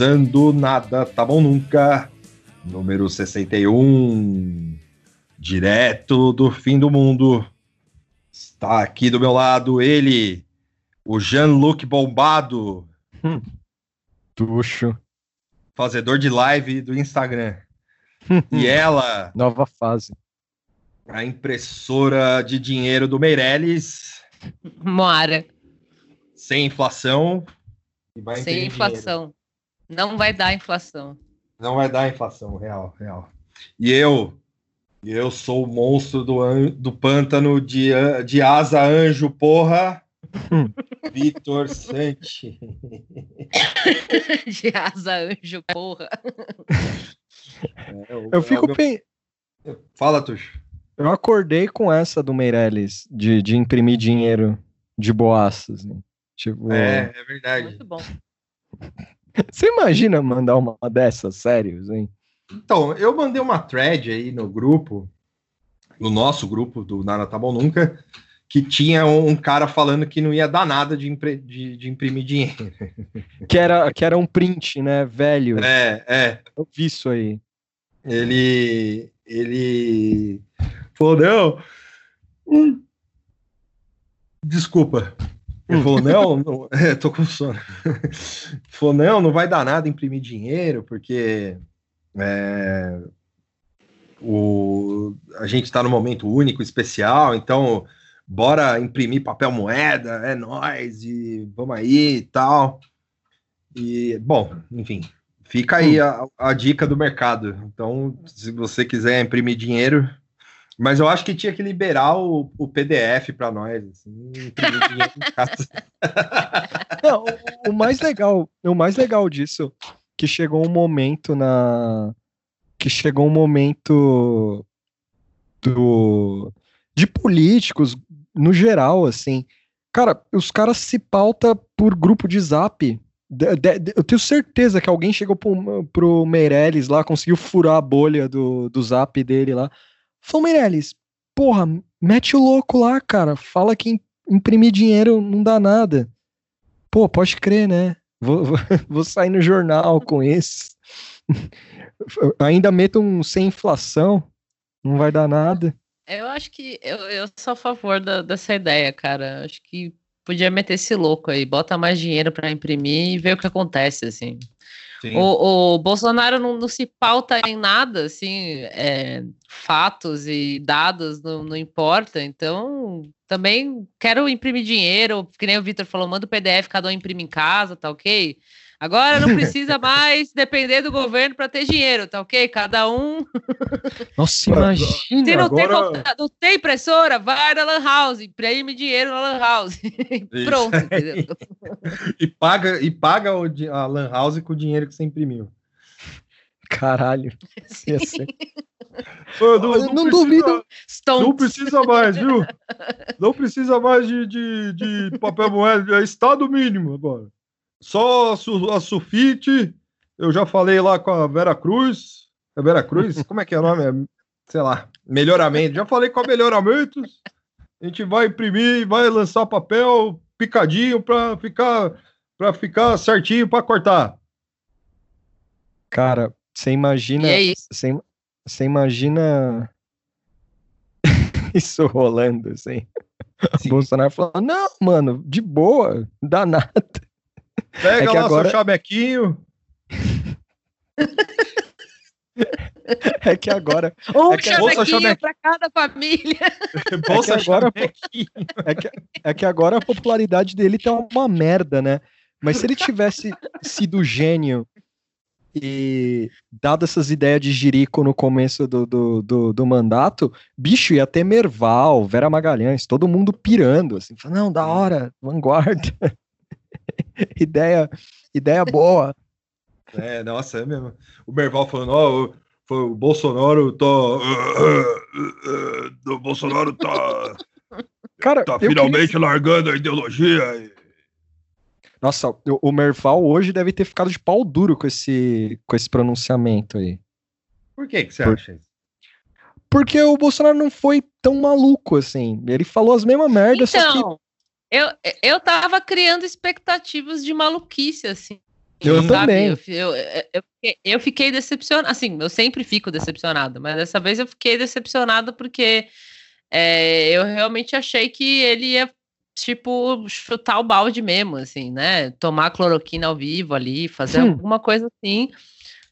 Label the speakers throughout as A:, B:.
A: Começando nada, tá bom nunca. Número 61. Direto do fim do mundo. Está aqui do meu lado ele, o Jean-Luc Bombado.
B: Hum. Tuxo.
A: Fazedor de live do Instagram. e ela.
B: Nova fase.
A: A impressora de dinheiro do Meirelles.
C: Moara.
A: Sem inflação.
C: Sem inflação. Dinheiro. Não vai dar inflação.
A: Não vai dar inflação, real, real. E eu, eu sou o monstro do, do pântano de, de asa anjo, porra. Vitor Santi.
C: de asa anjo, porra.
B: É, eu, eu fico bem.
A: Fala, Tuxo.
B: Eu acordei com essa do Meirelles de, de imprimir dinheiro de boaças. Né?
A: Tipo... É, é verdade. Muito bom.
B: Você imagina mandar uma dessas, sérios, hein?
A: Então, eu mandei uma thread aí no grupo, no nosso grupo do Nada Tá Bom Nunca, que tinha um cara falando que não ia dar nada de, de, de, imprimir dinheiro.
B: Que era, que era um print, né, velho?
A: É, é.
B: Eu vi isso aí.
A: Ele, ele falou, não, hum, desculpa, ele falou, não, não é, tô com sono. Ele falou, não, não vai dar nada imprimir dinheiro, porque é, o, a gente está num momento único, especial, então bora imprimir papel moeda, é nós e vamos aí e tal. E, bom, enfim, fica aí a, a dica do mercado. Então, se você quiser imprimir dinheiro, mas eu acho que tinha que liberar o, o PDF para nós, assim,
B: Não, o, o mais legal, o mais legal disso que chegou um momento na que chegou um momento do de políticos no geral, assim. Cara, os caras se pauta por grupo de zap. De, de, de, eu tenho certeza que alguém chegou pro, pro Meirelles lá, conseguiu furar a bolha do, do zap dele lá. Falou, Meirelles, porra, mete o louco lá, cara. Fala que imprimir dinheiro não dá nada. Pô, pode crer, né? Vou, vou, vou sair no jornal com isso. Ainda meto um sem inflação, não vai dar nada.
C: Eu acho que eu, eu sou a favor da, dessa ideia, cara. Acho que podia meter esse louco aí, bota mais dinheiro para imprimir e ver o que acontece, assim. O, o, Bolsonaro não, não, se pauta em nada, assim, é, fatos e dados não, não importa. Então, também quero imprimir dinheiro, que nem o Vitor falou, manda o PDF, cada um imprime em casa, tá ok? Agora não precisa mais depender do governo para ter dinheiro, tá ok? Cada um.
B: Nossa, imagina.
C: Se não, agora... tem, não tem impressora, vai na Lan House, imprime dinheiro na Lan House. Pronto, entendeu?
A: e paga, e paga a Lan House com o dinheiro que você imprimiu.
B: Caralho.
A: Não, não, não duvido. Não precisa mais, viu? Não precisa mais de, de, de papel moeda, é estado mínimo agora. Só a Sufite, eu já falei lá com a Vera Cruz. É Vera Cruz? Como é que é o nome? É, sei lá, melhoramento. Já falei com a melhoramentos. A gente vai imprimir, vai lançar papel picadinho para ficar para ficar certinho para cortar.
B: Cara, você imagina,
C: é
B: você, você imagina isso rolando assim. Sim. O Bolsonaro falando: "Não, mano, de boa, dá nada".
A: Pega é lá agora... seu chamequinho.
B: É que agora.
C: Um é que chamequinho chame... para cada família.
B: Bolsa é que agora, é que, é que agora a popularidade dele tá uma merda, né? Mas se ele tivesse sido gênio e dado essas ideias de jirico no começo do, do, do, do, mandato, bicho, ia ter Merval, Vera Magalhães, todo mundo pirando, assim, não, da hora, vanguarda. ideia, ideia boa.
A: É, nossa, é mesmo. O Merval falando, ó, oh, o, Bolsonaro tá. o Bolsonaro tá. Cara, tá finalmente queria... largando a ideologia.
B: Nossa, o, o Merval hoje deve ter ficado de pau duro com esse, com esse pronunciamento aí.
A: Por que, que você Por... acha isso?
B: Porque o Bolsonaro não foi tão maluco assim. Ele falou as mesmas merdas, então... só que então,
C: eu, eu tava criando expectativas de maluquice, assim.
B: Eu sabe? também.
C: Eu, eu, eu, eu fiquei decepcionado. Assim, eu sempre fico decepcionado, mas dessa vez eu fiquei decepcionado porque é, eu realmente achei que ele ia, tipo, chutar o balde mesmo, assim, né? Tomar cloroquina ao vivo ali, fazer hum. alguma coisa assim.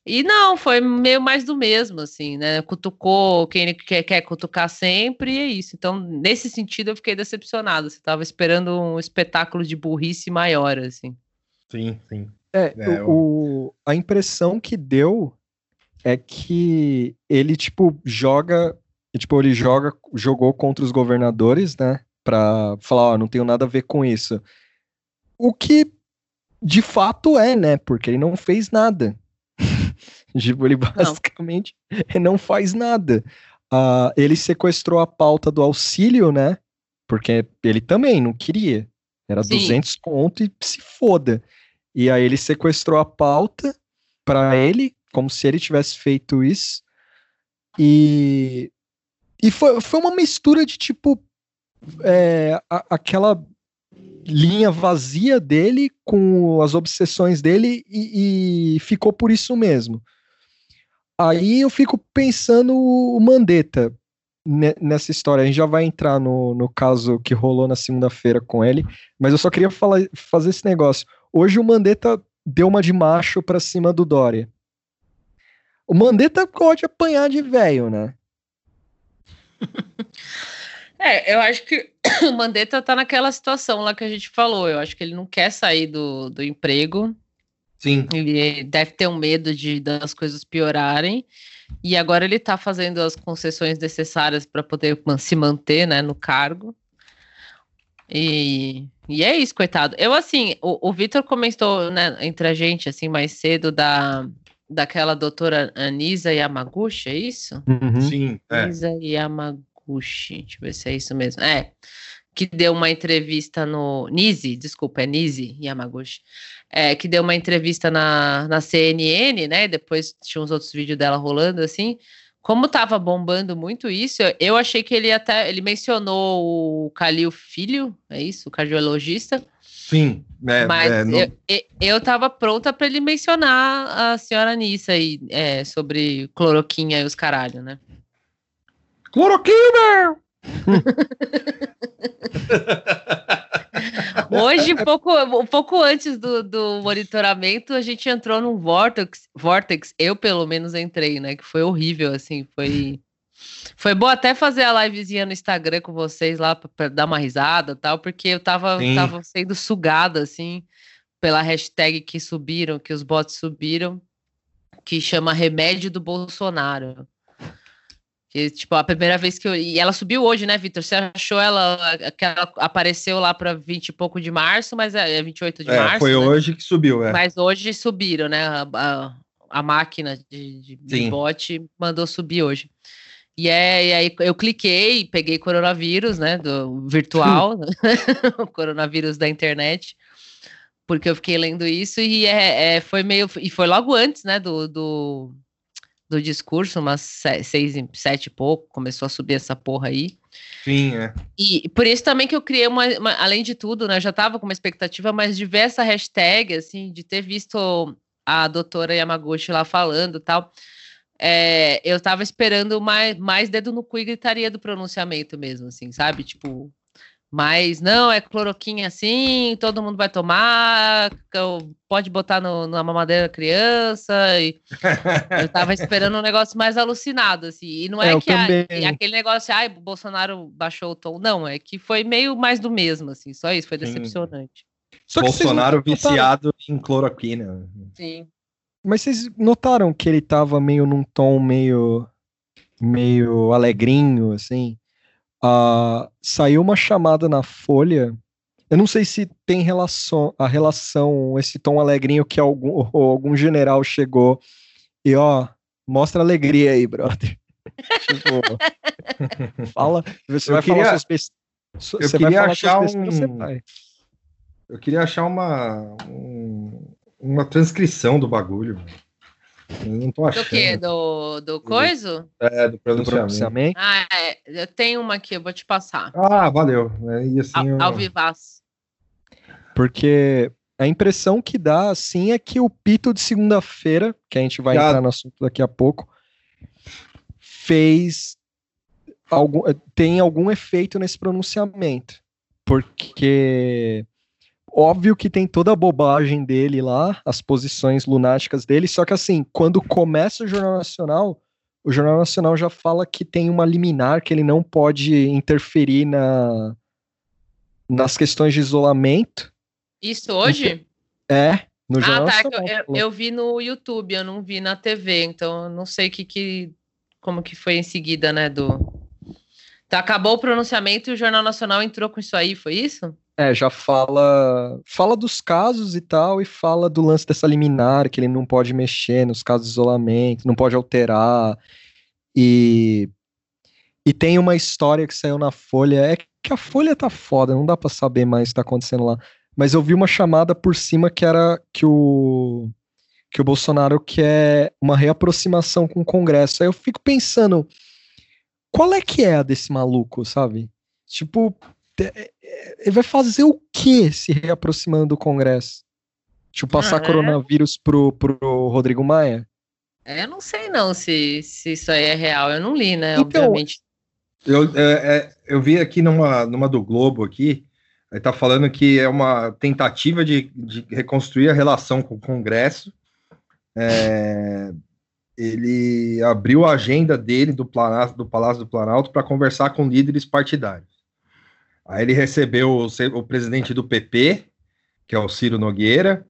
C: E não, foi meio mais do mesmo, assim, né? Cutucou quem ele quer, quer cutucar sempre e é isso. Então, nesse sentido, eu fiquei decepcionado. Você estava esperando um espetáculo de burrice maior, assim.
A: Sim, sim.
B: É, é o, a impressão que deu é que ele, tipo, joga. Tipo, ele joga, jogou contra os governadores, né? Pra falar, ó, não tenho nada a ver com isso. O que de fato é, né? Porque ele não fez nada. Tipo, ele basicamente não, não faz nada. Uh, ele sequestrou a pauta do auxílio, né? Porque ele também não queria. Era Sim. 200 conto e se foda. E aí ele sequestrou a pauta para ele, como se ele tivesse feito isso. E, e foi, foi uma mistura de tipo. É, a, aquela linha vazia dele com as obsessões dele e, e ficou por isso mesmo. Aí eu fico pensando o Mandetta nessa história. A gente já vai entrar no, no caso que rolou na segunda-feira com ele, mas eu só queria falar, fazer esse negócio. Hoje o Mandetta deu uma de macho pra cima do Dória. O Mandetta pode apanhar de velho, né?
C: É, eu acho que o Mandetta tá naquela situação lá que a gente falou. Eu acho que ele não quer sair do, do emprego.
A: Sim.
C: Ele deve ter um medo de das coisas piorarem. E agora ele tá fazendo as concessões necessárias para poder se manter, né, no cargo. E, e é isso, coitado. Eu, assim, o, o Vitor comentou, né, entre a gente, assim, mais cedo da, daquela doutora Anisa Yamaguchi, é isso?
A: Uhum. Sim,
C: é. Anisa Yamaguchi, deixa eu ver se é isso mesmo. É, que deu uma entrevista no... Nise, desculpa, é Nise Yamaguchi é, que deu uma entrevista na, na CNN, né? Depois tinha uns outros vídeos dela rolando assim. Como tava bombando muito isso, eu achei que ele até ele mencionou o Calil Filho, é isso, o cardiologista.
A: Sim,
C: é, mas é, não... eu, eu tava pronta para ele mencionar a senhora Nissa aí é, sobre cloroquinha e os caralho, né?
A: Cloroquina!
C: Hoje, pouco, um pouco antes do, do monitoramento, a gente entrou num vortex, vortex, eu pelo menos entrei, né? Que foi horrível, assim, foi. Foi bom até fazer a livezinha no Instagram com vocês lá para dar uma risada tal, porque eu tava, tava sendo sugada, assim, pela hashtag que subiram, que os bots subiram, que chama Remédio do Bolsonaro. Que, tipo, a primeira vez que eu. E ela subiu hoje, né, Vitor? Você achou ela. que ela apareceu lá para 20 e pouco de março, mas é 28 é de é, março.
A: Foi
C: né?
A: hoje que subiu, é.
C: Mas hoje subiram, né? A, a, a máquina de, de, de bot mandou subir hoje. E, é, e aí eu cliquei, peguei coronavírus, né? Do virtual, o coronavírus da internet, porque eu fiquei lendo isso e é, é, foi meio. E foi logo antes, né? do, do do discurso, umas seis, sete e pouco, começou a subir essa porra aí.
A: Sim, é.
C: E por isso também que eu criei uma, uma além de tudo, né, já tava com uma expectativa, ver essa hashtag, assim, de ter visto a doutora Yamaguchi lá falando tal, é, eu tava esperando mais, mais dedo no cu e gritaria do pronunciamento mesmo, assim, sabe? Tipo, mas não, é cloroquina assim, todo mundo vai tomar, pode botar no, na mamadeira da criança. E eu tava esperando um negócio mais alucinado, assim. E não é, é que a, aquele negócio, ai, o Bolsonaro baixou o tom. Não, é que foi meio mais do mesmo, assim. Só isso, foi decepcionante.
A: Só Bolsonaro viciado em cloroquina.
C: Sim.
B: Mas vocês notaram que ele tava meio num tom meio meio alegrinho, assim? Uh, saiu uma chamada na Folha. Eu não sei se tem relação, a relação, esse tom alegrinho que algum, algum general chegou e ó, mostra alegria aí, brother. tipo, fala, você eu vai queria, falar suas
A: eu você queria achar um, eu queria achar uma um, uma transcrição do bagulho. Eu não tô achando.
C: Do quê? Do, do coiso?
A: É, do pronunciamento.
C: Ah, é. eu tenho uma aqui, eu vou te passar.
A: Ah, valeu. É, e assim,
C: ao, eu... ao vivaz.
B: Porque a impressão que dá, assim, é que o pito de segunda-feira, que a gente vai Já... entrar no assunto daqui a pouco, fez algum, tem algum efeito nesse pronunciamento. Porque óbvio que tem toda a bobagem dele lá, as posições lunáticas dele, só que assim, quando começa o Jornal Nacional, o Jornal Nacional já fala que tem uma liminar, que ele não pode interferir na, nas questões de isolamento.
C: Isso hoje?
B: É,
C: no ah, Jornal ah, tá, Nacional. Eu, eu, vi no YouTube, eu não vi na TV, então eu não sei que, que, como que foi em seguida, né, do... Então acabou o pronunciamento e o Jornal Nacional entrou com isso aí, foi isso?
B: É, já fala fala dos casos e tal, e fala do lance dessa liminar, que ele não pode mexer nos casos de isolamento, não pode alterar. E, e tem uma história que saiu na Folha, é que a Folha tá foda, não dá para saber mais o que tá acontecendo lá. Mas eu vi uma chamada por cima que era que o que o Bolsonaro quer uma reaproximação com o Congresso. Aí eu fico pensando, qual é que é a desse maluco, sabe? Tipo, ele vai fazer o que se reaproximando do Congresso? Tipo, passar ah, é? coronavírus pro, pro Rodrigo Maia?
C: É, eu não sei não se, se isso aí é real. Eu não li, né? Então, obviamente.
A: Eu, é, é, eu vi aqui numa, numa do Globo aqui, aí tá falando que é uma tentativa de, de reconstruir a relação com o Congresso. É, ele abriu a agenda dele do, Planalto, do Palácio do Planalto para conversar com líderes partidários. Aí ele recebeu o, o, presidente do PP, que é o Ciro Nogueira.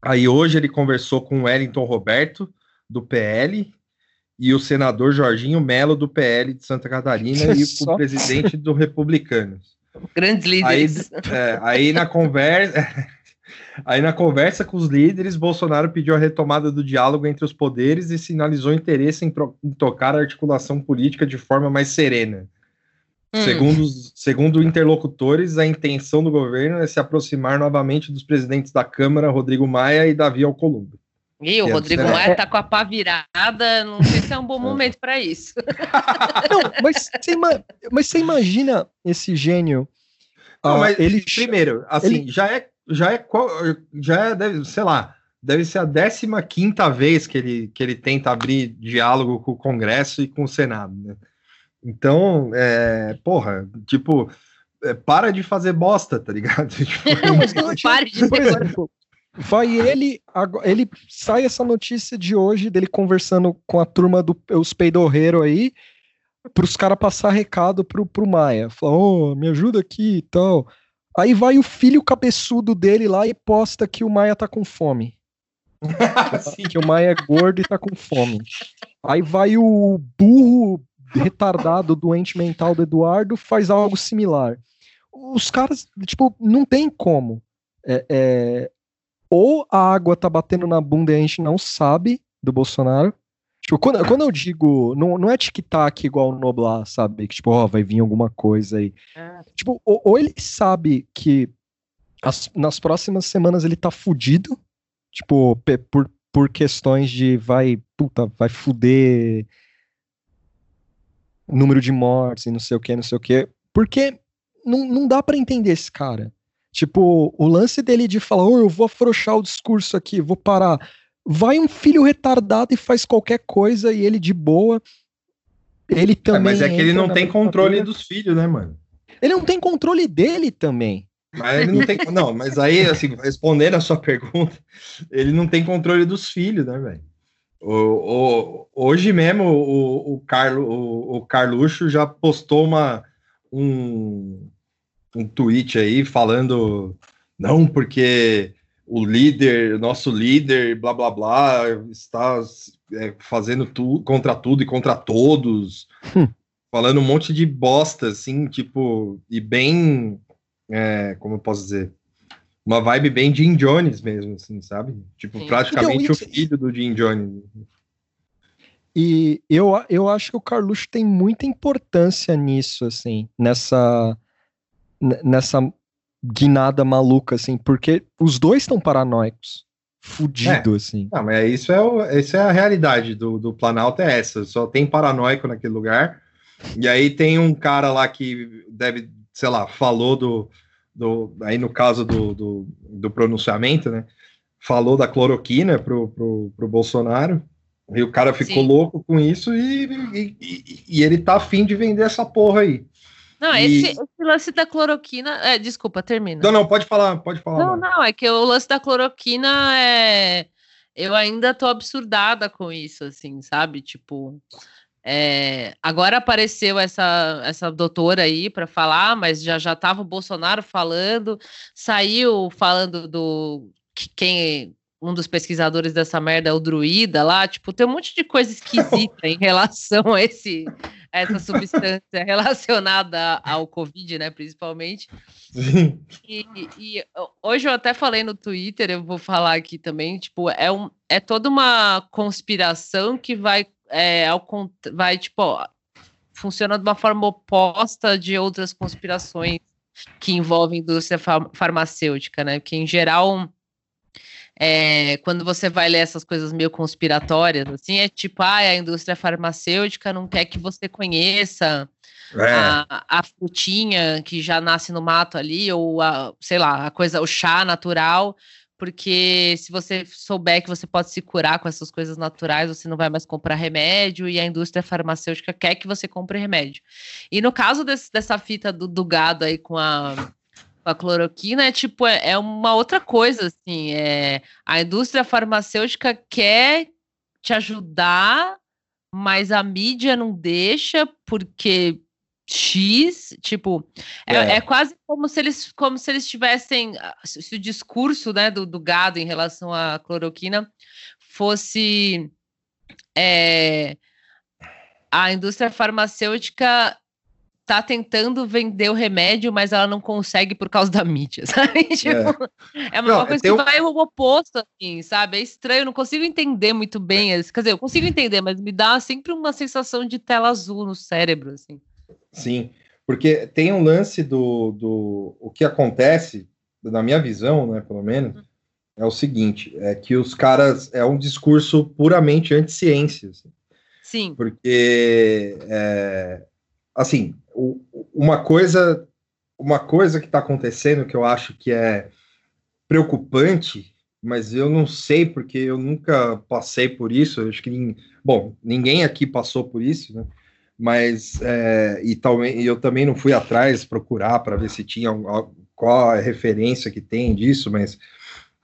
A: Aí hoje ele conversou com o Wellington Roberto, do PL, e o senador Jorginho Melo, do PL de Santa Catarina, e o presidente do Republicanos.
C: Grandes líderes.
A: Aí, é, aí na conversa. Aí, na conversa com os líderes, Bolsonaro pediu a retomada do diálogo entre os poderes e sinalizou interesse em, em tocar a articulação política de forma mais serena. Hum. Segundo, segundo interlocutores, a intenção do governo é se aproximar novamente dos presidentes da Câmara, Rodrigo Maia e Davi Alcolumbre.
C: E o é Rodrigo é... Maia tá com a pá virada, não sei se é um bom é. momento para isso.
B: Não, mas você, mas você imagina esse gênio.
A: Não, uh, ele primeiro, assim, ele... já é já é já é, deve, sei lá, deve ser a 15 quinta vez que ele, que ele tenta abrir diálogo com o Congresso e com o Senado, né? Então, é, porra, tipo, é, para de fazer bosta, tá ligado? Tipo,
B: não, mas não, pare de por exemplo, vai ele, ele sai essa notícia de hoje dele conversando com a turma dos peidorreiros aí, pros caras passar recado pro, pro Maia. Falar, ô, oh, me ajuda aqui e tal. Aí vai o filho cabeçudo dele lá e posta que o Maia tá com fome. que o Maia é gordo e tá com fome. Aí vai o burro retardado, doente mental do Eduardo faz algo similar. Os caras, tipo, não tem como. É, é, ou a água tá batendo na bunda e a gente não sabe do Bolsonaro. Tipo, quando, quando eu digo, não, não é tic-tac igual o Noblar, sabe? Que, tipo, ó, vai vir alguma coisa aí. É. Tipo, ou, ou, ele sabe que as, nas próximas semanas ele tá fudido, tipo, por, por questões de vai, puta, vai fuder número de mortes e não sei o que, não sei o que. Porque não, não dá para entender esse cara. Tipo, o lance dele de falar, oh, eu vou afrouxar o discurso aqui, vou parar. Vai um filho retardado e faz qualquer coisa e ele de boa. Ele também. É,
A: mas é que ele não tem controle dos filhos, né, mano?
B: Ele não tem controle dele também.
A: Mas ele não tem. não, mas aí, assim, respondendo a sua pergunta, ele não tem controle dos filhos, né, velho? O, o, hoje mesmo o, o, Carlo, o, o Carluxo já postou uma, um, um tweet aí falando não, porque o líder, nosso líder, blá blá blá, está é, fazendo tudo contra tudo e contra todos, hum. falando um monte de bosta, assim, tipo, e bem, é, como eu posso dizer, uma vibe bem Jim Jones mesmo, assim, sabe? Tipo, Sim. praticamente então, o filho do Jim Jones.
B: E eu, eu acho que o Carluxo tem muita importância nisso, assim, nessa, nessa guinada maluca, assim, porque os dois estão paranoicos. Fudido,
A: é.
B: assim.
A: Não, mas isso é, o, isso é a realidade do, do Planalto, é essa. Só tem paranoico naquele lugar. E aí tem um cara lá que deve, sei lá, falou do, do, aí no caso do, do, do pronunciamento, né? Falou da cloroquina pro, pro, pro Bolsonaro, e o cara ficou Sim. louco com isso e, e, e, e, ele tá afim de vender essa porra aí.
C: Não, esse, esse, lance da cloroquina. É, desculpa, termina.
A: Não, não, pode falar, pode falar.
C: Não, não, é que o lance da cloroquina é. Eu ainda tô absurdada com isso, assim, sabe? Tipo. É, agora apareceu essa, essa doutora aí para falar, mas já já estava o Bolsonaro falando, saiu falando do que quem um dos pesquisadores dessa merda é o druida lá, tipo, tem um monte de coisa esquisita em relação a esse a essa substância relacionada ao Covid, né, principalmente. Sim. E, e, hoje eu até falei no Twitter, eu vou falar aqui também, tipo, é, um, é toda uma conspiração que vai é, ao, vai, tipo, funciona de uma forma oposta de outras conspirações que envolvem indústria farmacêutica, né? Que em geral, é, quando você vai ler essas coisas meio conspiratórias, assim, é tipo, ah, a indústria farmacêutica não quer que você conheça é. a, a, frutinha que já nasce no mato ali, ou a, sei lá, a coisa, o chá natural, porque se você souber que você pode se curar com essas coisas naturais, você não vai mais comprar remédio e a indústria farmacêutica quer que você compre remédio. E no caso desse, dessa fita do, do, gado aí com a, com a cloroquina, é tipo, é, é, uma outra coisa, assim, é, a indústria farmacêutica quer te ajudar, mas a mídia não deixa, porque X, tipo, é, é. é, quase como se eles como se eles tivessem ah, se o discurso né, do, do gado em relação à cloroquina fosse é, a indústria farmacêutica tá tentando vender o remédio, mas ela não consegue por causa da mídia, sabe? Tipo, é, é uma não, coisa que um... vai o oposto, assim, sabe? É estranho, eu não consigo entender muito bem. Quer dizer, eu consigo entender, mas me dá sempre uma sensação de tela azul no cérebro, assim.
A: Sim, porque tem um lance do, do o que acontece, na minha visão, né, pelo menos, é o seguinte, é que os caras, é um discurso puramente anti-ciência. Assim.
C: Sim.
A: Porque, é, assim, o, uma coisa uma coisa que está acontecendo que eu acho que é preocupante, mas eu não sei porque eu nunca passei por isso. Acho que bom, ninguém aqui passou por isso, né? Mas é, e, tal, eu também não fui atrás procurar para ver se tinha qual a referência que tem disso, mas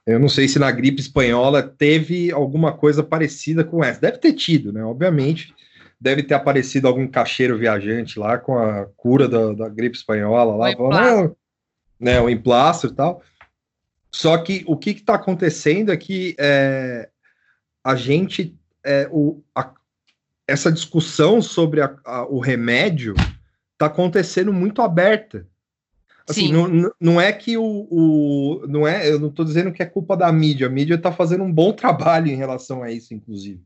A: eu não sei se na gripe espanhola teve alguma coisa parecida com essa. Deve ter tido, né? Obviamente, deve ter aparecido algum cacheiro viajante lá com a cura da, da gripe espanhola lá, o falando, né, o emplastro e tal. Só que o que está acontecendo é que é, a gente, é, o, a, essa discussão sobre a, a, o remédio está acontecendo muito aberta. Assim, não, não é que o, o, não é, eu não estou dizendo que é culpa da mídia. A mídia está fazendo um bom trabalho em relação a isso, inclusive,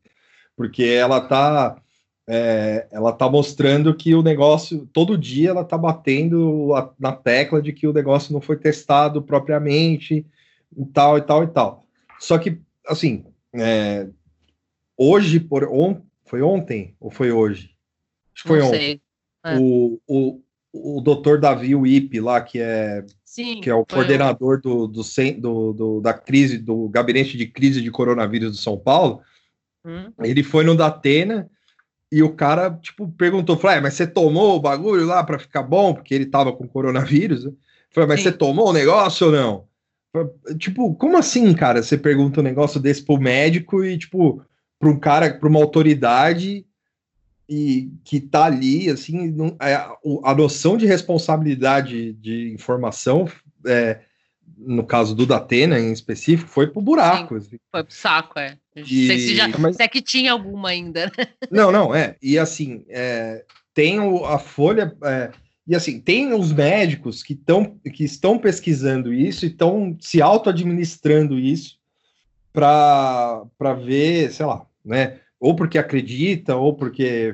A: porque ela está é, ela tá mostrando que o negócio todo dia ela está batendo a, na tecla de que o negócio não foi testado propriamente e tal e tal e tal. Só que assim, é, hoje por on, foi ontem ou foi hoje? Acho que foi Não ontem. É. O, o, o doutor Davi Wip lá, que é, Sim, que é o coordenador do, do, do, do, da crise, do gabinete de crise de coronavírus de São Paulo, hum. ele foi no Datena e o cara, tipo, perguntou, falou, é, mas você tomou o bagulho lá para ficar bom? Porque ele tava com coronavírus. Falei, mas Sim. você tomou o negócio ou não? Tipo, como assim, cara? Você pergunta um negócio desse pro médico e, tipo, para um cara, para uma autoridade e que está ali, assim, não, é, a noção de responsabilidade de informação, é, no caso do Datena em específico, foi pro buraco.
C: Sim, assim. Foi pro saco, é. Não e... sei se, já, Mas... se é que tinha alguma ainda. Né?
A: Não, não, é. E assim, é, tem o, a Folha. É, e assim, tem os médicos que, tão, que estão pesquisando isso e estão se auto-administrando isso para ver, sei lá, né? Ou porque acredita, ou porque.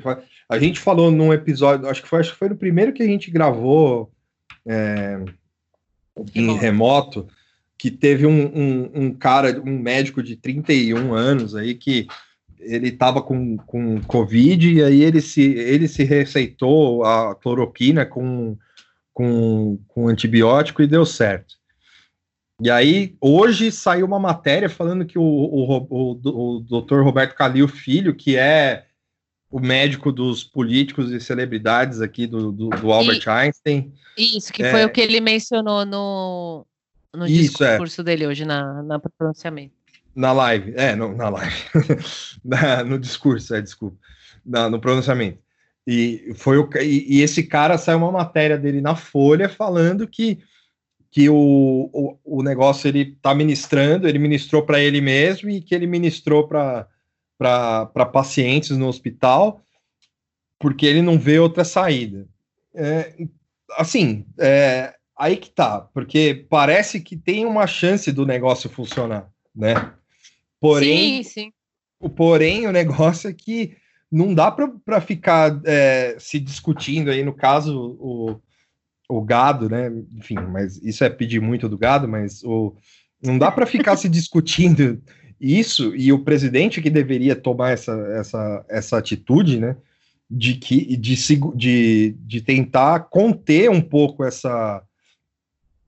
A: A gente falou num episódio, acho que foi, acho que foi no primeiro que a gente gravou é, em remoto, que teve um, um, um, cara, um médico de 31 anos aí que ele estava com, com Covid e aí ele se, ele se receitou a cloroquina com, com, com antibiótico e deu certo. E aí, hoje saiu uma matéria falando que o, o, o, o doutor Roberto Calil Filho, que é o médico dos políticos e celebridades aqui do, do, do Albert e, Einstein.
C: Isso, que é, foi o que ele mencionou no, no isso, discurso é. dele hoje, na, na pronunciamento.
A: Na live, é, no, na live. na, no discurso, é, desculpa. Na, no pronunciamento. E, foi o, e, e esse cara saiu uma matéria dele na Folha falando que que o, o, o negócio ele está ministrando, ele ministrou para ele mesmo e que ele ministrou para pacientes no hospital, porque ele não vê outra saída. É, assim, é, aí que tá, porque parece que tem uma chance do negócio funcionar, né? Porém, sim, sim. O, porém, o negócio é que não dá para ficar é, se discutindo aí, no caso, o, o gado, né? Enfim, mas isso é pedir muito do gado, mas o, não dá para ficar se discutindo isso e o presidente que deveria tomar essa, essa, essa atitude, né? De, que, de, de, de tentar conter um pouco essa,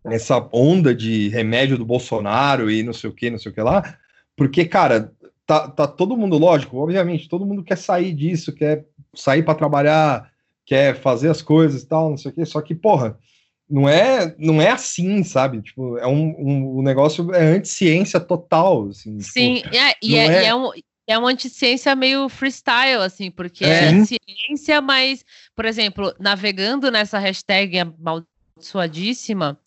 A: essa onda de remédio do Bolsonaro e não sei o que, não sei o que lá, porque, cara, tá, tá todo mundo, lógico, obviamente, todo mundo quer sair disso, quer sair para trabalhar, quer fazer as coisas e tal, não sei o quê, só que, porra, não é, não é assim, sabe? Tipo, é um, um, um negócio, é anti-ciência total, assim.
C: Tipo, Sim, tipo, é, e, é, é... E é um, é uma anti-ciência meio freestyle, assim, porque é. é ciência, mas, por exemplo, navegando nessa hashtag amaldiçoadíssima,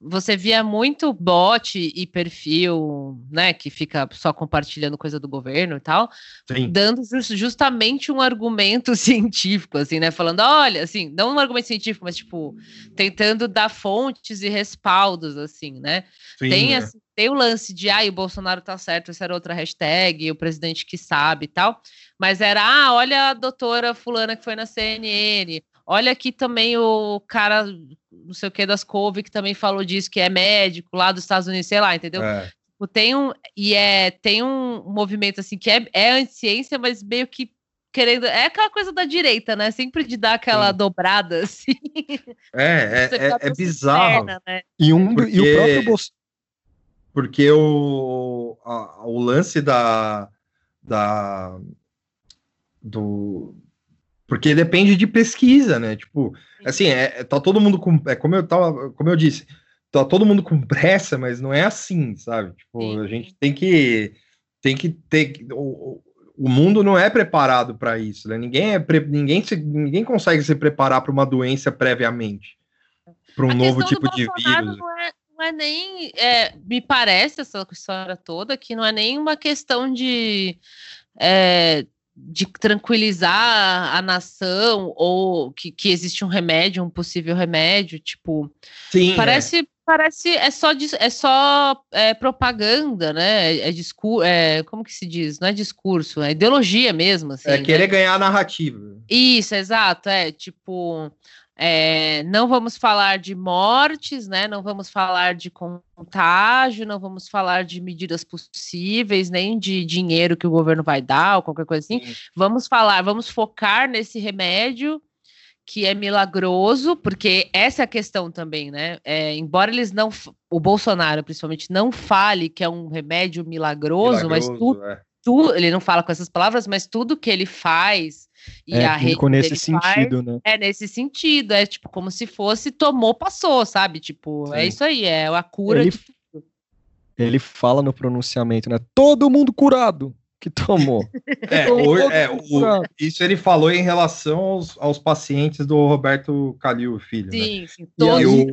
C: você via muito bot e perfil, né, que fica só compartilhando coisa do governo e tal, Sim. dando just, justamente um argumento científico, assim, né, falando, olha, assim, não um argumento científico, mas, tipo, tentando dar fontes e respaldos, assim, né, Sim, tem, é. assim, tem o lance de, ah, o Bolsonaro tá certo, essa era outra hashtag, o presidente que sabe e tal, mas era, ah, olha a doutora fulana que foi na CNN, Olha aqui também o cara, não sei o que, das couve, que também falou disso, que é médico lá dos Estados Unidos, sei lá, entendeu? É. Tipo, tem um, e é, tem um movimento assim que é, é anti-ciência, mas meio que querendo. É aquela coisa da direita, né? Sempre de dar aquela Sim. dobrada, assim.
A: É, é, é, é bizarro. Externa,
B: né? e, um, porque, e o próprio Bolsonaro.
A: Porque o, a, o lance da. da do, porque depende de pesquisa, né? Tipo, assim, é, tá todo mundo com. É como eu tava, como eu disse, tá todo mundo com pressa, mas não é assim, sabe? Tipo, Sim. a gente tem que tem que ter o, o mundo não é preparado para isso, né? Ninguém é ninguém se, ninguém consegue se preparar para uma doença previamente, para um a novo tipo de vírus.
C: Não é, não é nem, é, me parece essa história toda que não é nem uma questão de é, de tranquilizar a nação ou que, que existe um remédio, um possível remédio, tipo, Sim, parece é. parece é só é só é, propaganda, né? É, é discurso, é, como que se diz? Não é discurso, é ideologia mesmo, assim,
A: É querer né? ganhar narrativa.
C: Isso, exato, é tipo é, não vamos falar de mortes, né? Não vamos falar de contágio, não vamos falar de medidas possíveis, nem de dinheiro que o governo vai dar, ou qualquer coisa assim. Sim. Vamos falar, vamos focar nesse remédio que é milagroso, porque essa é a questão também, né? É, embora eles não, o Bolsonaro principalmente não fale que é um remédio milagroso, milagroso mas é. tudo, ele não fala com essas palavras, mas tudo que ele faz
B: e é, a rede nesse sentido, faz, né?
C: É nesse sentido, é tipo como se fosse tomou, passou, sabe? Tipo, é Sim. é isso aí, é a cura
B: ele, ele fala no pronunciamento, né? Todo mundo curado que tomou.
A: É, o, é o, isso ele falou em relação aos, aos pacientes do Roberto Calil, filho. Sim, né? sim todos e,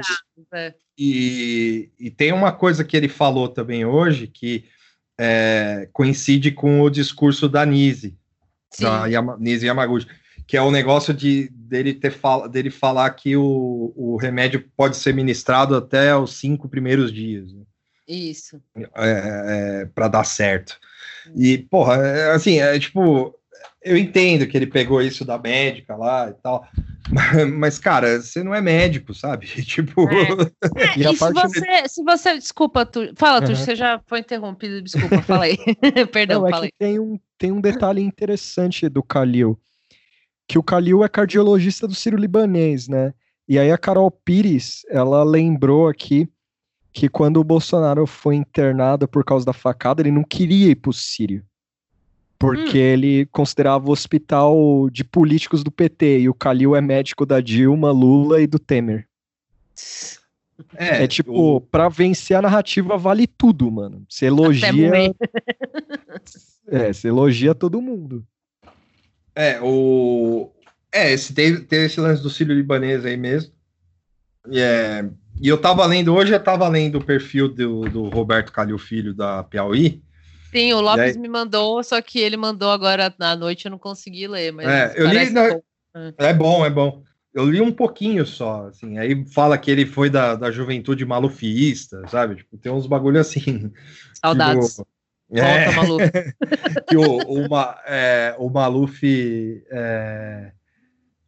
A: é. e, e, tem uma coisa que ele falou também hoje que é, coincide com o discurso da Nise, da Yama, Nise Yamaguchi, que é o negócio de dele ter fala, dele falar que o, o remédio pode ser ministrado até os cinco primeiros dias. Né?
C: Isso.
A: É, é, para dar certo. E, porra, é, assim, é tipo, eu entendo que ele pegou isso da médica lá e tal, mas, cara, você não é médico, sabe? Tipo.
C: É. É, e, e se, você, se você. Desculpa, tu. Fala, tu, uhum. você já foi interrompido, desculpa, fala aí. Perdão, não, é fala aí.
B: Tem um, tem um detalhe interessante do Kalil, que o Kalil é cardiologista do Ciro Libanês, né? E aí a Carol Pires, ela lembrou aqui que quando o Bolsonaro foi internado por causa da facada, ele não queria ir pro Sírio. Porque hum. ele considerava o hospital de políticos do PT, e o Calil é médico da Dilma, Lula e do Temer. É, é tipo, o... pra vencer a narrativa vale tudo, mano. Você elogia. é, você elogia todo mundo.
A: É, o. É, esse, teve, teve esse lance do Sírio Libanês aí mesmo. E, é, e eu tava lendo, hoje eu tava lendo o perfil do, do Roberto Calil Filho da Piauí.
C: Sim, o Lopes aí... me mandou, só que ele mandou agora na noite, eu não consegui ler, mas.
A: É, eu li. É bom, é bom. Eu li um pouquinho só, assim, aí fala que ele foi da, da juventude malufista, sabe? Tipo, tem uns bagulho assim.
C: Saudades. Tipo, é, Volta, Maluf.
A: que o, o, é, o Maluf. É,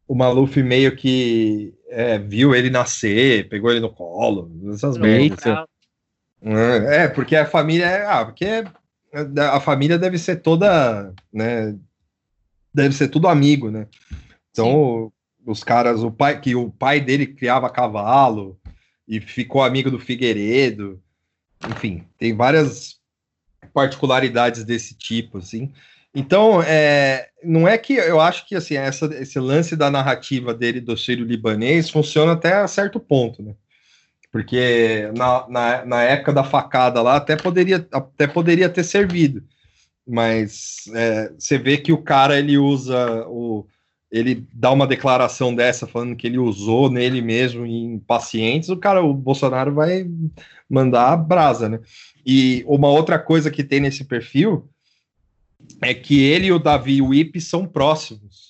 A: o Maluf meio que é, viu ele nascer, pegou ele no colo, essas merdas. É, é, porque a família é. Ah, porque a família deve ser toda. Né, deve ser tudo amigo, né? Então, Sim. os caras, o pai, que o pai dele criava cavalo e ficou amigo do Figueiredo. Enfim, tem várias particularidades desse tipo, assim. Então, é, não é que eu acho que assim, essa, esse lance da narrativa dele do Sírio libanês funciona até certo ponto, né? Porque na, na, na, época da facada lá até poderia, até poderia ter servido, mas é, você vê que o cara ele usa o ele dá uma declaração dessa falando que ele usou nele mesmo em pacientes, o cara, o Bolsonaro vai mandar a brasa, né? E uma outra coisa que tem nesse perfil é que ele e o Davi Wip são próximos.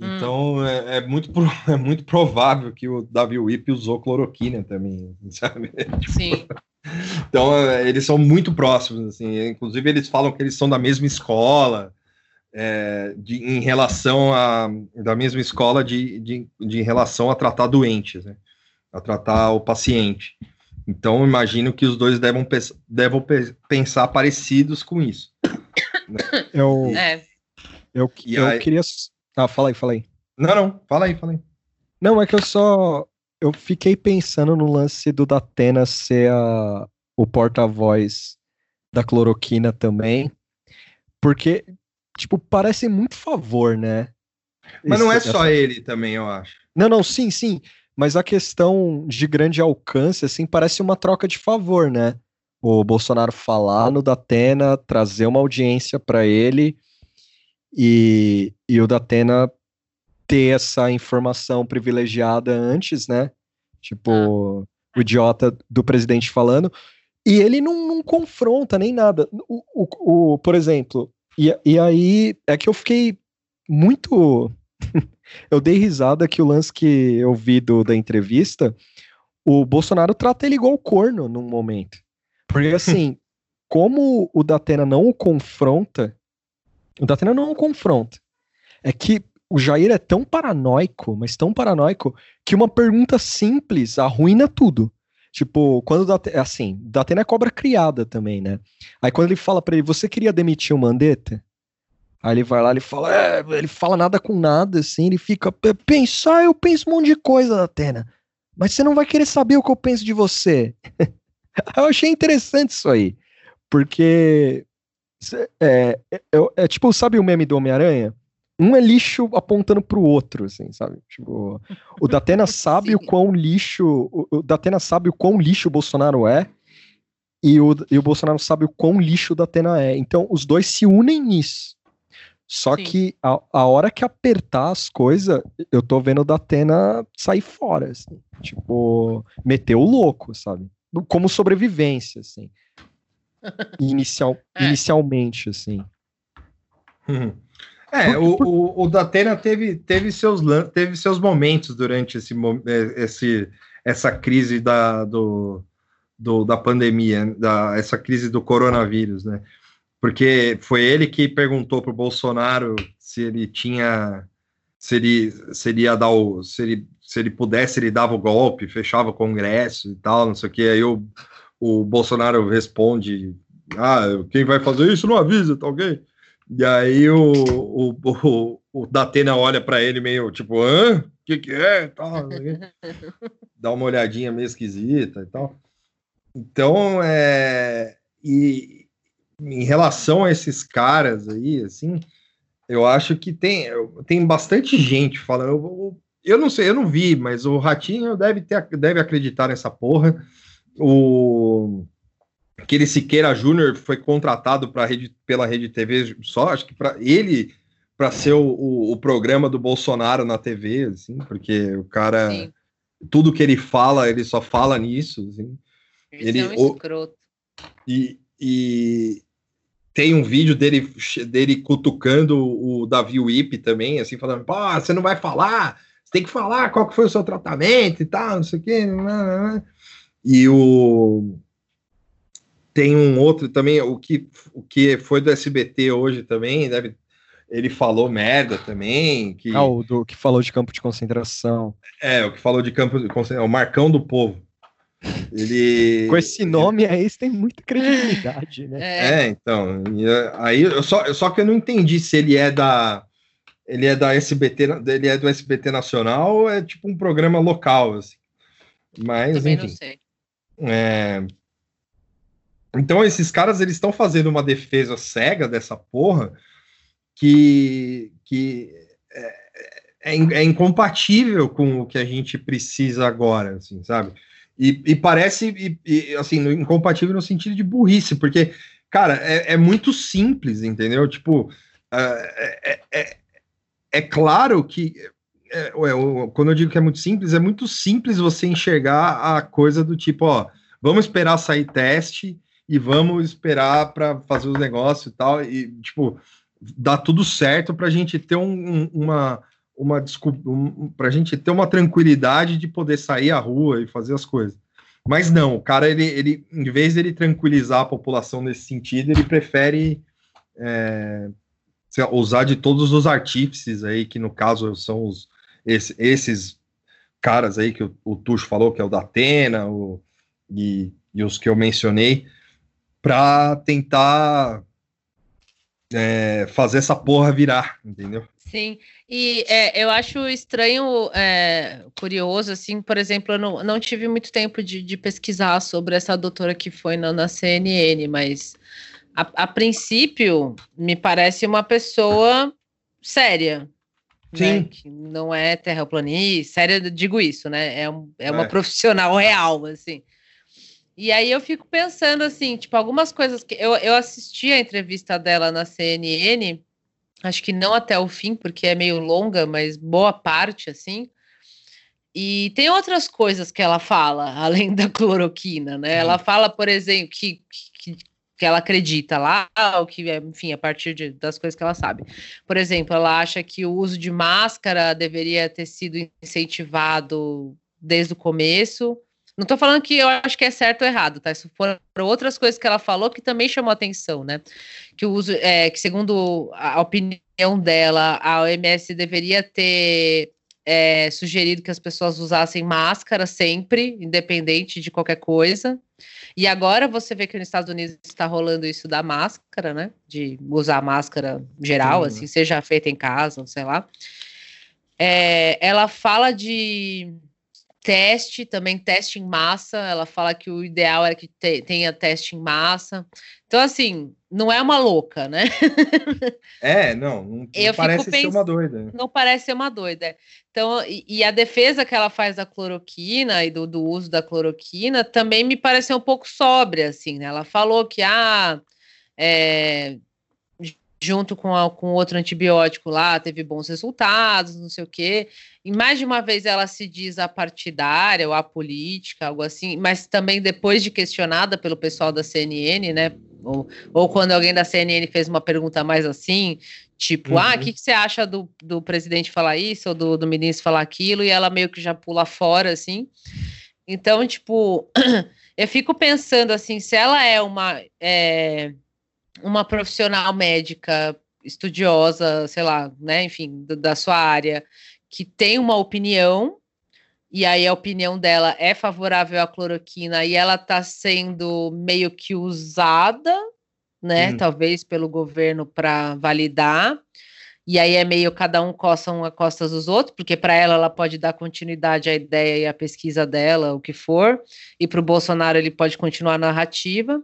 A: Hum. Então é, é, muito, é muito provável que o Davi Wip usou cloroquina também, sabe?
C: Sim.
A: então é, eles são muito próximos, assim. Inclusive eles falam que eles são da mesma escola, é, de, em relação a da mesma escola de, de, de relação a tratar doentes, né? A tratar o paciente. Então imagino que os dois devam, devam pensar parecidos com isso.
B: Eu, é. eu, eu aí... queria. Ah, fala aí, fala aí.
A: Não, não, fala aí, fala aí.
B: Não, é que eu só. Eu fiquei pensando no lance do Datena ser a, o porta-voz da cloroquina também. Porque, tipo, parece muito favor, né?
A: Mas Esse, não é só essa... ele também, eu acho.
B: Não, não, sim, sim. Mas a questão de grande alcance, assim, parece uma troca de favor, né? o Bolsonaro falar no Datena, trazer uma audiência para ele e, e o Datena ter essa informação privilegiada antes, né? Tipo, ah. o idiota do presidente falando. E ele não, não confronta nem nada. O, o, o, por exemplo, e, e aí é que eu fiquei muito. eu dei risada que o lance que eu vi do, da entrevista, o Bolsonaro trata ele igual corno num momento. Porque assim, como o Datena não o confronta, o Datena não o confronta. É que o Jair é tão paranoico, mas tão paranoico, que uma pergunta simples arruina tudo. Tipo, quando Datena, assim, Datena é cobra criada também, né? Aí quando ele fala para ele, você queria demitir o Mandetta? Aí ele vai lá, ele fala, é, ele fala nada com nada, assim, ele fica, pensar, eu penso um monte de coisa, Datena. Mas você não vai querer saber o que eu penso de você. Eu achei interessante isso aí, porque é, é, é, tipo, sabe o meme do Homem-Aranha? Um é lixo apontando pro outro, assim, sabe? Tipo, o Datena sabe o quão lixo, o, o Datena sabe o quão lixo o Bolsonaro é, e o, e o Bolsonaro sabe o quão lixo o Datena é. Então, os dois se unem nisso. Só Sim. que a, a hora que apertar as coisas, eu tô vendo o Datena sair fora, assim. Tipo, meter o louco, sabe? como sobrevivência, assim. Inicial, é. Inicialmente, assim.
A: É, o, o, o Datena teve, teve, seus, teve seus momentos durante esse, é, esse, essa crise da, do, do, da pandemia, da, essa crise do coronavírus, né? Porque foi ele que perguntou para o Bolsonaro se ele tinha. Se ele, se ele ia dar o. Se ele se ele pudesse, ele dava o golpe, fechava o Congresso e tal, não sei o que. Aí o, o Bolsonaro responde: Ah, quem vai fazer isso não avisa, tá ok? E aí o, o, o, o Datena olha para ele meio tipo, hã? que, que é? Tal, Dá uma olhadinha meio esquisita e tal. Então, é. E em relação a esses caras aí, assim, eu acho que tem, tem bastante gente falando. Eu, eu não sei, eu não vi, mas o Ratinho deve, ter, deve acreditar nessa porra. O aquele Siqueira Júnior foi contratado pra rede, pela Rede TV só, acho que para ele para ser o, o, o, programa do Bolsonaro na TV, assim, porque o cara Sim. tudo que ele fala, ele só fala nisso, assim.
C: Ele, é um escroto.
A: E, e tem um vídeo dele, dele cutucando o Davi Wip também, assim, falando, pô, você não vai falar, você tem que falar qual que foi o seu tratamento e tal, não sei o quê. Né, né, né. E o tem um outro também, o que, o que foi do SBT hoje também, deve, ele falou merda também. Que,
B: ah, o do, que falou de campo de concentração.
A: É, o que falou de campo de concentração, o Marcão do Povo. Ele.
B: Com esse nome aí, você tem muita credibilidade, né?
A: É, é então. Aí eu só, só que eu não entendi se ele é da. Ele é da SBT, ele é do SBT Nacional ou é tipo um programa local, assim. Mas, Também enfim. Não sei. É, então esses caras eles estão fazendo uma defesa cega dessa porra que, que é, é, é, incompatível com o que a gente precisa agora, assim, sabe? E, e parece, e, e, assim, incompatível no sentido de burrice, porque, cara, é, é muito simples, entendeu? Tipo, é, é, é claro que é, quando eu digo que é muito simples, é muito simples você enxergar a coisa do tipo, ó, vamos esperar sair teste e vamos esperar para fazer os negócios e tal, e tipo, dá tudo certo para a gente ter um, uma uma desculpa, um, para a gente ter uma tranquilidade de poder sair à rua e fazer as coisas. Mas não, o cara, ele, ele em vez de ele tranquilizar a população nesse sentido, ele prefere é, usar de todos os artífices aí, que no caso são os, esse, esses caras aí que o, o Tuxo falou, que é o da Atena, o, e, e os que eu mencionei, para tentar é, fazer essa porra virar, entendeu?
C: Sim, e é, eu acho estranho, é, curioso, assim, por exemplo, eu não, não tive muito tempo de, de pesquisar sobre essa doutora que foi na, na CNN, mas a, a, princípio me parece uma pessoa séria. Sim. Né? Que não é terraplanista, séria, digo isso, né? É, um, é uma é. profissional real, assim. E aí eu fico pensando assim, tipo, algumas coisas que eu, eu assisti a entrevista dela na CNN, acho que não até o fim, porque é meio longa, mas boa parte, assim. E tem outras coisas que ela fala, além da cloroquina, né? Uhum. Ela fala, por exemplo, que, que, ela acredita lá, ou que, enfim, a partir de, das coisas que ela sabe. Por exemplo, ela acha que o uso de máscara deveria ter sido incentivado desde o começo, não tô falando que eu acho que é certo ou errado, tá? Isso foram outras coisas que ela falou que também chamou atenção, né? Que o uso, é, que segundo a opinião dela, a OMS deveria ter é, sugerido que as pessoas usassem máscara sempre, independente de qualquer coisa. E agora você vê que nos Estados Unidos está rolando isso da máscara, né? De usar máscara geral, Sim. assim, seja feita em casa, sei lá. É, ela fala de teste, também teste em massa. Ela fala que o ideal era que te, tenha teste em massa. Então, assim, não é uma louca, né?
A: É, não, não, não parece ser uma doida.
C: Não parece ser uma doida. Então, e, e, a defesa que ela faz da cloroquina e do, do uso da cloroquina também me pareceu um pouco sóbria, assim, né? Ela falou que, ah, é, junto com, a, com outro antibiótico lá, teve bons resultados, não sei o quê. E mais de uma vez ela se diz a partidária ou a política, algo assim, mas também depois de questionada pelo pessoal da CNN, né? Ou, ou quando alguém da CNN fez uma pergunta mais assim, tipo, ah, uhum. ah, o que, que você acha do, do presidente falar isso ou do, do ministro falar aquilo? E ela meio que já pula fora, assim. Então, tipo, eu fico pensando assim, se ela é uma. É, uma profissional médica estudiosa, sei lá, né, enfim, da sua área, que tem uma opinião, e aí a opinião dela é favorável à cloroquina e ela está sendo meio que usada, né, hum. talvez pelo governo para validar. e aí é meio cada um coça um a costas dos outros, porque para ela ela pode dar continuidade à ideia e à pesquisa dela, o que for, e para o Bolsonaro ele pode continuar a narrativa,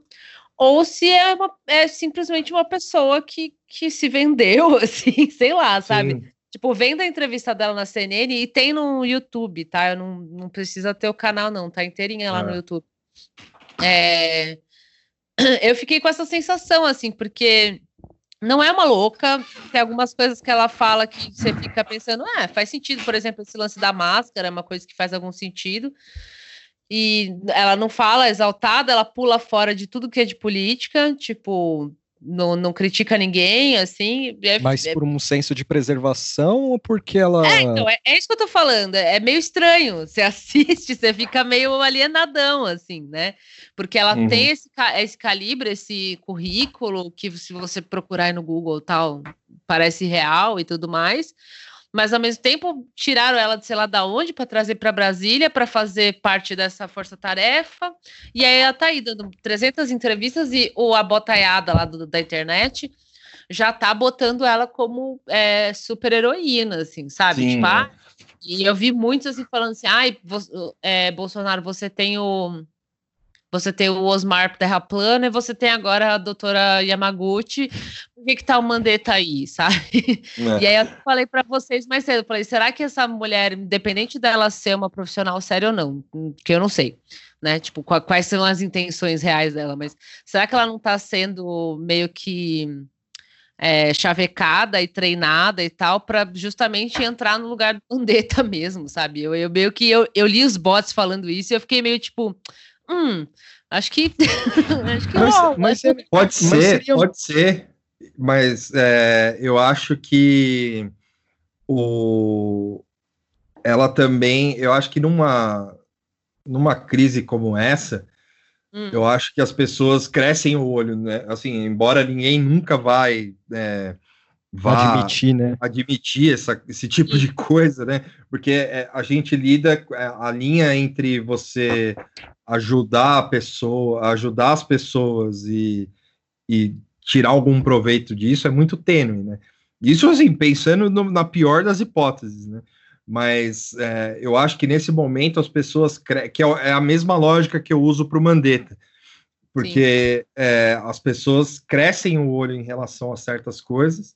C: ou se é, uma, é simplesmente uma pessoa que, que se vendeu, assim, sei lá, sabe? Sim. Tipo, vendo a entrevista dela na CNN e tem no YouTube, tá? Eu não, não precisa ter o canal, não, tá inteirinha lá é. no YouTube. É... Eu fiquei com essa sensação, assim, porque não é uma louca, tem algumas coisas que ela fala que você fica pensando, ah, faz sentido, por exemplo, esse lance da máscara é uma coisa que faz algum sentido. E ela não fala exaltada, ela pula fora de tudo que é de política, tipo, não, não critica ninguém, assim.
B: É, Mas é, por um senso de preservação ou porque ela.
C: É, então, é, é, isso que eu tô falando. É, é meio estranho. Você assiste, você fica meio alienadão, assim, né? Porque ela uhum. tem esse, esse calibre, esse currículo, que se você procurar aí no Google tal, parece real e tudo mais mas ao mesmo tempo tiraram ela de sei lá da onde para trazer para Brasília para fazer parte dessa força-tarefa. E aí ela tá aí dando 300 entrevistas e o a botaiada lá do, da internet já tá botando ela como é, super heroína, assim, sabe? Sim. Tipo, ah, e eu vi muitos assim falando assim, ai, é, Bolsonaro, você tem o você tem o Osmar Terra Plana e você tem agora a doutora Yamaguchi. Por que, que tá o Mandetta aí, sabe? É. E aí eu falei para vocês mais cedo, eu falei, será que essa mulher, independente dela ser uma profissional séria ou não, que eu não sei, né? Tipo, quais são as intenções reais dela, mas será que ela não tá sendo meio que é, chavecada e treinada e tal para justamente entrar no lugar do Mandetta mesmo, sabe? Eu, eu meio que eu, eu li os bots falando isso e eu fiquei meio tipo hum, acho que. acho que
A: mas, não, mas, mas, pode ser, mas seria... pode ser, mas é, eu acho que o, ela também, eu acho que numa, numa crise como essa, hum. eu acho que as pessoas crescem o olho, né? Assim, embora ninguém nunca vai. É, vá admitir, né? admitir essa, esse tipo de coisa, né? Porque é, a gente lida é, a linha entre você ajudar a pessoa, ajudar as pessoas e, e tirar algum proveito disso é muito tênue, né? Isso assim, pensando no, na pior das hipóteses, né? Mas é, eu acho que nesse momento as pessoas que é, é a mesma lógica que eu uso para o Mandetta, porque é, as pessoas crescem o olho em relação a certas coisas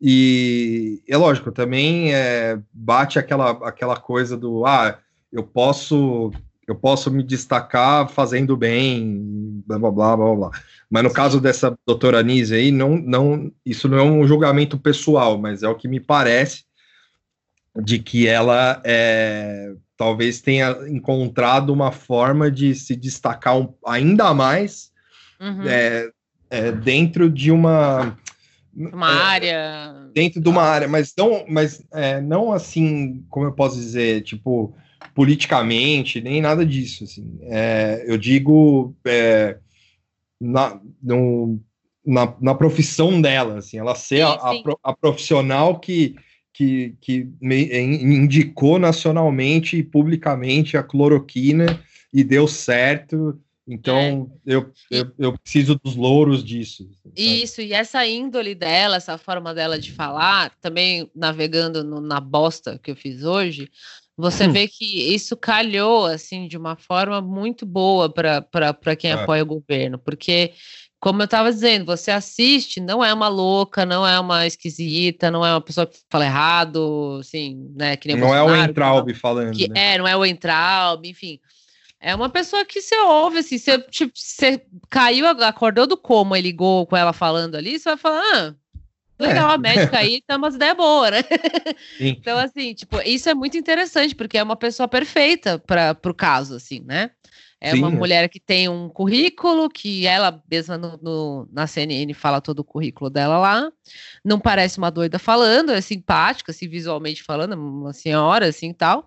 A: e é lógico, também é, bate aquela, aquela coisa do ah, eu posso eu posso me destacar fazendo bem, blá blá blá blá blá. Mas no Sim. caso dessa doutora Nise aí, não, não, isso não é um julgamento pessoal, mas é o que me parece de que ela é, talvez tenha encontrado uma forma de se destacar um, ainda mais uhum. é, é, dentro de uma
C: uma é, área.
A: Dentro de uma área, mas não, mas é, não assim, como eu posso dizer, tipo, politicamente, nem nada disso. Assim. É, eu digo é, na, no, na, na, profissão dela, assim, ela ser sim, a, sim. A, profissional que, que, que indicou nacionalmente e publicamente a cloroquina e deu certo então, é. eu, eu, eu, preciso dos louros disso.
C: Sabe? Isso, e essa índole dela, essa forma dela de falar, também navegando no, na bosta que eu fiz hoje, você hum. vê que isso calhou, assim, de uma forma muito boa para quem é. apoia o governo, porque, como eu estava dizendo, você assiste, não é uma louca, não é uma esquisita, não é uma pessoa que fala errado, assim, né, que nem
A: Não é o Entraub falando,
C: que, né? É, não é o Entraub, enfim... É uma pessoa que você ouve, assim, você, tipo, você caiu, acordou do coma e ligou com ela falando ali, você vai falar, ah, legal, é. a médica aí tem umas ideias boas, né? Sim. Então, assim, tipo, isso é muito interessante, porque é uma pessoa perfeita para o caso, assim, né? É Sim, uma é. mulher que tem um currículo, que ela mesma no, no, na CNN fala todo o currículo dela lá. Não parece uma doida falando, é simpática, assim, visualmente falando, uma senhora, assim, tal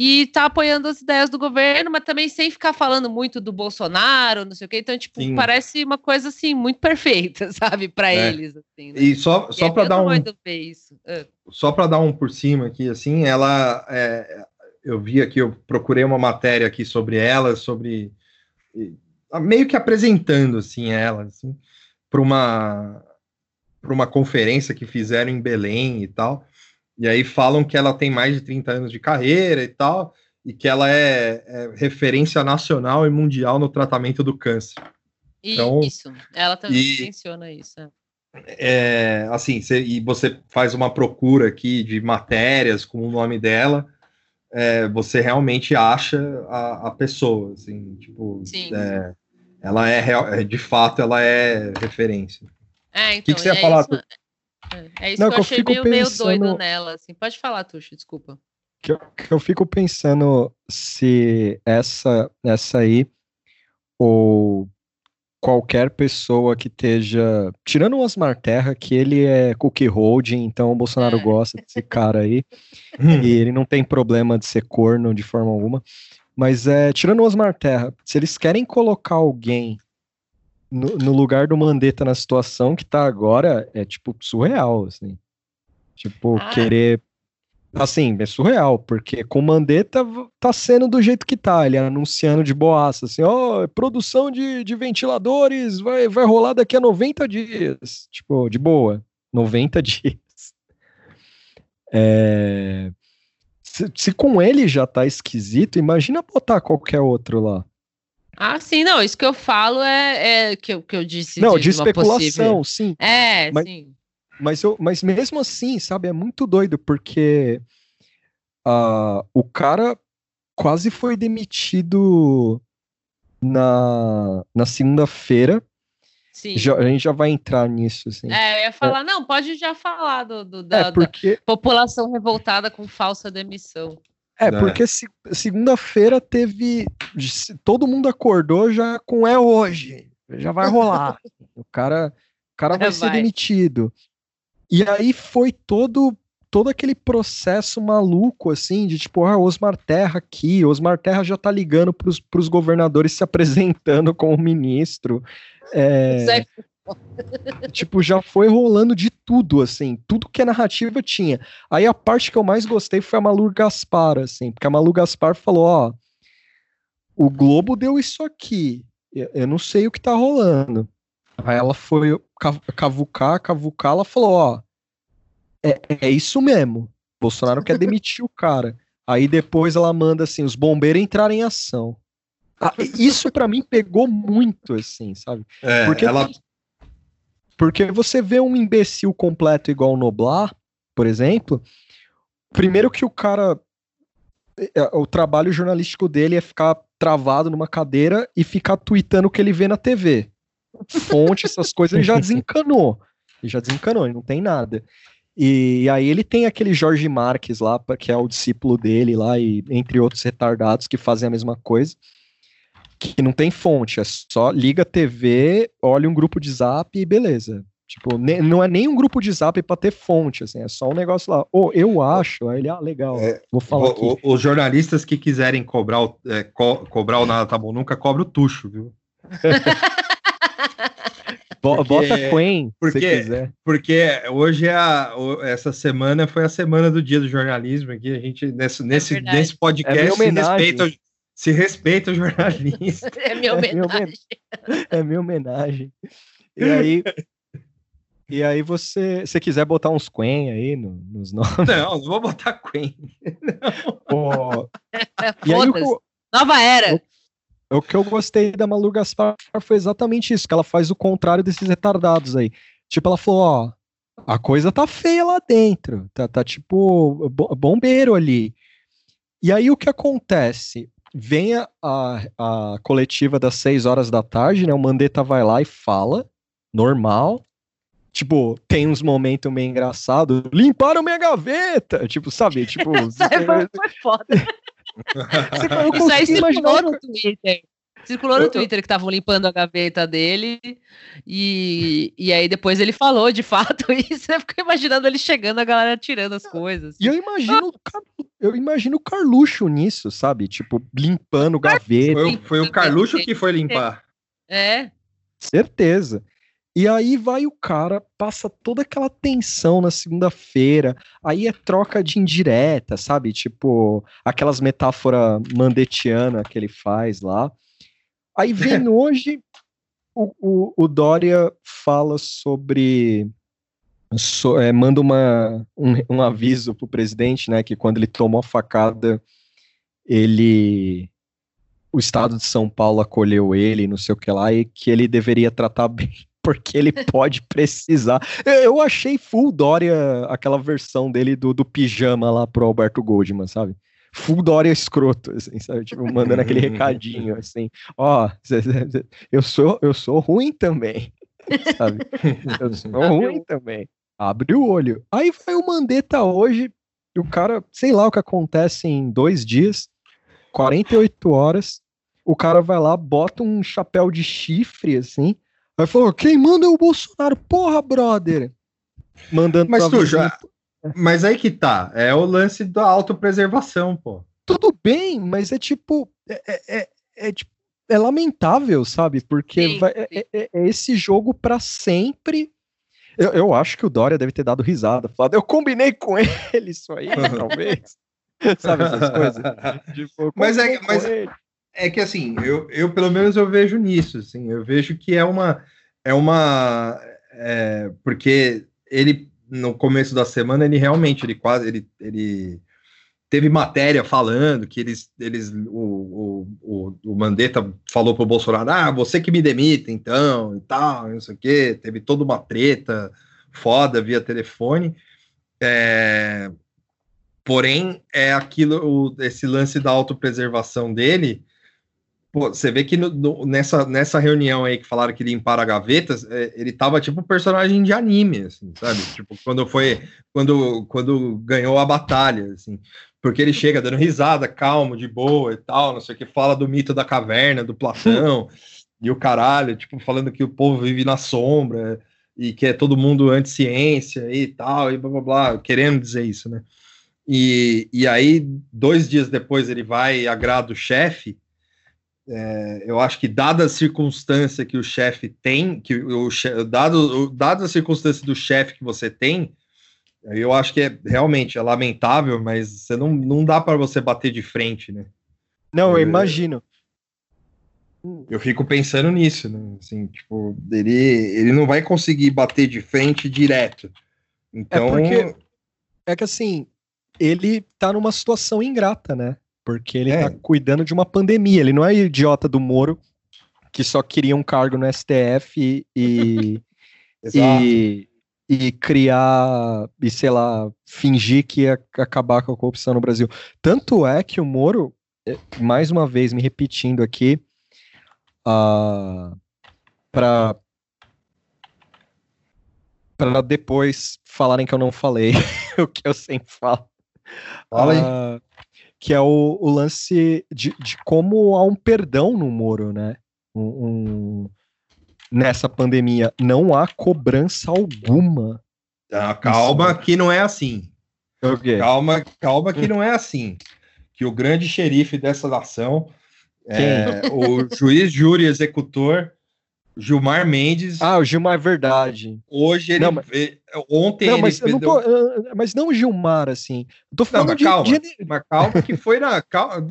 C: e tá apoiando as ideias do governo, mas também sem ficar falando muito do Bolsonaro, não sei o quê. Então, tipo, Sim. parece uma coisa assim muito perfeita, sabe, para é. eles. Assim,
A: né? E só, só é para dar um ah. só para dar um por cima aqui, assim, ela, é, eu vi aqui, eu procurei uma matéria aqui sobre ela, sobre meio que apresentando assim ela, assim, para uma para uma conferência que fizeram em Belém e tal. E aí falam que ela tem mais de 30 anos de carreira e tal, e que ela é, é referência nacional e mundial no tratamento do câncer.
C: Então, isso, ela também e, menciona isso. É,
A: assim, cê, e você faz uma procura aqui de matérias com o nome dela, é, você realmente acha a, a pessoa, assim, tipo, é, ela é, é, de fato, ela é referência.
C: É, então, o que, que você ia falar? Isso, é, é isso Não, que eu achei meio, pensando... meio doido nela, assim. Pode falar, Tuxo, desculpa.
B: Que eu, que eu fico pensando se essa, essa aí, ou qualquer pessoa que esteja. Tirando o Osmar Terra, que ele é cookie holding, então o Bolsonaro é. gosta desse cara aí. e ele não tem problema de ser corno de forma alguma. Mas é, tirando o Osmar Terra, se eles querem colocar alguém no, no, lugar do Mandetta na situação que tá agora, é tipo surreal, assim. Tipo, ah. querer Assim, é surreal, porque com o Mandetta tá sendo do jeito que tá, ele anunciando de boaça, assim, ó, oh, produção de, de ventiladores vai, vai rolar daqui a 90 dias. Tipo, de boa, 90 dias. É... Se, se, com ele já tá esquisito, imagina botar qualquer outro lá.
C: Ah, sim, não, isso que eu falo é, é que, eu, que eu disse.
B: Não, de, de especulação, possível... sim.
C: É, mas, sim.
B: Mas, eu, mas mesmo assim, sabe, é muito doido, porque uh, o cara quase foi demitido na, na segunda-feira. Já, a gente já vai entrar nisso. Assim.
C: É, eu ia falar, é. não, pode já falar do, do da, é porque... da, população revoltada com falsa demissão.
B: É, é. porque se, segunda-feira teve. Todo mundo acordou já com é hoje. Já vai rolar. o cara, o cara vai, vai ser demitido. E aí foi todo todo aquele processo maluco, assim, de tipo, ah, Osmar Terra aqui, Osmar Terra já tá ligando pros, pros governadores se apresentando como ministro. É, tipo, já foi rolando de tudo, assim, tudo que a narrativa tinha. Aí a parte que eu mais gostei foi a Malu Gaspar, assim, porque a Malu Gaspar falou, ó, o Globo deu isso aqui, eu não sei o que tá rolando. Aí ela foi cavucar, cavucar, ela falou, ó, é, é isso mesmo. Bolsonaro quer demitir o cara. Aí depois ela manda assim, os bombeiros entrarem em ação. Ah, isso para mim pegou muito, assim, sabe?
A: É, porque, ela...
B: porque você vê um imbecil completo igual o Noblar, por exemplo, primeiro que o cara é, o trabalho jornalístico dele é ficar travado numa cadeira e ficar tweetando o que ele vê na TV fonte, essas coisas, ele já desencanou. Ele já desencanou, ele não tem nada. E aí ele tem aquele Jorge Marques lá, que é o discípulo dele lá, e entre outros retardados que fazem a mesma coisa, que não tem fonte, é só liga a TV, olha um grupo de zap e beleza. Tipo, não é nem um grupo de zap para ter fonte, assim, é só um negócio lá. Ou oh, eu acho, aí ele, ah, legal, é, vou falar o,
A: aqui. Os jornalistas que quiserem cobrar o, é, co cobrar o nada tá bom, nunca cobra o tucho, viu?
B: Porque, Bota Queen,
A: porque, se quiser. Porque hoje é a, essa semana foi a semana do dia do jornalismo aqui. A gente, nesse, é nesse, nesse podcast, é se, respeita, se respeita o jornalista.
C: É minha homenagem.
B: É minha homenagem. E aí, e aí você, se quiser botar uns Quen aí no, nos nomes.
A: Não, não vou botar Quen.
C: Pô, e aí, o, Nova era.
B: O que eu gostei da Malu Gaspar foi exatamente isso, que ela faz o contrário desses retardados aí. Tipo, ela falou, ó, a coisa tá feia lá dentro, tá, tá tipo bombeiro ali. E aí o que acontece? Vem a, a, coletiva das seis horas da tarde, né? O Mandetta vai lá e fala, normal. Tipo, tem uns momentos meio engraçados. Limparam minha gaveta! Tipo, sabe? Tipo.
C: foi foda. Isso aí circulou no Twitter. Circulou no Twitter que estavam limpando a gaveta dele, e, e aí depois ele falou de fato isso. Eu fico imaginando ele chegando, a galera tirando as coisas.
B: E eu imagino, eu imagino o Carluxo nisso, sabe? Tipo, limpando gaveta.
A: Foi, foi o Carluxo que foi limpar.
C: É.
B: Certeza. E aí vai o cara, passa toda aquela tensão na segunda-feira, aí é troca de indireta, sabe? Tipo, aquelas metáforas mandetiana que ele faz lá. Aí vem hoje, o, o, o Dória fala sobre so, é, manda uma, um, um aviso pro presidente, né, que quando ele tomou a facada, ele o estado de São Paulo acolheu ele, não sei o que lá, e que ele deveria tratar bem, porque ele pode precisar. Eu achei full Dória aquela versão dele do, do pijama lá pro Alberto Goldman, sabe? Full Dória escroto, assim, sabe? Tipo, mandando aquele recadinho, assim, ó, eu sou, eu sou ruim também, sabe? Eu sou ruim também. Abre o olho. Aí vai o Mandetta hoje, e o cara, sei lá o que acontece em dois dias, 48 horas, o cara vai lá, bota um chapéu de chifre, assim, aí falou, quem manda é o Bolsonaro, porra, brother!
A: Mandando Mas tu já... Mas aí que tá, é o lance da autopreservação, pô.
B: Tudo bem, mas é tipo, é, é, é, é tipo, é lamentável, sabe? Porque sim, vai, sim. É, é, é, esse jogo para sempre. Eu, eu, acho que o Dória deve ter dado risada, falado, eu combinei com ele isso aí, talvez. Sabe essas coisas?
A: tipo, mas é, mas é que assim, eu, eu pelo menos eu vejo nisso, assim, eu vejo que é uma é uma é, porque ele no começo da semana ele realmente ele quase ele, ele teve matéria falando que eles eles o, o, o, Mandetta falou pro Bolsonaro ah você que me demita então e tal não sei o que teve toda uma treta foda via telefone é, Porém, é aquilo, o, esse lance da autopreservação dele. Pô, você vê que no, no, nessa, nessa reunião aí que falaram que limparam gavetas, é, ele tava tipo um personagem de anime, assim, sabe? Tipo, quando foi. Quando, quando ganhou a batalha, assim. Porque ele chega dando risada, calmo, de boa e tal, não sei o que, fala do mito da caverna, do Platão, e o caralho, tipo, falando que o povo vive na sombra e que é todo mundo anti-ciência e tal, e blá blá blá, querendo dizer isso, né? E, e aí, dois dias depois, ele vai e agrada o chefe. É, eu acho que, dada a circunstância que o chefe tem, que o, dado, dado a circunstância do chefe que você tem, eu acho que é realmente é lamentável, mas você não, não dá para você bater de frente, né?
B: Não, eu imagino.
A: Eu fico pensando nisso, né? Assim, tipo, ele, ele não vai conseguir bater de frente direto. Então.
B: É, porque, é que assim, ele tá numa situação ingrata, né? Porque ele é. tá cuidando de uma pandemia. Ele não é idiota do Moro, que só queria um cargo no STF e, e, e, criar, e sei lá, fingir que ia acabar com a corrupção no Brasil. Tanto é que o Moro, é, mais uma vez me repetindo aqui, uh, para para depois falarem que eu não falei o que eu sempre falo. Fala aí. Uh, que é o, o lance de, de, como há um perdão no Moro, né? Um, um, nessa pandemia. Não há cobrança alguma.
A: Ah, calma, que não é assim.
B: Okay.
A: Calma, calma, que não é assim. Que o grande xerife dessa nação, é, o juiz, júri, executor, Gilmar Mendes.
B: Ah, o Gilmar é verdade.
A: Hoje ele. Não, mas... Ontem
B: não, mas, ele não tô, mas não o Gilmar, assim.
A: Eu tô falando não, de, calma, de... Mas calma que foi na. Calma,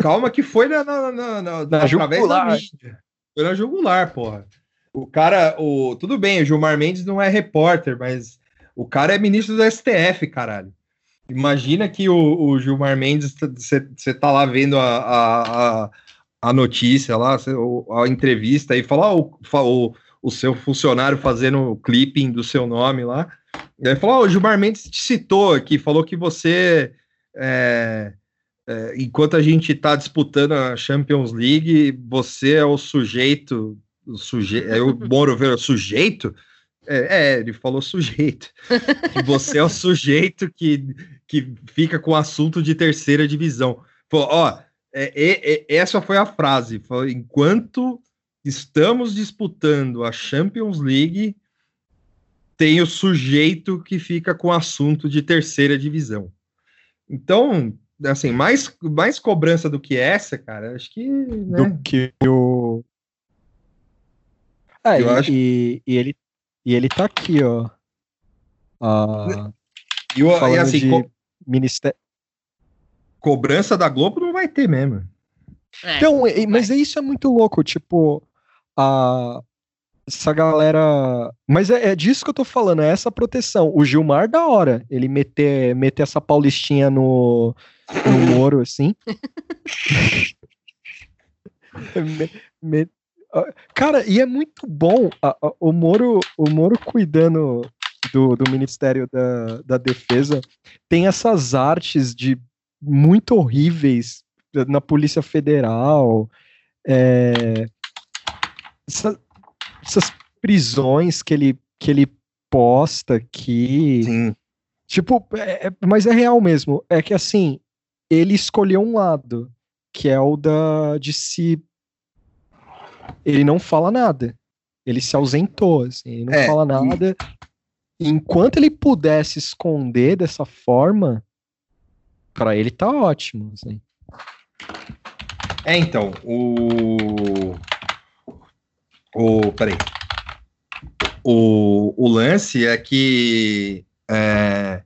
A: calma que foi na, na, na, na, na mídia. Foi na jugular, porra. O cara, o, tudo bem, o Gilmar Mendes não é repórter, mas o cara é ministro do STF, caralho. Imagina que o, o Gilmar Mendes, você tá lá vendo a, a, a a notícia lá, a entrevista e falar o, o, o seu funcionário fazendo o clipping do seu nome lá. E aí falou: oh, o Gilmar Mendes te citou aqui, falou que você, é, é, enquanto a gente está disputando a Champions League, você é o sujeito. O sujeito é o Moro ver sujeito? É, é, ele falou sujeito. que você é o sujeito que, que fica com o assunto de terceira divisão. Falou, ó, é, é, essa foi a frase. Foi, enquanto estamos disputando a Champions League, tem o sujeito que fica com o assunto de terceira divisão. Então, assim, mais, mais cobrança do que essa, cara, acho que. Né?
B: Do que o. É, e, acho... e, e, ele, e ele tá aqui, ó. Uh,
A: e, o, e assim, co... ministério cobrança da Globo não vai ter mesmo.
B: É, então, mas isso é muito louco, tipo, a, essa galera. Mas é, é, disso que eu tô falando, é essa proteção. O Gilmar, da hora, ele meter, meter essa paulistinha no, no Moro, assim. me, me... Cara, e é muito bom a, a, o Moro, o Moro cuidando do, do Ministério da, da Defesa. Tem essas artes de muito horríveis na Polícia Federal. É, essa, essas prisões que ele, que ele posta aqui. Sim. Tipo, é, é, mas é real mesmo. É que assim, ele escolheu um lado, que é o da de se. Ele não fala nada. Ele se ausentou, assim, ele não é, fala nada. E... Enquanto ele pudesse esconder dessa forma, para ele tá ótimo, assim.
A: É, então, o o, peraí. O, o lance é que é,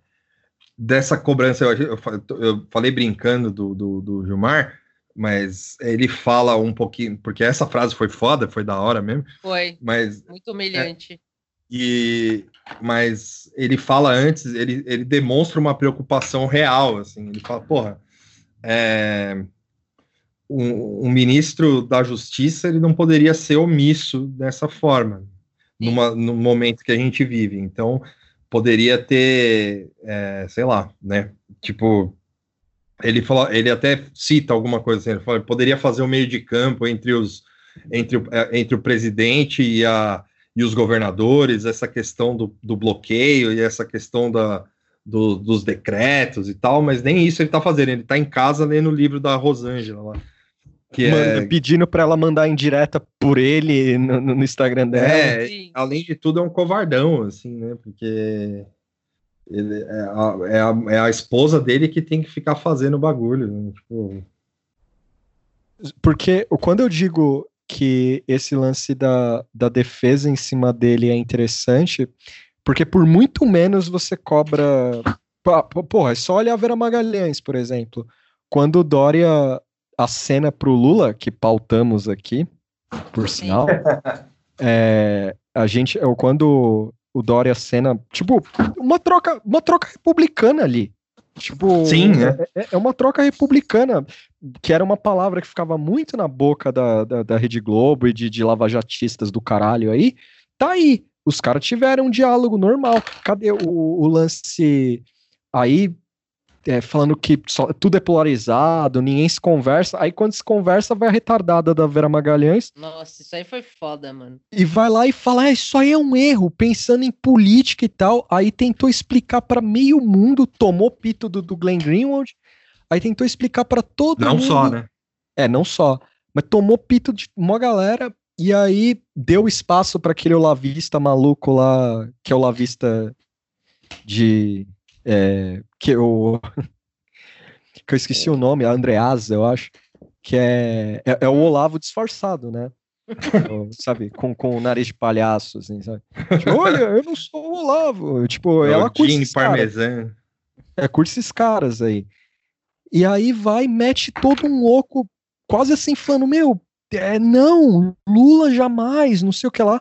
A: dessa cobrança, eu, eu, eu, falei brincando do, do, do, Gilmar, mas ele fala um pouquinho, porque essa frase foi foda, foi da hora mesmo.
C: Foi.
A: Mas,
C: muito humilhante.
A: E, mas ele fala antes, ele, ele demonstra uma preocupação real, assim, ele fala, porra, é, um, um, ministro da Justiça ele não poderia ser omisso dessa forma, numa, no momento que a gente vive. Então, poderia ter, é, sei lá, né? Tipo, ele fala, ele até cita alguma coisa assim, ele fala, poderia fazer o um meio de campo entre os entre o, é, entre o presidente e, a, e os governadores, essa questão do, do bloqueio e essa questão da, do, dos decretos e tal, mas nem isso ele está fazendo, ele está em casa lendo o livro da Rosângela lá.
B: Que Manda, é... Pedindo para ela mandar em direta por ele no, no Instagram dela.
A: É, além de tudo, é um covardão, assim, né? Porque ele é a, é, a, é a esposa dele que tem que ficar fazendo o bagulho. Né? Tipo...
B: Porque quando eu digo que esse lance da, da defesa em cima dele é interessante, porque por muito menos você cobra. Porra, é só olhar a Vera Magalhães, por exemplo. Quando o Dória a cena pro Lula, que pautamos aqui, por sinal, é, a gente, eu, quando o Dória cena, tipo, uma troca, uma troca republicana ali. Tipo,
A: Sim, né?
B: é, é, é uma troca republicana, que era uma palavra que ficava muito na boca da, da, da Rede Globo e de, de lavajatistas do caralho aí. Tá aí. Os caras tiveram um diálogo normal. Cadê o, o lance aí é, falando que só, tudo é polarizado, ninguém se conversa. Aí quando se conversa, vai a retardada da Vera Magalhães.
C: Nossa, isso aí foi foda, mano.
B: E vai lá e fala: ah, isso aí é um erro, pensando em política e tal. Aí tentou explicar para meio mundo, tomou pito do, do Glenn Greenwald. Aí tentou explicar para todo
A: não
B: mundo.
A: Não só, né?
B: É, não só. Mas tomou pito de uma galera. E aí deu espaço para aquele olavista maluco lá, que é o lavista de é, que eu que eu esqueci o nome, a Andreasa, eu acho, que é, é, é o Olavo disfarçado, né? sabe, com, com o nariz de palhaço, assim, sabe? Tipo, olha, eu não sou o Olavo. Tipo, é ela curte esses parmesan. É, curte esses caras aí. E aí vai, mete todo um louco, quase assim, falando, meu, é, não, Lula jamais, não sei o que lá.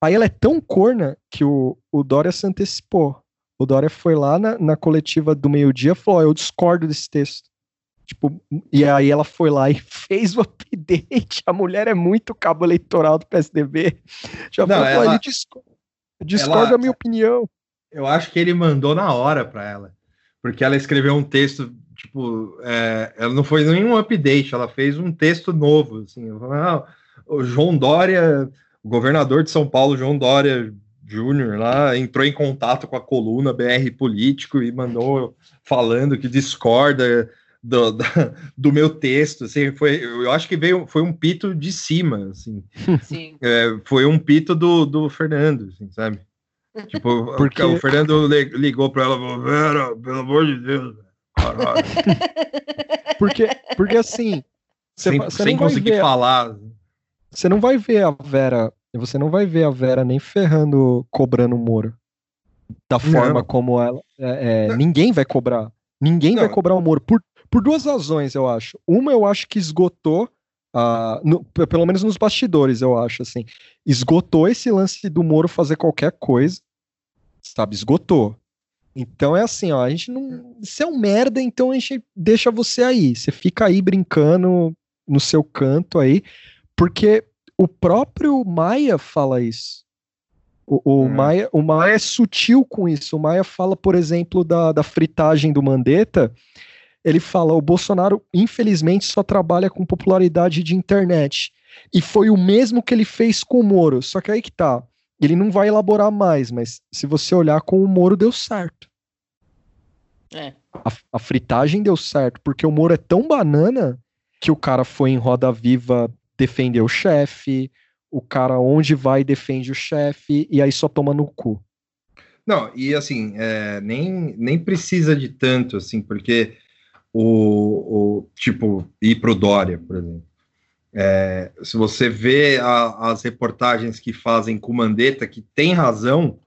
B: Aí ela é tão corna que o, o Dória se antecipou. O Dória foi lá na, na coletiva do meio-dia e falou: oh, eu discordo desse texto. Tipo, e aí ela foi lá e fez o update. A mulher é muito cabo eleitoral do PSDB. Já Não, falou, ela, ele discorda, discorda da minha opinião.
A: Eu acho que ele mandou na hora para ela. Porque ela escreveu um texto, tipo, é, ela não foi nenhum update, ela fez um texto novo. Assim, falei, ah, o João Dória, o governador de São Paulo, João Dória, Júnior lá entrou em contato com a coluna BR Político e mandou falando que discorda do, do, do meu texto. Assim, foi, eu acho que veio, foi um pito de cima, assim. Sim. É, foi um pito do, do Fernando, assim, sabe? Tipo, porque o Fernando ligou para ela e falou: Vera, pelo amor de Deus, caralho.
B: porque, porque assim.
A: Sem, você sem conseguir falar.
B: Você não vai ver a Vera você não vai ver a Vera nem ferrando, cobrando o Moro. Da forma não. como ela. É, é, ninguém vai cobrar. Ninguém não. vai cobrar o Moro. Por, por duas razões, eu acho. Uma, eu acho que esgotou a, no, pelo menos nos bastidores, eu acho, assim, esgotou esse lance do Moro fazer qualquer coisa, sabe? Esgotou. Então é assim, ó, a gente não. Você é um merda, então a gente deixa você aí. Você fica aí brincando no seu canto aí, porque o próprio Maia fala isso. O, o, hum. Maia, o Maia é sutil com isso. O Maia fala, por exemplo, da, da fritagem do Mandetta. Ele fala: o Bolsonaro, infelizmente, só trabalha com popularidade de internet. E foi o mesmo que ele fez com o Moro. Só que aí que tá. Ele não vai elaborar mais, mas se você olhar com o Moro, deu certo. É. A, a fritagem deu certo, porque o Moro é tão banana que o cara foi em Roda Viva defender o chefe, o cara onde vai defende o chefe, e aí só toma no cu.
A: Não, e assim, é, nem, nem precisa de tanto, assim, porque o, o tipo, ir pro Dória, por exemplo. É, se você vê a, as reportagens que fazem com Mandetta, que tem razão,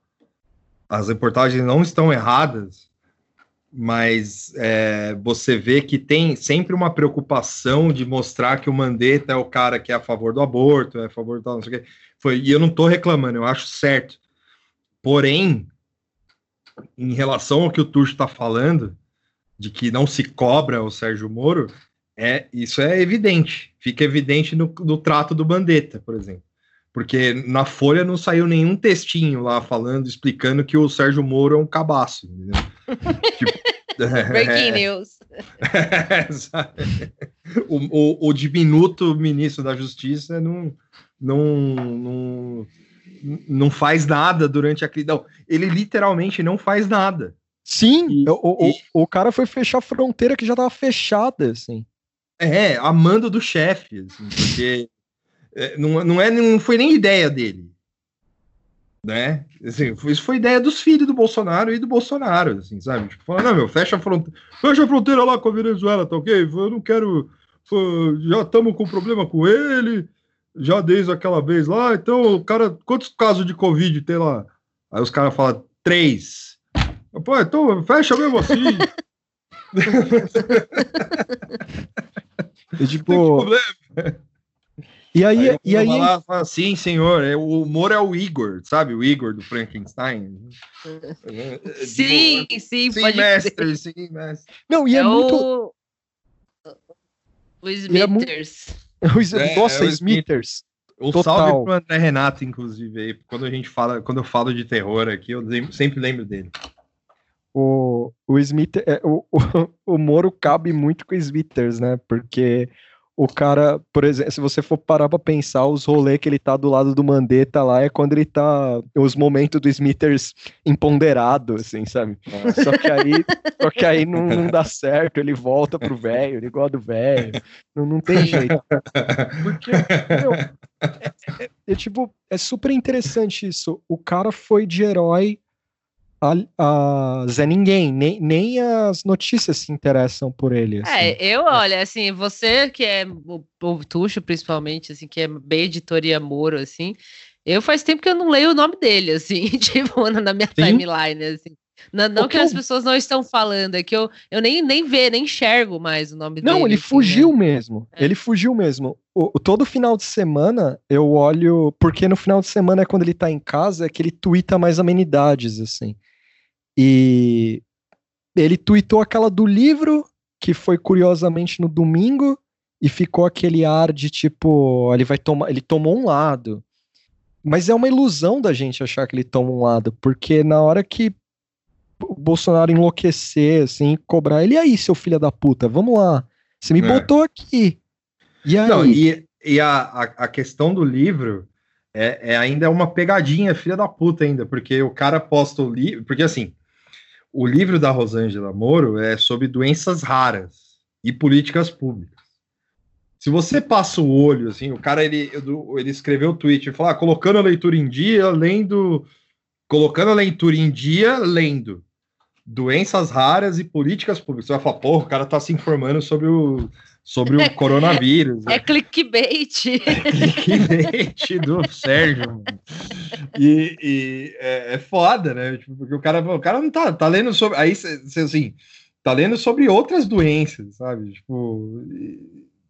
A: as reportagens não estão erradas, mas é, você vê que tem sempre uma preocupação de mostrar que o Mandetta é o cara que é a favor do aborto, é a favor do tal, não sei o quê. Foi, e eu não estou reclamando, eu acho certo. Porém, em relação ao que o Tuxo está falando, de que não se cobra o Sérgio Moro, é isso é evidente. Fica evidente no, no trato do Mandetta, por exemplo. Porque na Folha não saiu nenhum textinho lá falando, explicando que o Sérgio Moro é um cabaço. tipo,
C: Breaking news.
A: o, o, o, diminuto ministro da Justiça não, não, não, não faz nada durante a crise. Não, ele literalmente não faz nada.
B: Sim, e, o, e... o, o cara foi fechar a fronteira que já estava fechada, assim.
A: É, a mando do chefe, assim, porque é, não, não, é, não foi nem ideia dele. Né? Assim, isso foi ideia dos filhos do Bolsonaro e do Bolsonaro, assim, sabe? Tipo, falando, não, meu, fecha a fronteira, fecha a fronteira lá com a Venezuela, tá ok? Eu não quero. Já estamos com problema com ele, já desde aquela vez lá, então, cara, quantos casos de Covid tem lá? Aí os caras falam, três. Pô, então fecha mesmo assim.
B: e, tipo, e aí, aí, e aí...
A: Lá, fala, sim, senhor, é, o humor é o Igor, sabe? O Igor do Frankenstein.
C: Sim, sim,
A: sim, pode mestre, sim, mestre.
B: Não, e é, é muito...
C: O, o Smithers.
B: É muito... É, Nossa, é Smithers.
A: O Total. salve pro André Renato, inclusive, aí, quando a gente fala, quando eu falo de terror aqui, eu sempre lembro dele.
B: O, o Smith, é, o, o, o Moro cabe muito com o Smithers, né? Porque o cara, por exemplo, se você for parar pra pensar, os rolês que ele tá do lado do Mandetta lá é quando ele tá. Os momentos do Smithers empoderado, assim, sabe? Só que aí, só que aí não, não dá certo, ele volta pro velho, ele gosta do velho. Não, não tem jeito. Porque, meu, é, é, é, tipo, é super interessante isso. O cara foi de herói a, a Zé Ninguém, nem, nem as notícias se interessam por ele.
C: Assim. É, eu, olha, assim, você que é o, o Tuxo, principalmente, assim, que é bem editoria Moro, assim, eu faz tempo que eu não leio o nome dele, assim, tipo, na minha Sim. timeline, assim. Não, não que, as pessoas não estão falando, é que eu, eu nem, nem vê, nem enxergo mais o nome
B: não,
C: dele.
B: Não, ele assim, fugiu né? mesmo. É. Ele fugiu mesmo. O, todo final de semana eu olho. Porque no final de semana é quando ele tá em casa, é que ele twitta mais amenidades, assim. E ele tweetou aquela do livro, que foi curiosamente no domingo, e ficou aquele ar de tipo, ele vai tomar, ele tomou um lado. Mas é uma ilusão da gente achar que ele toma um lado, porque na hora que o Bolsonaro enlouquecer, assim, cobrar ele, e aí, seu filho da puta, vamos lá. Você me é. botou aqui.
A: E aí? Não, e, e a, a, a, questão do livro é, é ainda uma pegadinha, filha da puta ainda, porque o cara posta o livro, porque assim, o livro da Rosângela Moro é sobre doenças raras e políticas públicas. Se você passa o olho, assim, o cara ele, ele escreveu o tweet e falou: ah, colocando a leitura em dia, lendo. Colocando a leitura em dia, lendo doenças raras e políticas públicas. Você vai falar, porra, o cara tá se informando sobre o, sobre o coronavírus.
C: É, é clickbait.
A: É clickbait do Sérgio. E, e é, é, foda, né? Tipo, porque o cara, o cara não tá, tá lendo sobre. Aí, assim, tá lendo sobre outras doenças, sabe? Tipo.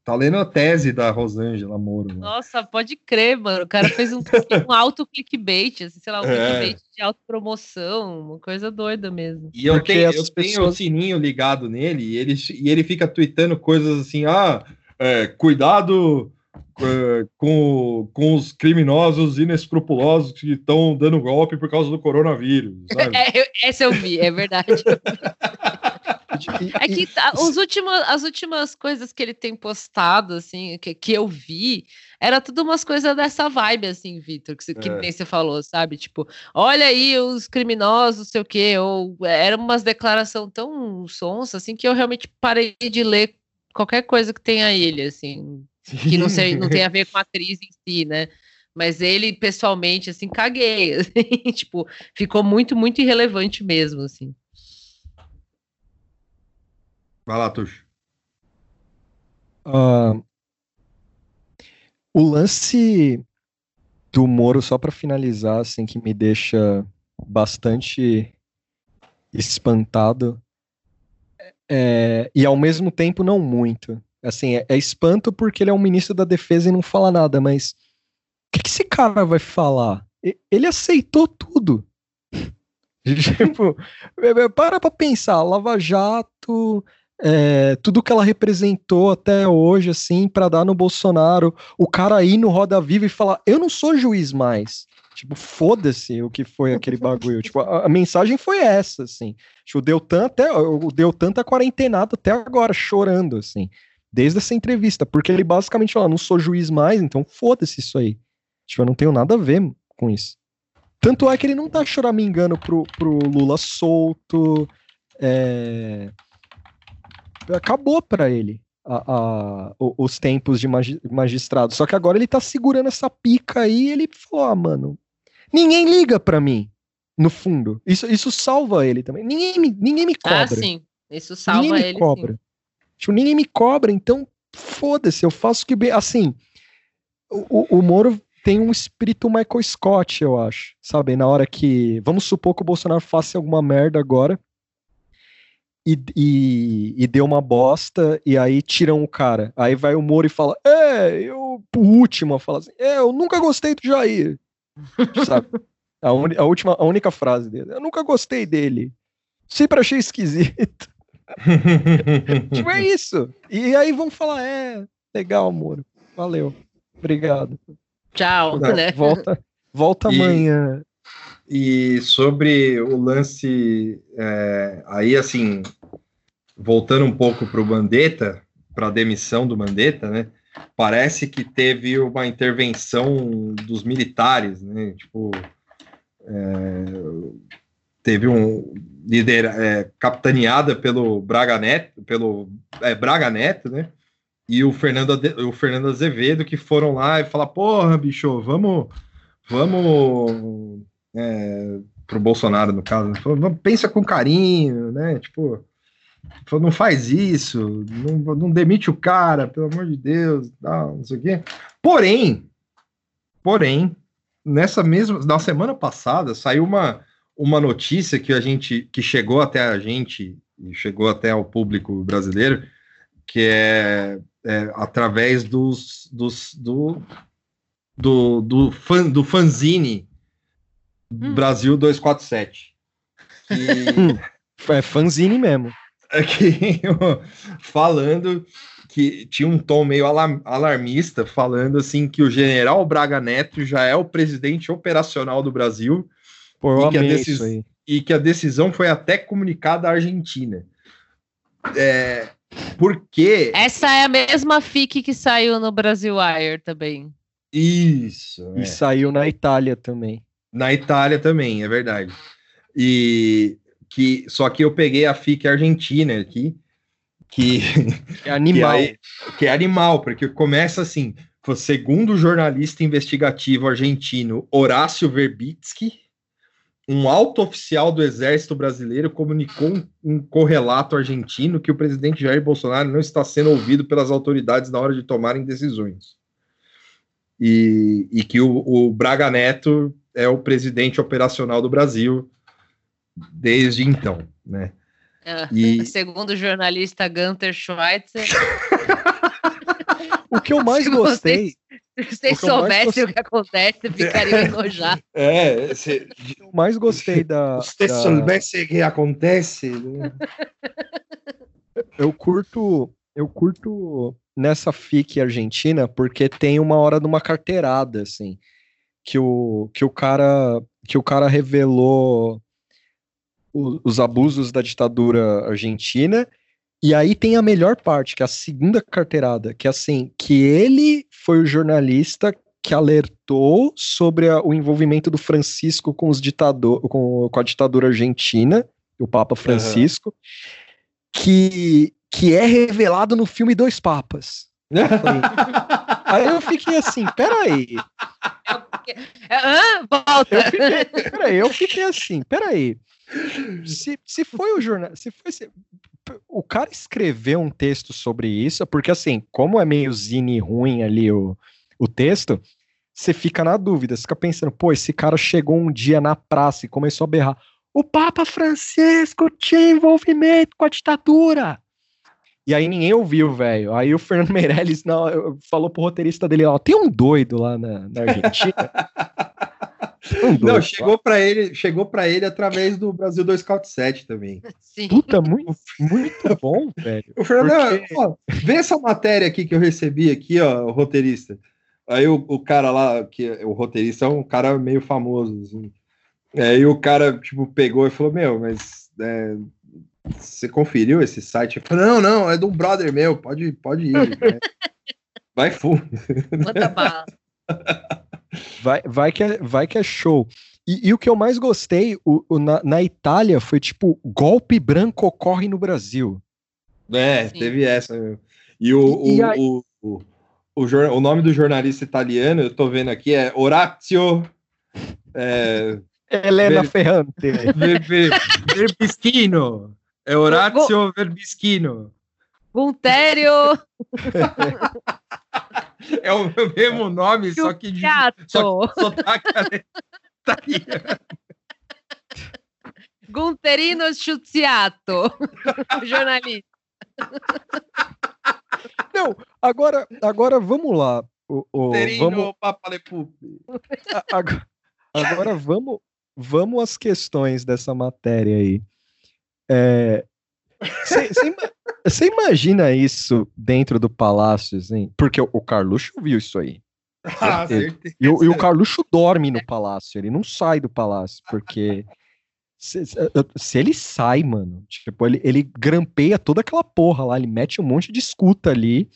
A: Tá lendo a tese da Rosângela Moro. Mano.
C: Nossa, pode crer, mano. O cara fez um, um auto clickbait, assim, sei lá, um é. clickbait de autopromoção, uma coisa doida mesmo.
A: E eu tenho, eu tenho o sininho ligado nele e ele, e ele fica tweetando coisas assim, ah, é, cuidado é, com, com os criminosos inescrupulosos que estão dando golpe por causa do coronavírus.
C: Sabe? É, essa eu vi, é verdade. É que os últimos, as últimas coisas que ele tem postado, assim, que, que eu vi, era tudo umas coisas dessa vibe, assim, Vitor, que, que é. nem você falou, sabe? Tipo, olha aí os criminosos, não sei o quê, ou era umas declaração tão sonsa, assim, que eu realmente parei de ler qualquer coisa que tenha ele, assim, Sim. que não, sei, não tem a ver com a crise em si, né? Mas ele, pessoalmente, assim, caguei, assim, tipo, ficou muito, muito irrelevante mesmo, assim.
A: Vai lá, Tuxo.
B: Uh, o lance do Moro, só para finalizar, assim, que me deixa bastante espantado, é, e ao mesmo tempo não muito. Assim, é, é, espanto porque ele é um ministro da defesa e não fala nada, mas o que, que esse cara vai falar? Ele aceitou tudo. tipo, é, é, para pra pensar, Lava Jato, é, tudo que ela representou até hoje, assim, para dar no Bolsonaro, o cara aí no Roda Viva e falar: eu não sou juiz mais. Tipo, foda-se o que foi aquele bagulho. tipo, a, a, mensagem foi essa, assim. Tipo, o Deltan até. O Deltan tá quarentenado até agora, chorando, assim. Desde essa entrevista. Porque ele basicamente fala, não sou juiz mais, então foda-se isso aí. Tipo, eu não tenho nada a ver com isso. Tanto é que ele não tá choramingando pro, pro Lula solto. É acabou para ele a, a, os tempos de magistrado. Só que agora ele tá segurando essa pica aí e ele falou: ah, mano, ninguém liga para mim, no fundo. Isso, isso salva ele também. Ninguém me, ninguém me ah, cobra. Ah,
C: sim. Isso salva
B: ninguém
C: ele.
B: Me cobra. Sim. Tipo, ninguém me cobra, então foda-se, eu faço que bem. Assim, o, o Moro tem um espírito Michael Scott, eu acho. Sabe? Na hora que. Vamos supor que o Bolsonaro faça alguma merda agora e, e, e, deu uma bosta, e aí tiram o cara. Aí vai o Moro e fala: É, eu, o último, fala assim: É, eu nunca gostei do Jair. Sabe? A, un, a, última, a única frase dele: Eu nunca gostei dele. Sempre achei esquisito. tipo, é isso. E aí vão falar: É, legal, Moro. Valeu. Obrigado.
C: Tchau.
B: Né? Volta, volta e... amanhã.
A: E sobre o lance, é, aí assim, voltando um pouco para o Mandetta, para a demissão do Mandetta, né? Parece que teve uma intervenção dos militares, né? Tipo, é, teve um líder é, capitaneada pelo Braga Neto, pelo é, Braga Neto, né? E o Fernando, o Fernando Azevedo que foram lá e falar, porra, bicho, vamos, vamos é, pro Bolsonaro, no caso, né? falou, pensa com carinho, né? Tipo, falou, não faz isso, não, não demite o cara, pelo amor de Deus, não, não sei o quê. Porém, porém, nessa mesma, na semana passada, saiu uma, uma notícia que a gente, que chegou até a gente, e chegou até ao público brasileiro, que é, é através dos, dos, do, do, do, fan, do fanzine hum. Brasil 247.
B: Que... é fanzine mesmo.
A: Aqui, falando que tinha um tom meio alarmista, falando assim que o general Braga Neto já é o presidente operacional do Brasil
B: Pô,
A: e, que decis... e, que a decisão foi até comunicada à Argentina. É... Porque.
C: Essa é a mesma FIC que saiu no Brasil Wire também.
A: Isso.
B: E é. saiu na Itália também.
A: Na Itália também, é verdade. E que só que eu peguei a FIC Argentina aqui, que
B: é animal, que,
A: aí, que é animal, porque começa assim, segundo o jornalista investigativo argentino Horácio Verbitsky, um alto oficial do Exército Brasileiro comunicou um, um, correlato argentino que o presidente Jair Bolsonaro não está sendo ouvido pelas autoridades na hora de tomarem decisões. E, e que o, o Braga Neto é o presidente operacional do Brasil desde então, né?
C: É, e... Segundo o jornalista Gunter Schweitzer.
B: o que eu mais gostei.
C: Se vocês soubessem o que acontece, ficariam enojados.
A: É, se...
B: eu mais gostei da.
A: Se vocês
B: da...
A: soubessem o que acontece.
B: Né? Eu curto. Eu curto nessa FIC argentina porque tem uma hora de uma carteirada, assim. Que o, que o cara que o cara revelou o, os abusos da ditadura argentina e aí tem a melhor parte, que é a segunda carteirada, que é assim, que ele foi o jornalista que alertou sobre a, o envolvimento do Francisco com os ditador, com, com a ditadura argentina, o Papa Francisco, uhum. que, que é revelado no filme Dois Papas. aí eu fiquei assim, peraí.
C: Ah, volta.
B: Eu fiquei, peraí, eu fiquei assim, peraí. Se, se foi o jornal, se foi, se, o cara escreveu um texto sobre isso, porque assim, como é meio zine ruim ali o, o texto, você fica na dúvida, você fica pensando, pô, esse cara chegou um dia na praça e começou a berrar, o Papa Francisco tinha envolvimento com a ditadura. E aí ninguém ouviu, velho. Aí o Fernando Meirelles não, falou pro roteirista dele, ó, tem um doido lá na, na Argentina.
A: Não, chegou para ele, chegou para ele através do Brasil 247 também.
B: Sim. Puta, muito, muito bom, velho.
A: O Fernando, porque... ó, vê essa matéria aqui que eu recebi aqui, ó, o roteirista. Aí o, o cara lá, que o roteirista é um cara meio famoso, assim. Aí o cara, tipo, pegou e falou, meu, mas é, você conferiu esse site? Eu falei, não, não, é de um brother meu, pode, pode ir. Vai full. Bota bala.
B: Vai, vai, que é, vai que é show. E, e o que eu mais gostei, o, o na, na, Itália, foi tipo, golpe branco ocorre no Brasil.
A: É, Sim. teve essa. Meu. E o, e, o, aí... o, o, o, o, nome do jornalista italiano, eu tô vendo aqui, é Orazio. É,
B: Helena Ver, Ferrante.
A: Ver, ver. É Orazio Verbischino.
C: Guntério.
A: É o mesmo nome, só que de só que sotaque italiano.
C: Gunterino Sciuziato, jornalista.
B: Não, agora, agora vamos lá. O, o,
A: vamos...
B: Agora, agora vamos, vamos às questões dessa matéria aí. É, você imagina isso dentro do palácio, assim? Porque o, o Carluxo viu isso aí. Ah, certeza. E, o, e o Carluxo dorme no palácio, ele não sai do palácio, porque se, se ele sai, mano, tipo, ele, ele grampeia toda aquela porra lá, ele mete um monte de escuta ali,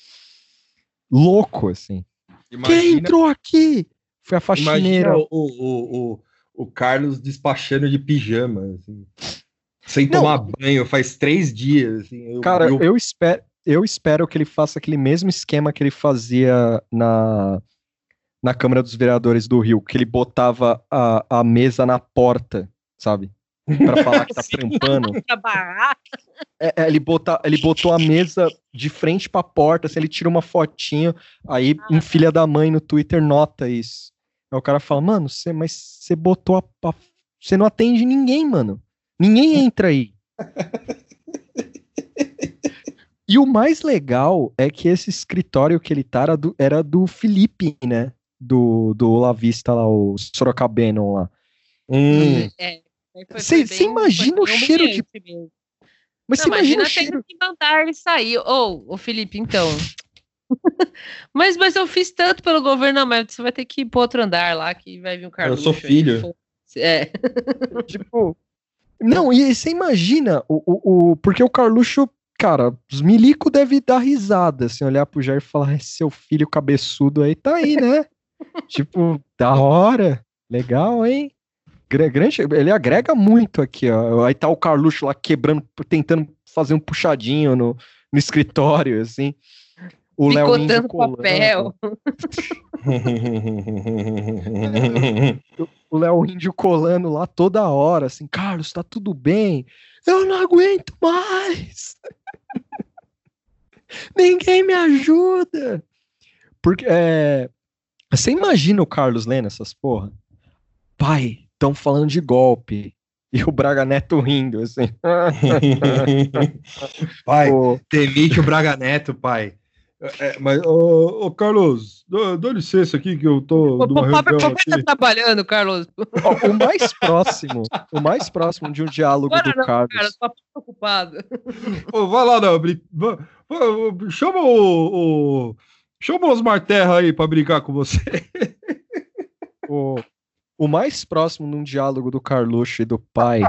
B: louco, assim. Imagina, Quem entrou aqui? Foi a faxineira.
A: O, o, o, o Carlos despachando de pijama, assim sem não. tomar banho faz três dias. Assim,
B: eu, Cara, eu... eu... espero, eu espero que ele faça aquele mesmo esquema que ele fazia na, na Câmara dos Vereadores do Rio, que ele botava a, a mesa na porta, sabe? Pra falar que tá trampando. É, é, ele, bota, ele botou a mesa de frente pra porta, assim, ele tira uma fotinho, aí ah. um filha da mãe no Twitter nota isso. Aí o cara fala, mano, você, mas você botou a, a. Você não atende ninguém, mano. Ninguém entra aí. e o mais legal é que esse escritório que ele tá era do, era do Felipe, né? Do, do Olavista lá, o Sorocabeno lá.
C: Hum. Você
B: é, imagina o cheiro de. Mesmo.
C: Mas você imagina, imagina o cheiro. que mandar ele sair. Ou, oh, o Felipe, então. mas, mas eu fiz tanto pelo governo, mas você vai ter que ir pro outro andar lá que vai vir um cara.
A: Eu sou filho.
C: É.
B: tipo, não, e você imagina, o, o, o, porque o Carluxo, cara, os milico deve dar risada, assim, olhar pro Jair e falar, seu filho cabeçudo aí tá aí, né? tipo, da hora, legal, hein? Grande, ele agrega muito aqui, ó. Aí tá o Carluxo lá quebrando, tentando fazer um puxadinho no, no escritório, assim.
C: O Léo Índio papel.
B: o Léo Índio colando lá toda hora, assim, Carlos, tá tudo bem? Eu não aguento mais. Ninguém me ajuda. Porque é, você imagina o Carlos lendo essas porra? Pai, estão falando de golpe. E o Braga Neto rindo, assim.
A: pai, Pô. demite o Braga Neto, pai. É, mas, ô, ô Carlos, dá, licença aqui que eu tô. O
C: Pobre tá trabalhando, Carlos.
B: o mais próximo, o mais próximo de um diálogo Agora do não, Carlos. Cara,
C: tô preocupado.
A: Ô, vai lá, não, chama o, o. Chama o Osmar Terra aí pra brincar com você.
B: O, o mais próximo num diálogo do Carluxo e do pai,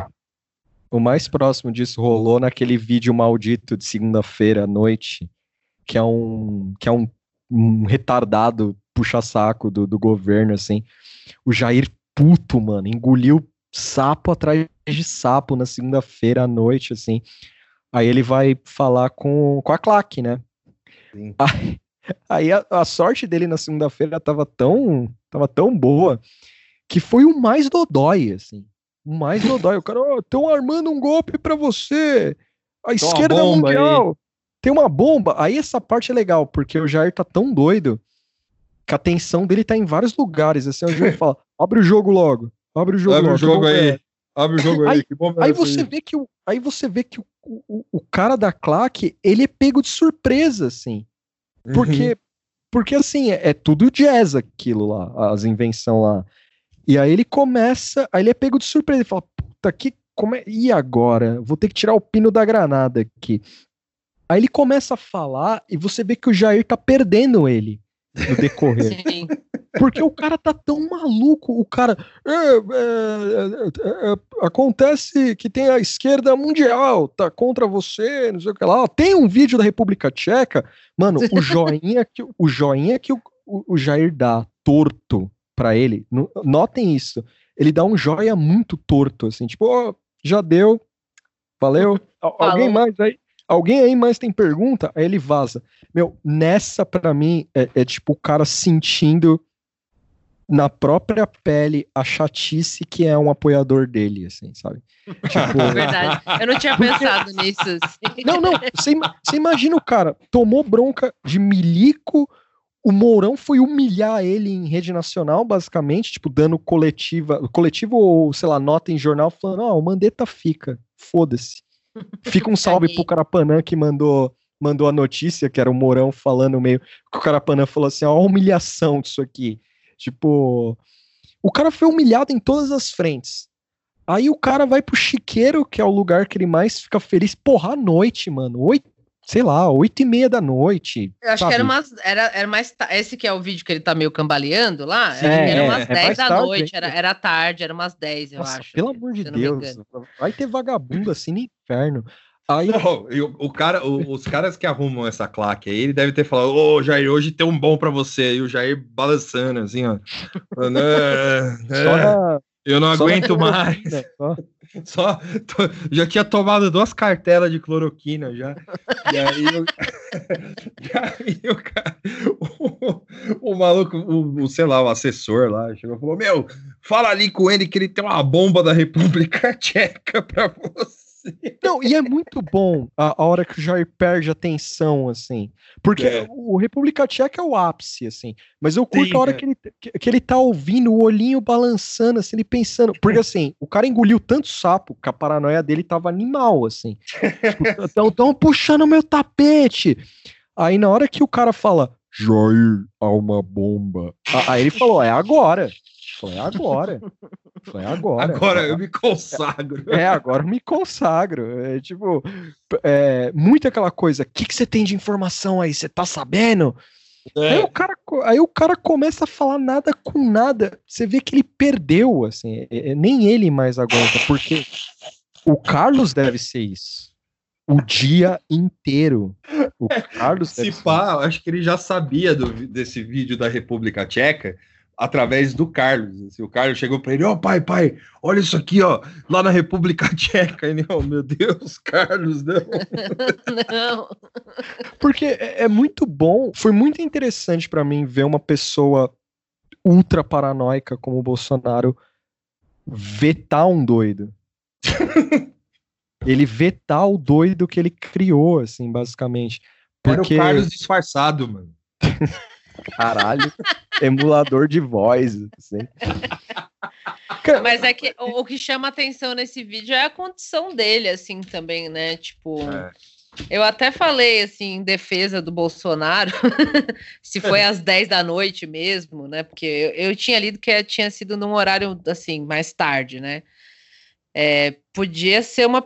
B: o mais próximo disso rolou naquele vídeo maldito de segunda-feira à noite que é um, que é um, um retardado puxa-saco do, do governo, assim. O Jair puto, mano, engoliu sapo atrás de sapo na segunda-feira à noite, assim. Aí ele vai falar com, com a Claque, né? Sim. Aí, aí a, a, sorte dele na segunda-feira tava tão, tava tão boa que foi o mais dodói, assim. O mais dodói. O cara, estão oh, armando um golpe para você. A esquerda mundial. Aí tem uma bomba. Aí essa parte é legal, porque o Jair tá tão doido que a atenção dele tá em vários lugares. Assim, o Jair fala: abre o jogo logo. Abre o jogo
A: abre
B: logo.
A: O jogo aí. É. Abre o jogo aí.
B: Aí, aí você vê que o, aí você vê que o, o, o cara da claque, ele é pego de surpresa, assim. Porque, uhum. porque assim, é, é, tudo jazz aquilo lá, as invenções lá. E aí ele começa, aí ele é pego de surpresa e fala, puta, que, como é, e agora? Vou ter que tirar o pino da granada aqui. Aí ele começa a falar e você vê que o Jair tá perdendo ele no decorrer. Sim. Porque o cara tá tão maluco, o cara. É, é, é, é, acontece que tem a esquerda mundial, tá contra você, não sei o que lá. Tem um vídeo da República Tcheca, mano, o joinha que o joinha que o, o, o Jair dá torto para ele, notem isso. Ele dá um joia muito torto, assim, tipo, oh, já deu, valeu. Alguém mais aí? Alguém aí mais tem pergunta? Aí ele vaza. Meu, nessa para mim é, é, tipo o cara sentindo na própria pele a chatice que é um apoiador dele, assim, sabe?
C: Tipo... É verdade. Eu não tinha pensado nisso. Assim.
B: Não, não. Você, você imagina o cara tomou bronca de milico. O Mourão foi humilhar ele em rede nacional, basicamente, tipo, dando coletiva, coletivo ou, sei lá, nota em jornal, falando, ó, oh, o Mandetta fica, foda-se. Fica um salve pro Carapanã que mandou mandou a notícia, que era o Mourão falando meio. Que o Carapanã falou assim: ó, a humilhação disso aqui. Tipo, o cara foi humilhado em todas as frentes. Aí o cara vai pro Chiqueiro, que é o lugar que ele mais fica feliz, porra, à noite, mano. Oito, sei lá, oito e meia da noite.
C: Eu acho sabe? que era, umas, era, era mais. Esse que é o vídeo que ele tá meio cambaleando lá. É, era umas é, 10 da tarde, noite, era, era tarde, era umas 10, eu Nossa, acho.
B: Pelo amor de Deus. Vai ter vagabundo assim no inferno.
A: Aí... Não, o, o, cara, o, os caras que arrumam essa claque aí, ele deve ter falado, ô oh, Jair, hoje tem um bom pra você. E o Jair balançando, assim, ó. é, é, eu não aguento mais. Né? Só, só tô, já tinha tomado duas cartelas de cloroquina já. E aí, eu, e aí cara, o, o maluco, o, o, sei lá, o assessor lá, chegou e falou: Meu, fala ali com ele que ele tem uma bomba da República Tcheca pra você.
B: Não, e é muito bom a, a, hora que o Jair perde a tensão, assim. Porque é. o República Tcheca é o ápice, assim. Mas eu curto Sim, a hora é. que, ele, que, que, ele tá ouvindo o olhinho balançando, assim, ele pensando. Porque, assim, o cara engoliu tanto sapo que a paranoia dele tava animal, assim. Tipo, tão puxando meu tapete. Aí, na hora que o cara fala, Jair, há uma bomba. Aí ele falou, é agora. Foi agora. Foi agora.
A: Agora eu me consagro.
B: É, agora eu me consagro. É tipo, é, muito aquela coisa, o que, que você tem de informação aí? Você tá sabendo? É. Aí, o cara, aí o cara começa a falar nada com nada. Você vê que ele perdeu, assim. É, é nem ele mais aguenta, porque o Carlos deve ser isso. O dia inteiro. O
A: Carlos. Se pá, acho que ele já sabia do, desse vídeo da República Tcheca através do Carlos. Assim, o Carlos chegou para ele: Ó, oh, pai, pai, olha isso aqui, ó, lá na República Tcheca. E ele, oh, meu Deus, Carlos, não.
B: não. Porque é, é muito bom, foi muito interessante para mim ver uma pessoa ultra paranoica como o Bolsonaro vetar um doido. ele vetar o doido que ele criou, assim, basicamente.
A: Porque... Era o Carlos disfarçado, mano.
B: Caralho, emulador de voz. Assim.
C: Mas é que o, o, que chama atenção nesse vídeo é a condição dele, assim, também, né? Tipo. É. Eu até falei, assim, em defesa do Bolsonaro, se foi às 10 da noite mesmo, né? Porque eu, eu, tinha lido que tinha sido num horário, assim, mais tarde, né? É, podia ser uma.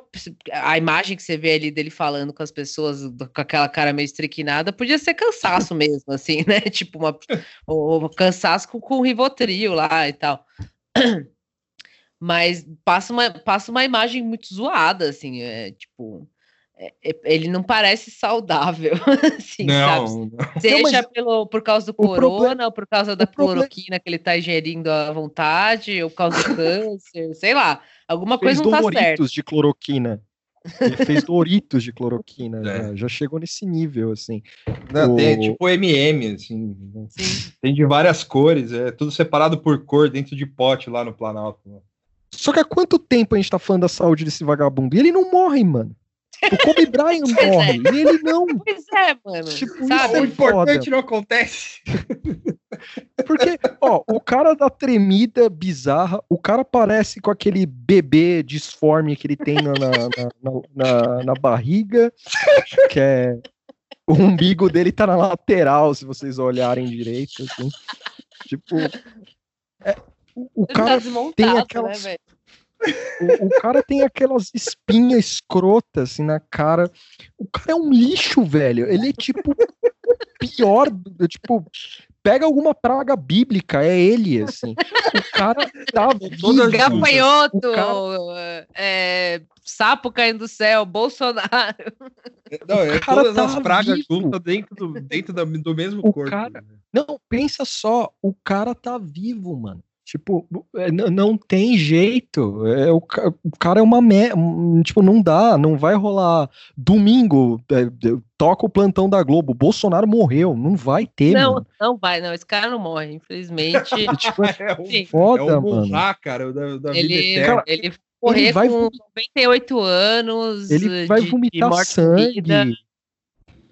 C: A imagem que você vê ali dele falando com as pessoas, com aquela cara meio estriquinada, podia ser cansaço mesmo, assim, né? Tipo, uma, o, cansaço com, com Rivotril lá e tal. Mas passa uma, passa uma imagem muito zoada, assim, é, tipo ele não parece saudável, assim, não, sabe? Não. Seja não, pelo, por causa do corona, problema, ou por causa da cloroquina que ele tá ingerindo à vontade, ou por causa do câncer, sei lá. Alguma fez coisa não tá certo.
B: de cloroquina. Ele fez Doritos de cloroquina, é. já, já, chegou nesse nível, assim.
A: Não, o... Tem tipo MM, assim. Sim. Tem de várias cores, é tudo separado por cor dentro de pote lá no Planalto. Né?
B: Só que há quanto tempo a gente tá falando da saúde desse vagabundo? E ele não morre, mano. O Kobe Bryant morre é. e ele não.
C: Pois é, mano.
A: Tipo, Sabe? É o importante não acontece.
B: Porque, ó, o cara da tremida bizarra, o cara parece com aquele bebê disforme que ele tem na, na, na, na barriga, que é. O umbigo dele tá na lateral, se vocês olharem direito, assim. Tipo. É, o, o cara tá tem aquelas. Né, o, o, cara tem aquelas espinhas escrotas assim na cara. O cara é um lixo, velho. Ele é tipo pior, tipo, pega alguma praga bíblica, é ele, assim. O cara tá
C: vivo. Gafanhoto, cara... é, sapo caindo do céu, Bolsonaro.
A: Não, é todas tá as pragas juntas dentro, do, dentro do mesmo
B: o
A: corpo.
B: Cara... Né? Não, pensa só, o cara tá vivo, mano. Tipo, é, não tem jeito. É, o, o cara é uma. Me... Tipo, não dá, não vai rolar. Domingo, é, toca o plantão da Globo. Bolsonaro morreu, não vai ter.
C: Não,
B: mano.
C: não vai, não. Esse cara não morre, infelizmente.
B: tipo, é um, foda, é um mano.
A: cara, da, da
C: ele, cara, ele vai com 98 anos.
B: Ele vai de, vomitar de sangue.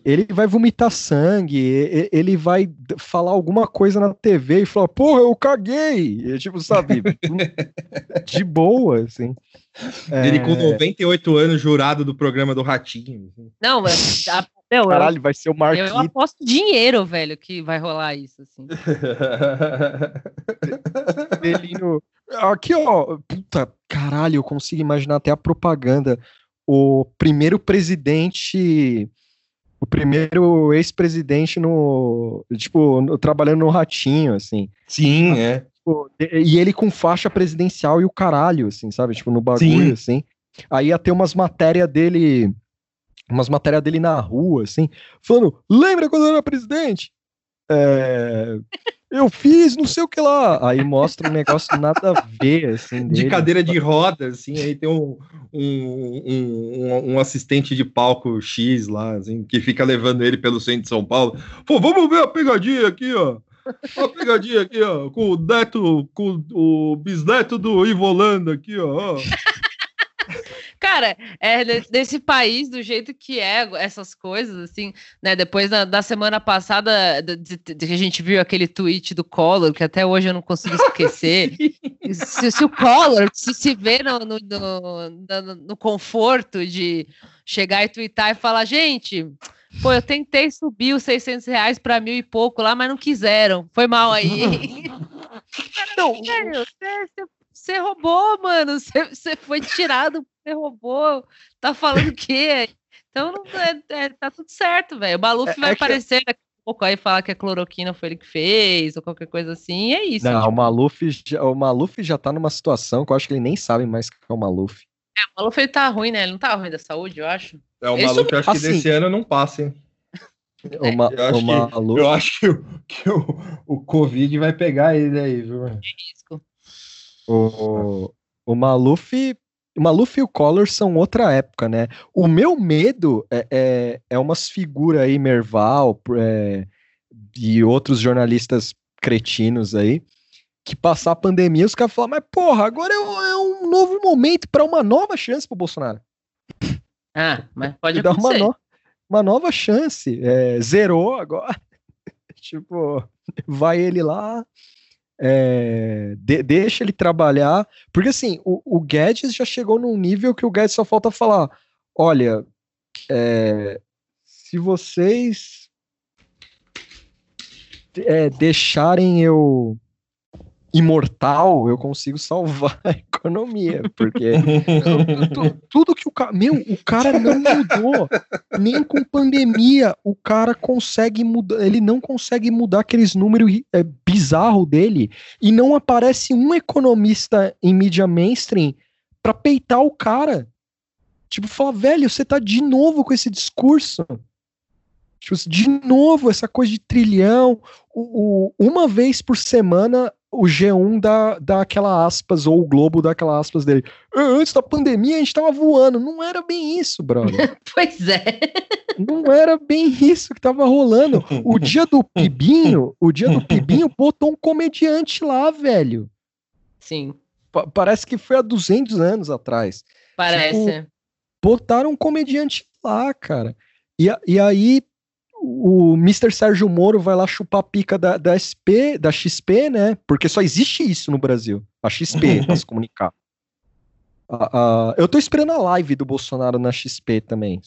B: Ele vai vomitar sangue, ele vai falar alguma coisa na TV e falar, porra, eu caguei. tipo, sabe? de boa, assim.
A: Ele é... com 98 anos, jurado do programa do Ratinho.
C: Assim. Não, mas. A,
B: meu, Caralho, eu, vai ser o
C: Marquinhos. Eu aposto dinheiro, velho, que vai rolar isso, assim.
B: Aqui, ó. Puta, caralho, eu consigo imaginar até a propaganda. O primeiro presidente o primeiro ex-presidente no, tipo, no, trabalhando no ratinho, assim.
A: Sim, é.
B: Tipo, e ele com faixa presidencial e o caralho, assim, sabe? Tipo, no bagulho, Sim. assim. Aí ia ter umas matérias dele, umas matérias dele na rua, assim, falando, lembra quando eu era presidente? É eu fiz não sei o que lá. Aí mostra um negócio nada a ver, assim.
A: Dele. De cadeira de roda, assim, aí tem um, um, um, um, assistente de palco X lá, assim, que fica levando ele pelo centro de São Paulo. Pô, vamos ver a pegadinha aqui, ó. A pegadinha aqui, ó, com o neto, com o bisneto do Ivo Holanda aqui, ó.
C: Cara, é nesse país, do jeito que é essas coisas, assim, né? Depois da, da semana passada, de, que a gente viu aquele tweet do Collor, que até hoje eu não consigo esquecer. se, se, o Collor se, se vê no, no, no, no conforto de chegar e twittar e falar, gente. Pô, eu tentei subir os 600 reais para mil e pouco lá, mas não quiseram. Foi mal aí. Não, sério, você, você roubou, mano. Você, você foi tirado você roubou, tá falando o quê? Então não, é, é, tá tudo certo, velho. O Maluf é, vai é aparecer daqui a pouco aí falar que a cloroquina foi ele que fez, ou qualquer coisa assim, é isso.
B: Não, tipo... o, Maluf, já, o Maluf já tá numa situação que eu acho que ele nem sabe mais o que é o Maluf.
C: É, o Maluf ele tá ruim, né? Ele não tá ruim da saúde, eu acho.
A: É, o ele Maluf, eu acho assim, que desse ano não passa, hein?
B: O, ma eu, acho
A: o que, eu acho que, o, que o, o Covid vai pegar ele aí, viu? É risco.
B: O, o Maluf Maluf e o Collor são outra época, né? O meu medo é, é, é umas figuras aí, Merval é, e outros jornalistas cretinos aí, que passar a pandemia, os caras falam, mas porra, agora é um, é um novo momento para uma nova chance pro Bolsonaro.
C: Ah, mas pode dar
B: uma, no, uma nova chance. É, zerou agora. tipo, vai ele lá, é, de, deixa ele trabalhar, porque assim, o, o, Guedes já chegou num nível que o Guedes só falta falar: olha, é, se vocês é, deixarem eu imortal, eu consigo salvar economia, porque tudo que o cara, meu, o cara não mudou, nem com pandemia, o cara consegue mudar, ele não consegue mudar aqueles números é, bizarro dele, e não aparece um economista em mídia mainstream para peitar o cara. Tipo, falar, velho, você tá de novo com esse discurso. Tipo, de novo, essa coisa de trilhão. O, o, uma vez por semana, o G1 dá, dá aquela aspas, ou o Globo dá aquela aspas dele. Ah, antes da pandemia, a gente tava voando. Não era bem isso, brother.
C: pois é.
B: Não era bem isso que tava rolando. O dia do Pibinho, o dia do Pibinho botou um comediante lá, velho.
C: Sim.
B: Pa parece que foi há 200 anos atrás.
C: Parece. Tipo,
B: botaram um comediante lá, cara. E, e aí o Mr. Sérgio Moro vai lá chupar a pica da, da SP, da XP, né? Porque só existe isso no Brasil, a XP, pra se comunicar. Uh, uh, eu tô esperando a live do Bolsonaro na XP também.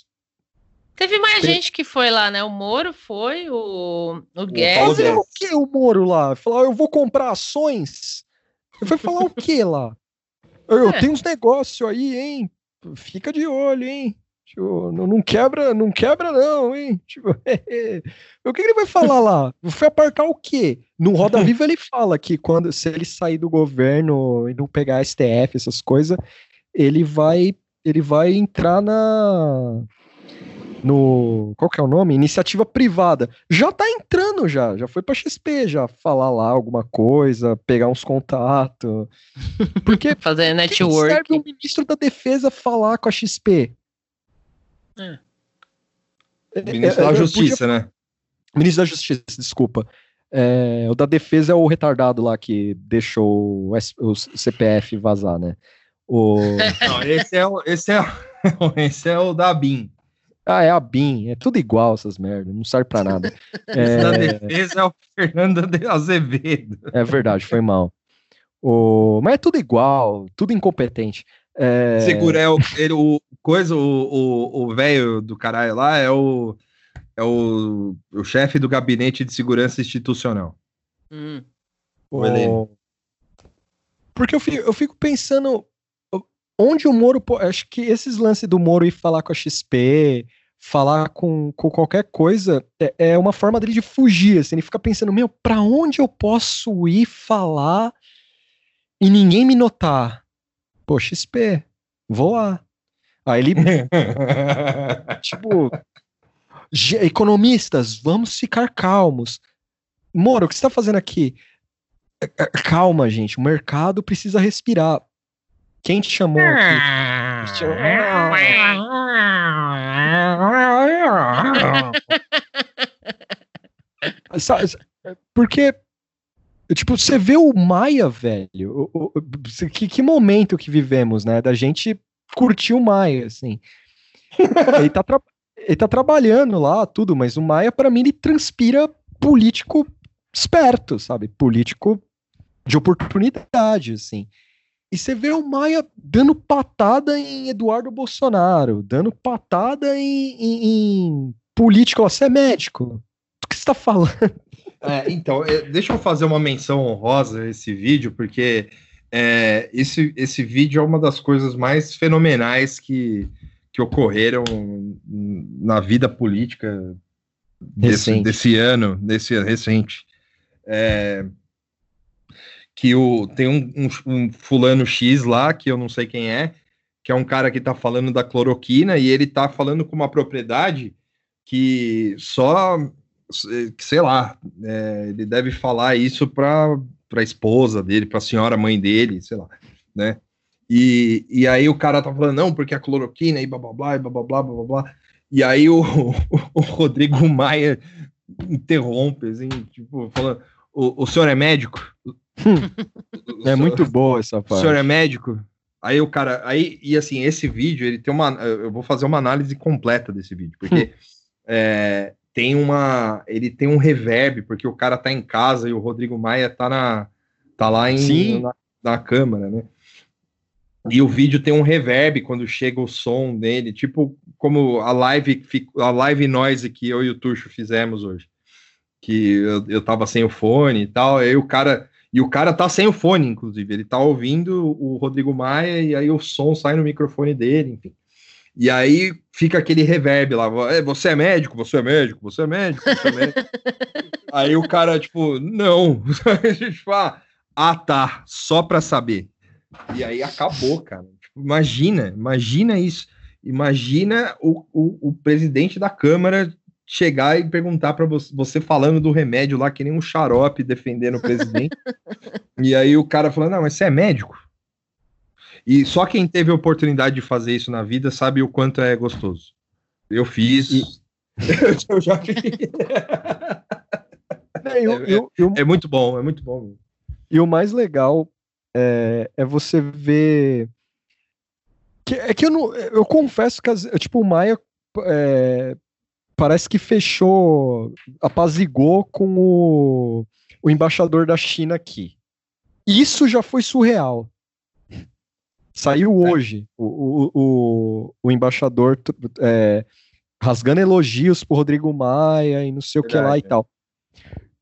C: Teve mais Tem... gente que foi lá, né? O Moro foi, o, o Guedes.
B: Fazer o que o Moro lá? Falar, eu vou comprar ações. Ele foi falar o que lá? Eu, é. tenho uns negócios aí, hein? Fica de olho, hein? Tipo, não, não, quebra, não quebra não, hein? Tipo, o que ele vai falar lá? Foi apartar o quê? No Roda Viva ele fala que quando se ele sair do governo e não pegar STF, essas coisas, ele vai ele vai entrar na no qual que é o nome? Iniciativa privada. Já tá entrando já, já foi para XP já falar lá alguma coisa, pegar uns contatos. Porque
C: fazer network. serve
B: o ministro da Defesa falar com a XP? É.
A: Ministro é, da Justiça, podia... né?
B: Ministro da Justiça, desculpa. É, o da defesa é o retardado lá que deixou o, o CPF vazar, né?
A: O... Não, esse é o, esse é, esse é o da BIM.
B: Ah, é a BIM, é tudo igual essas merdas, não serve pra nada.
A: é... Da defesa é o Fernando Azevedo.
B: É verdade, foi mal. O... Mas é tudo igual, tudo incompetente. É...
A: Segura, é o, ele, o coisa, o velho do caralho lá é o é o, o chefe do gabinete de segurança institucional. Hum.
B: O... Porque eu fico, eu fico pensando onde o Moro. Acho que esses lances do Moro ir falar com a XP, falar com, com qualquer coisa, é, é uma forma dele de fugir. Assim, ele fica pensando: meu, pra onde eu posso ir falar e ninguém me notar? Pô, XP, vou lá. Aí ele. tipo. Economistas, vamos ficar calmos. Moro, o que você está fazendo aqui? É, é, calma, gente. O mercado precisa respirar. Quem te chamou aqui? Porque Tipo, você vê o Maia, velho. O, o, que, que momento que vivemos, né? Da gente curtir o Maia, assim. ele, tá ele tá trabalhando lá, tudo, mas o Maia, para mim, ele transpira político esperto, sabe? Político de oportunidade, assim. E você vê o Maia dando patada em Eduardo Bolsonaro, dando patada em, em, em político. Você é médico? O que você tá falando?
A: É, então, é, deixa eu fazer uma menção honrosa a esse vídeo, porque é, esse, esse vídeo é uma das coisas mais fenomenais que, que ocorreram na vida política desse, desse ano, desse ano recente. É, que o, tem um, um, um, fulano X lá, que eu não sei quem é, que é um cara que tá falando da cloroquina, e ele tá falando com uma propriedade que só sei lá, é, ele deve falar isso para a esposa dele, para a senhora mãe dele, sei lá, né? E, e aí o cara tá falando, não, porque a cloroquina e blá blá blá, blá blá blá blá blá. E aí o, o, Rodrigo Maia interrompe, assim, tipo, falando, o, o senhor é médico?
B: é senhor, muito boa essa parte.
A: O senhor é médico? Aí o cara, aí, e assim, esse vídeo, ele tem uma, eu vou fazer uma análise completa desse vídeo, porque é, tem uma. Ele tem um reverb, porque o cara tá em casa e o Rodrigo Maia tá, na, tá lá em, na, na câmara, né? E o vídeo tem um reverb quando chega o som dele, tipo como a live, a live noise que eu e o Tuxo fizemos hoje. Que eu, eu tava sem o fone e tal, aí o cara. E o cara tá sem o fone, inclusive. Ele tá ouvindo o Rodrigo Maia e aí o som sai no microfone dele, enfim. E aí fica aquele reverb lá. É, você é médico, você é médico, você é médico, você é médico. aí o cara, tipo, não. tipo, ah, ah, tá, só pra saber. E aí acabou, cara. Tipo, imagina, imagina isso. Imagina o, o, o, presidente da Câmara chegar e perguntar para você, você falando do remédio lá, que nem um xarope defendendo o presidente. e aí o cara falando, não, mas você é médico? E só quem teve a oportunidade de fazer isso na vida sabe o quanto é gostoso. Eu fiz. E... eu já fiz. É, eu, eu, eu... é muito bom, é muito bom.
B: E o mais legal é, é você ver. Que, é que eu não. Eu confesso que, tipo, o Maia é, parece que fechou, apazigou com o, o embaixador da China aqui. Isso já foi surreal. Saiu é. hoje o, o, o, embaixador é, rasgando elogios pro Rodrigo Maia e não sei Verdade, o que lá e tal.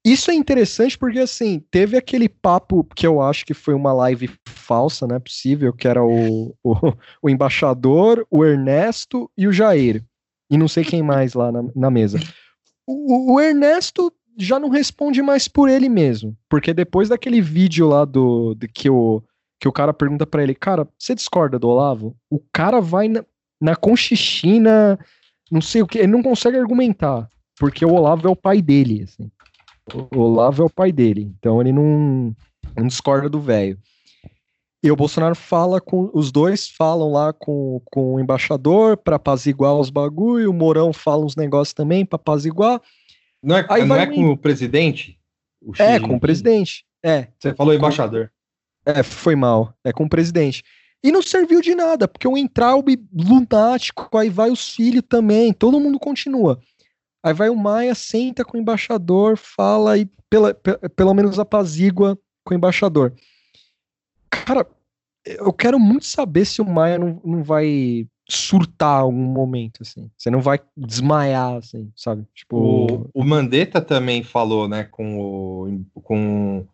B: Isso é interessante porque, assim, teve aquele papo que eu acho que foi uma live falsa, não é possível, que era o, o, o embaixador, o Ernesto e o Jair. E não sei quem mais lá na, na mesa. O, o, Ernesto já não responde mais por ele mesmo, porque depois daquele vídeo lá do, do que, o, que o cara pergunta para ele, cara, você discorda do Olavo? O cara vai na, na conchichina, não sei o que, ele não consegue argumentar, porque o Olavo é o pai dele, assim. O Olavo é o pai dele, então ele não, não discorda do velho. E o Bolsonaro fala com. Os dois falam lá com, com o embaixador para apaziguar os bagulho. O Mourão fala uns negócios também para apaziguar.
A: Não é, Aí não é com o presidente?
B: O é, com o presidente. É.
A: Você falou embaixador.
B: É, foi mal. É com o presidente. E não serviu de nada, porque o Entraub lunático, aí vai os filhos também, todo mundo continua. Aí vai o Maia, senta com o embaixador, fala e pela, pelo menos apazigua com o embaixador. Cara, eu quero muito saber se o Maia não, não vai surtar algum momento, assim. Você não vai desmaiar, assim, sabe?
A: Tipo... O, o Mandetta também falou, né, com o, com...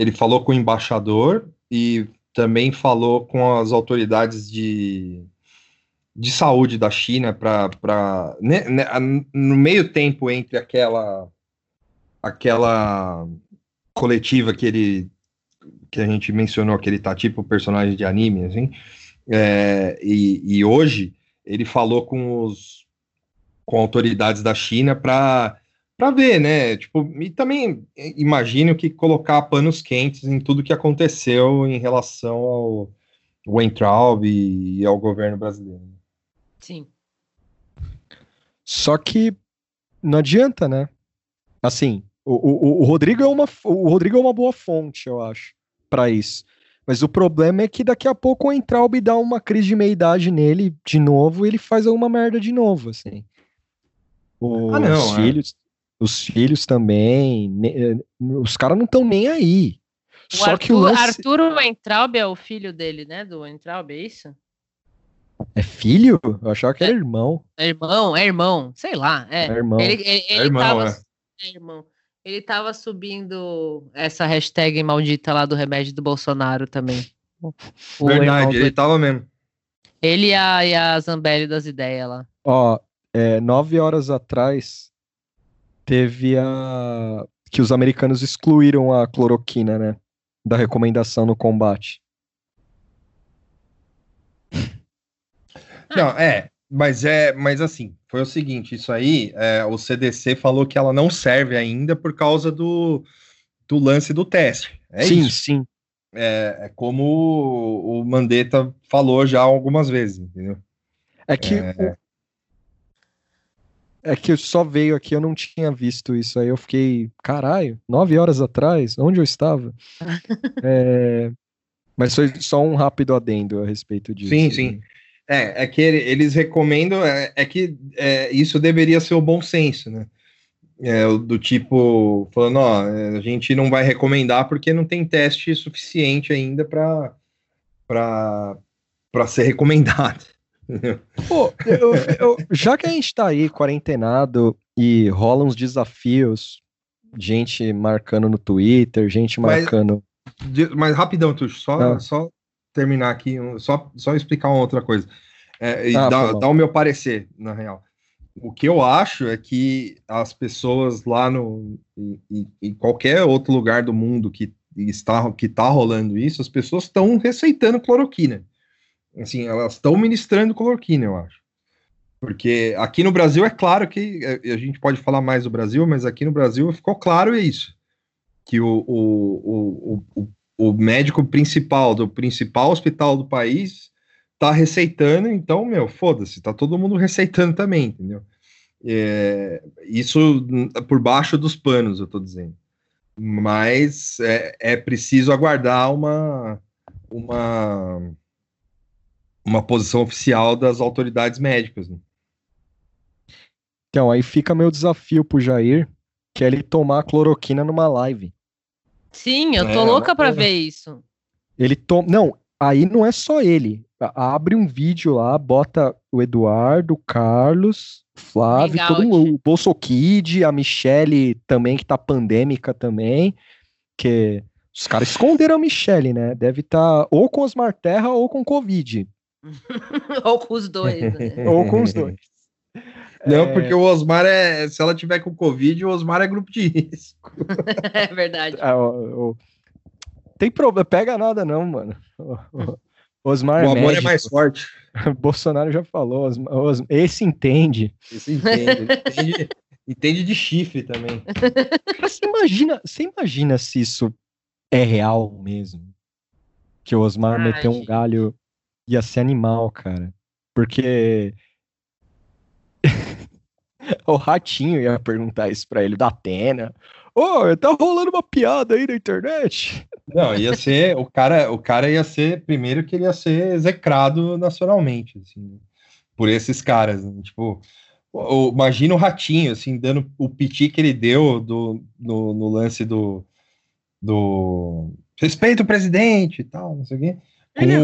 A: Ele falou com o embaixador e também falou com as autoridades de de saúde da China para né, né, no meio tempo entre aquela aquela coletiva que ele que a gente mencionou que ele tá tipo personagem de anime assim é, e, e, hoje ele falou com os com autoridades da China para para ver, né? Tipo, e também imagino que colocar panos quentes em tudo que aconteceu em relação ao Weintraub e, e ao governo brasileiro.
C: Sim.
B: Só que não adianta, né? Assim, o, o, o, Rodrigo é uma, o Rodrigo é uma boa fonte, eu acho, para isso. Mas o problema é que daqui a pouco o Entraub dá uma crise de meia-idade nele de novo e ele faz alguma merda de novo, assim. O, ah, não, os, é. Filhos, os filhos também, ne, os caras não estão nem aí.
C: O Só Arthur, que o lance... Arthur Entraub é o filho dele, né? Do Entraub, é isso?
B: É filho? Eu achava que era é, irmão.
C: É irmão, é irmão, sei lá. É, é
B: irmão.
C: Ele, ele, ele é irmão, tava, é. é. irmão. Ele tava subindo essa hashtag maldita lá do remédio do Bolsonaro também.
A: O Verdade, ele tava mesmo.
C: Ele e a, e a Zambelli das ideias lá.
B: Ó, é, nove horas atrás teve a. que os americanos excluíram a cloroquina, né? Da recomendação no combate.
A: Não, é, mas é, mas assim, foi o seguinte, isso aí, é, o CDC falou que ela não serve ainda por causa do, do lance do teste. É
B: sim,
A: isso.
B: sim.
A: É, é como o, Mandetta falou já algumas vezes, entendeu?
B: É que é... é que só veio aqui, eu não tinha visto isso aí, eu fiquei, caralho, nove horas atrás, onde eu estava? é... Mas foi só um rápido adendo a respeito disso.
A: Sim, sim. Né? É, é que eles recomendam, é, é que é, isso deveria ser o bom senso, né? É, do tipo, falando, ó, é, a gente não vai recomendar porque não tem teste suficiente ainda para ser recomendado.
B: Pô, eu, eu, já que a gente tá aí quarentenado e rolam uns desafios, gente marcando no Twitter, gente marcando.
A: Mas, mas rapidão, Tuxo, só, ah. só terminar aqui, só, só explicar uma outra coisa. É, e ah, dar, dar o meu parecer, na real. O que eu acho é que as pessoas lá no em, em qualquer outro lugar do mundo que está que tá rolando isso, as pessoas estão receitando cloroquina. Assim, elas estão ministrando cloroquina, eu acho. Porque aqui no Brasil é claro que é, a gente pode falar mais do Brasil, mas aqui no Brasil ficou claro isso. Que o, o, o, o, médico principal do principal hospital do país tá receitando, então, meu, foda-se, tá todo mundo receitando também, entendeu? É, isso por baixo dos panos, eu tô dizendo. Mas é, é preciso aguardar uma, uma, uma posição oficial das autoridades médicas. Né?
B: Então, aí fica meu desafio pro Jair, que é ele tomar cloroquina numa live.
C: Sim, eu tô é, louca para ver isso.
B: Ele toma. Não, aí não é só ele. Abre um vídeo lá, bota o Eduardo, o Carlos, Flávio, Legal, todo mundo, o Bolso Kid, a Michelle também, que tá pandêmica também, que os caras esconderam a Michelle, né? Deve estar tá ou com os Marterra ou com Covid.
C: ou com os dois. Né?
B: ou com os dois.
A: Não, é... porque o Osmar é. Se ela tiver com Covid, o Osmar é grupo de risco.
C: é verdade.
B: Ah, o, o... Tem problema, pega nada, não, mano. Osmar
A: o é amor é, é mais forte.
B: Bolsonaro já falou, Os... esse entende.
A: Esse entende. entende, entende de chifre também.
B: você imagina, você imagina se isso é real mesmo? Que o Osmar Ai, meteu um galho ia ser animal, cara. Porque o Ratinho ia perguntar isso pra ele, da Atena. Ô, oh, tá rolando uma piada aí na internet.
A: Não, ia ser. O cara, o cara ia ser. Primeiro que ele ia ser execrado nacionalmente, assim, por esses caras. Né? Tipo, o, imagina o Ratinho, assim, dando o piti que ele deu do, no, no lance do. do respeito o presidente e tal, não sei o quê. Ele é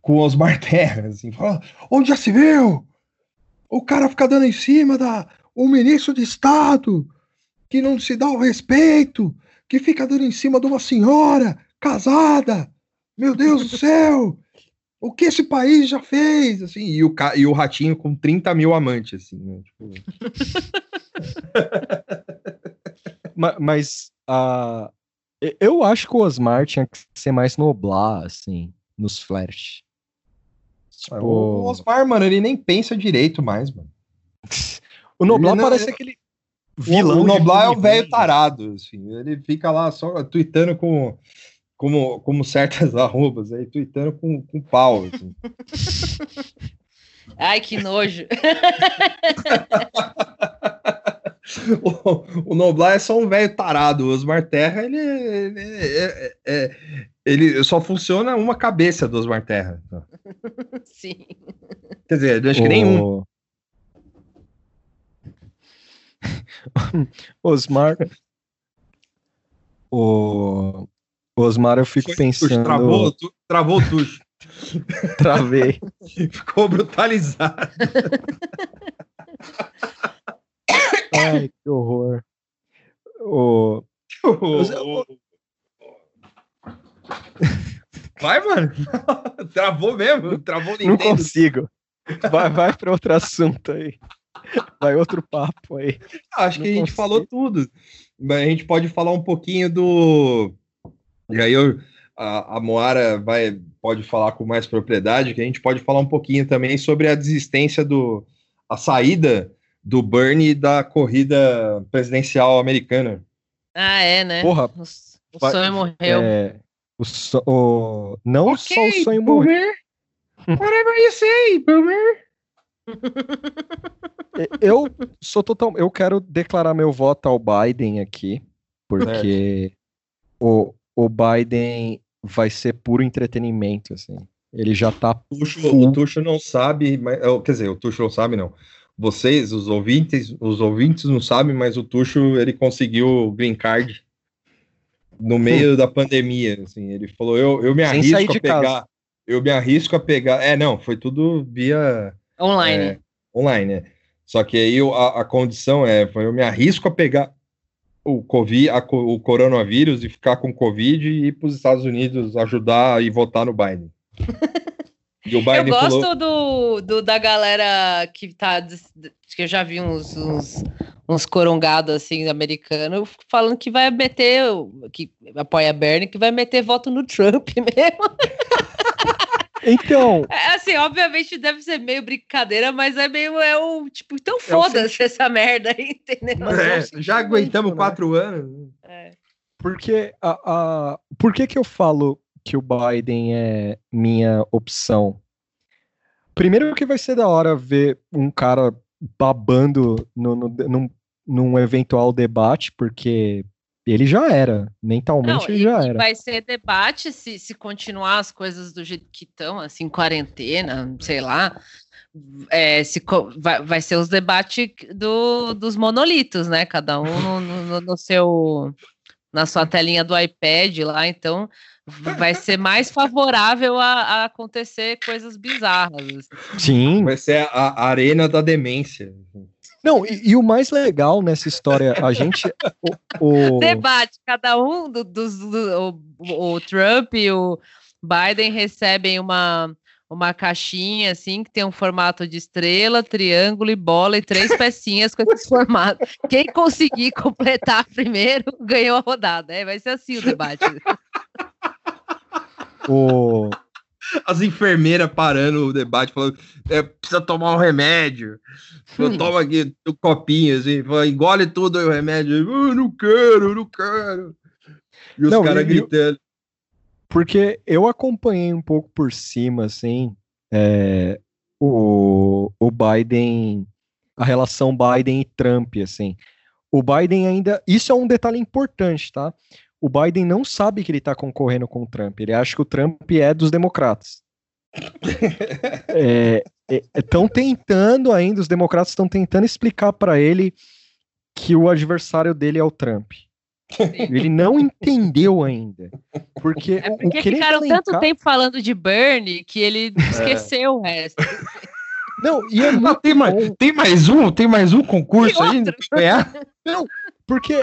A: Com os Terra, assim, fala, onde já se viu? O cara fica dando em cima da. O ministro de Estado que não se dá o respeito, que fica dando em cima de uma senhora casada. Meu Deus do céu! O que esse país já fez? Assim, e, o, e o ratinho com 30 mil amantes, assim, né? Tipo...
B: mas uh, eu acho que o Osmar tinha que ser mais noblar, assim, nos flash.
A: Tipo... O Osmar, mano, ele nem pensa direito mais, mano.
B: o Noblar parece aquele
A: vilão. O Noblar é um velho tarado, assim, ele fica lá só tweetando com, como, como certas arrobas, aí tweetando com, com pau. Assim.
C: Ai, que nojo.
A: o, o Noblar é só um velho tarado. O Osmar Terra, ele, ele, é, é, ele, só funciona uma cabeça do Osmar Terra.
C: Sim.
A: Quer dizer, eu acho que nenhum.
B: Osmar. O Osmar, eu fico Foi, pensando.
A: Travou, tu, travou o tucho.
B: Travei.
A: Ficou brutalizado.
B: Ai, que horror. O...
A: Vai, mano. Travou mesmo. Travou
B: Não consigo. Vai, vai para outro assunto aí. Vai outro papo aí.
A: Acho Não que a gente consigo. falou tudo. A gente pode falar um pouquinho do. E aí eu, a, a Moara vai, pode falar com mais propriedade, que a gente pode falar um pouquinho também sobre a desistência do. a saída do Bernie da corrida presidencial americana.
C: Ah, é, né?
B: Porra.
C: O, o sonho morreu.
B: É, o, so, o, não okay, só o sonho morreu.
A: Whatever you say, Boomer.
B: eu sou total. Eu quero declarar meu voto ao Biden aqui, porque o, o Biden vai ser puro entretenimento, assim. Ele já tá.
A: O Tuxo, o Tuxo não sabe, mas, quer dizer, o Tuxo não sabe, não. Vocês, os ouvintes, os ouvintes não sabem, mas o Tuxo ele conseguiu green card no meio da pandemia, assim. Ele falou: eu, eu me arrisco a pegar. Casa eu me arrisco a pegar. É, não, foi tudo via.
C: Online.
A: É, online, né? Só que aí a, a condição é: eu me arrisco a pegar o COVID, a, o coronavírus e ficar com Covid e ir para os Estados Unidos ajudar e votar no Biden.
C: eu gosto falou... do, do, da galera que tá. Que eu já vi uns, uns, uns corongados assim, americanos, falando que vai meter, que apoia Bernie, que vai meter voto no Trump mesmo.
B: Então.
C: É, assim, obviamente deve ser meio brincadeira, mas é meio. É o tipo, então é foda-se essa merda aí, entendeu?
A: É, já aguentamos né? quatro anos.
B: É. Porque a, a, por que, que eu falo que o Biden é minha opção? Primeiro que vai ser da hora ver um cara babando no, no, num, num eventual debate, porque ele já era, mentalmente Não, ele já era.
C: Vai ser debate se, se continuar as coisas do jeito que estão, assim, quarentena, sei lá. É, se, vai, vai ser os debates do, dos monolitos, né? Cada um no, no, no seu na sua telinha do iPad lá, então vai ser mais favorável a, a acontecer coisas bizarras.
B: Assim. Sim.
A: Vai ser a, a arena da demência.
B: Não, e, e, o mais legal nessa história, a gente. O,
C: o... Debate, cada um dos. Do, do, o, o Trump e o Biden recebem uma, uma caixinha assim que tem um formato de estrela, triângulo e bola e três pecinhas com esse formato. Quem conseguir completar primeiro ganhou a rodada. É, vai ser assim o debate.
A: O, as enfermeiras parando o debate, falando, é, precisa tomar um remédio. Hum. Toma aqui um copinho, assim, fala, engole tudo o remédio. Oh, não quero, não quero. E os caras gritando.
B: Porque eu acompanhei um pouco por cima, assim, é, o, o Biden, a relação Biden e Trump, assim. O Biden ainda. Isso é um detalhe importante, tá? O Biden não sabe que ele está concorrendo com o Trump. Ele acha que o Trump é dos democratas. Estão é, é, tentando ainda, os democratas estão tentando explicar para ele que o adversário dele é o Trump. Ele não entendeu ainda. Porque,
C: é porque o que ficaram elencar... tanto tempo falando de Bernie que ele é. esqueceu o resto.
B: Não, e é
A: não, tem, mais, tem mais um, tem mais um concurso ainda
B: Não, porque é,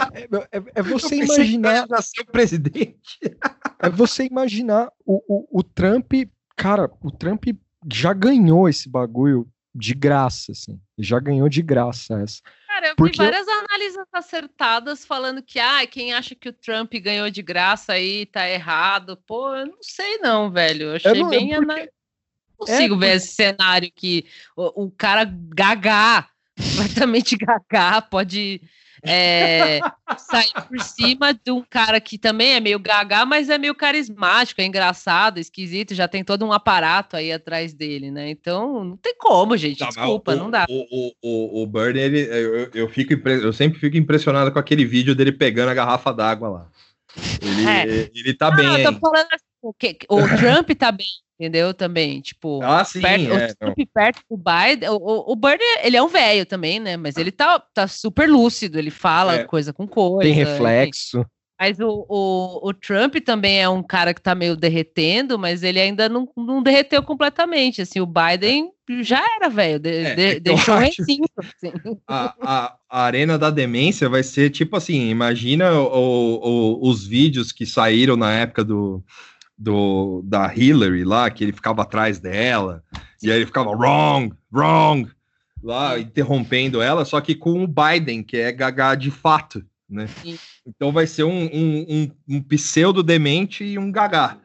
B: é, é você imaginar.
A: Que presidente.
B: É você imaginar o, o, o Trump. Cara, o Trump já ganhou esse bagulho de graça, assim. Já ganhou de graça essa.
C: Cara, eu Porque... vi várias análises acertadas falando que ah, quem acha que o Trump ganhou de graça aí tá errado. Pô, eu não sei não, velho. Eu achei não, bem. Porque... Ana... consigo é ver porque... esse cenário que o, o cara gagá, completamente gagá, pode é, sair por cima de um cara que também é meio gaga, mas é meio carismático, é engraçado, esquisito, já tem todo um aparato aí atrás dele, né? Então, não tem como, gente. Não, desculpa, o, não dá.
A: O, o, o Bernie, ele, eu, eu, fico eu sempre fico impressionado com aquele vídeo dele pegando a garrafa d'água lá. Ele, é. ele tá bem. Eu tô falando assim,
C: o, que, o Trump tá bem, entendeu? Também, tipo,
A: ah, sim,
C: perto, é, o Trump perto do Biden, o, o Bernie, ele é um velho também, né? Mas ele tá, tá super lúcido, ele fala é. coisa com coisa.
B: Tem reflexo.
C: Mas o, o, o, Trump também é um cara que tá meio derretendo, mas ele ainda não, não derreteu completamente. Assim, o Biden já era velho, de, é, de, é deixou recinto. Assim.
A: A, a, a, arena da demência vai ser tipo assim: imagina o, o, os vídeos que saíram na época do, do da Hillary lá, que ele ficava atrás dela, Sim. e aí ele ficava wrong, wrong, lá, interrompendo ela, só que com o Biden, que é gaga de fato né? Sim. Então vai ser um, um, um, um pseudo demente e um gagá.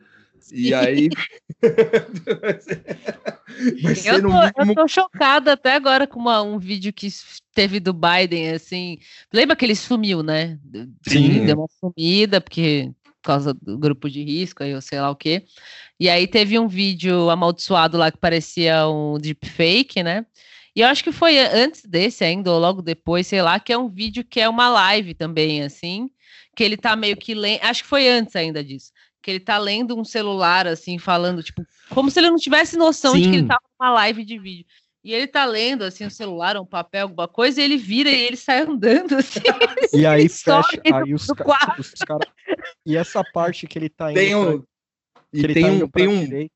A: E aí.
C: vai ser, eu, tô, mínimo... eu tô chocada até agora com uma, um vídeo que teve do Biden, assim. Lembra que ele sumiu, né? Sim. Deu uma sumida, porque por causa do grupo de risco, aí eu sei lá o quê. E aí teve um vídeo amaldiçoado lá que parecia um deepfake, né? E eu acho que foi antes desse ainda, ou logo depois, sei lá, que é um vídeo que é uma live também, assim, que ele tá meio que lendo. Acho que foi antes ainda disso. Que ele tá lendo um celular, assim, falando, tipo, como se ele não tivesse noção Sim. de que ele tava numa live de vídeo. E ele tá lendo, assim, o celular, um papel, alguma coisa, e ele vira e ele sai andando, assim.
B: E aí fecha, aí os, ca os cara... E essa parte que ele tá indo...
A: Tem um... Pra... E tem, tá um, tem um...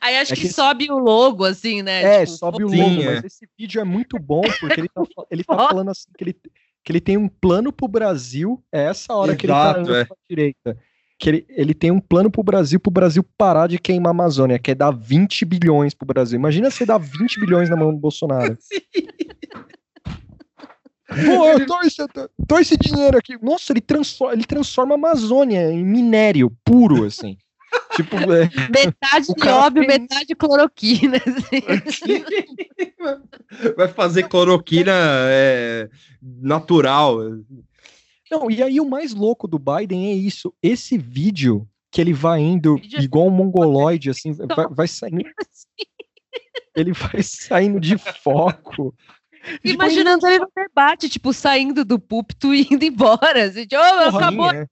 C: Aí acho é que, que, sobe o logo, assim, né?
B: É, tipo, sobe o logo, sim, mas é. esse vídeo é muito bom, porque ele tá, ele tá falando assim que ele, que ele tem um plano pro Brasil, é essa hora Exato, que ele tá indo é. pra direita. Que ele, ele tem um plano pro Brasil, pro Brasil parar de queimar a Amazônia, que é dar 20 bilhões pro Brasil. Imagina você dar 20 bilhões na mão do Bolsonaro. Sim. Pô, eu tô esse, tô esse dinheiro aqui. Nossa, ele transforma, ele transforma a Amazônia em minério puro, assim.
C: Tipo, é, metade nióbio, tem... metade cloroquina.
A: Assim. Vai fazer cloroquina é, natural.
B: Não, e aí o mais louco do Biden é isso. Esse vídeo que ele vai indo igual um mongoloide, assim, vai, vai saindo. Ele vai saindo de foco.
C: Imaginando ele no debate, tipo, saindo do púlpito e indo embora. Assim, tipo, oh, acabou. É.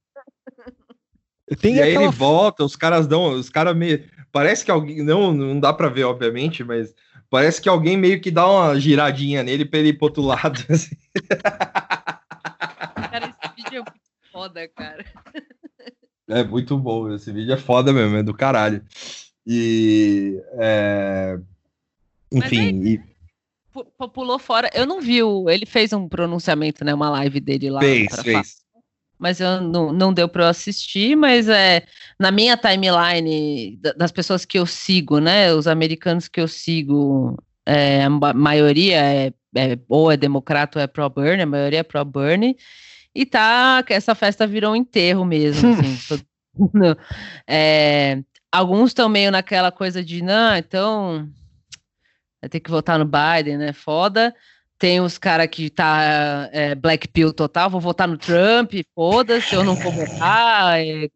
A: Tem e aí ele volta, os caras dão, os caras meio. Parece que alguém. Não, não dá pra ver, obviamente, mas parece que alguém meio que dá uma giradinha nele pra ele ir pro outro lado. Assim.
C: Cara, esse vídeo é muito foda, cara.
A: É muito bom, esse vídeo é foda mesmo, é do caralho. E. É... Enfim. Aí,
C: e... Pulou fora. Eu não vi o. Ele fez um pronunciamento, né? Uma live dele lá.
A: Fez, fez
C: mas eu não, não deu para eu assistir, mas é na minha timeline das pessoas que eu sigo, né? Os americanos que eu sigo, é, a maioria é, é, ou é democrata ou é pro-Bernie, a maioria é pro-Bernie, e tá, essa festa virou um enterro mesmo, assim, todo, é, alguns estão meio naquela coisa de, não, então vai ter que votar no Biden, né, foda, tem os caras que tá é, Black Pill total, vou votar no Trump, foda-se, eu não vou votar, é,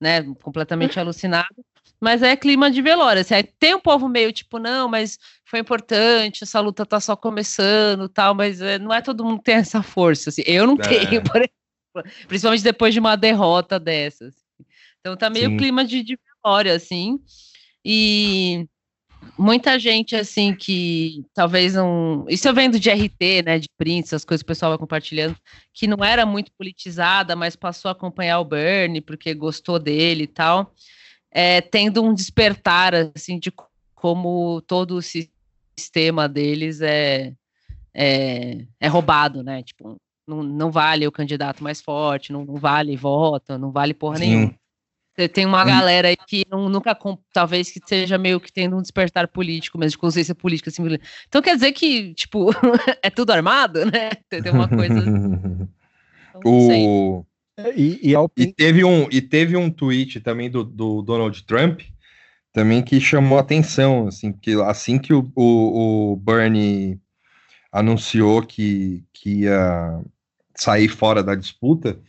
C: né, completamente alucinado. Mas é clima de velório. Assim, tem um povo meio tipo, não, mas foi importante, essa luta tá só começando tal, mas é, não é todo mundo que tem essa força. Assim. Eu não é. tenho, por exemplo, principalmente depois de uma derrota dessas. Então tá meio Sim. clima de, de velório, assim. E muita gente assim que talvez não. Isso eu vendo de RT, né? De prints, as coisas que o pessoal vai compartilhando, que não era muito politizada, mas passou a acompanhar o Bernie porque gostou dele e tal, é, tendo um despertar assim de como todo o sistema deles é, é, é roubado, né? Tipo, não, não vale o candidato mais forte, não, não vale voto, não vale porra Sim. nenhuma. Tem uma galera aí que não, nunca, talvez que seja meio que tendo um despertar político, mesmo de consciência política. Assim, então quer dizer que, tipo, é tudo armado, né? Tem uma coisa.
A: Então, o... E, e, e, teve um, e teve um tweet também do, do Donald Trump também que chamou atenção, assim, que assim que o, o, o Bernie anunciou que, que ia sair fora da disputa,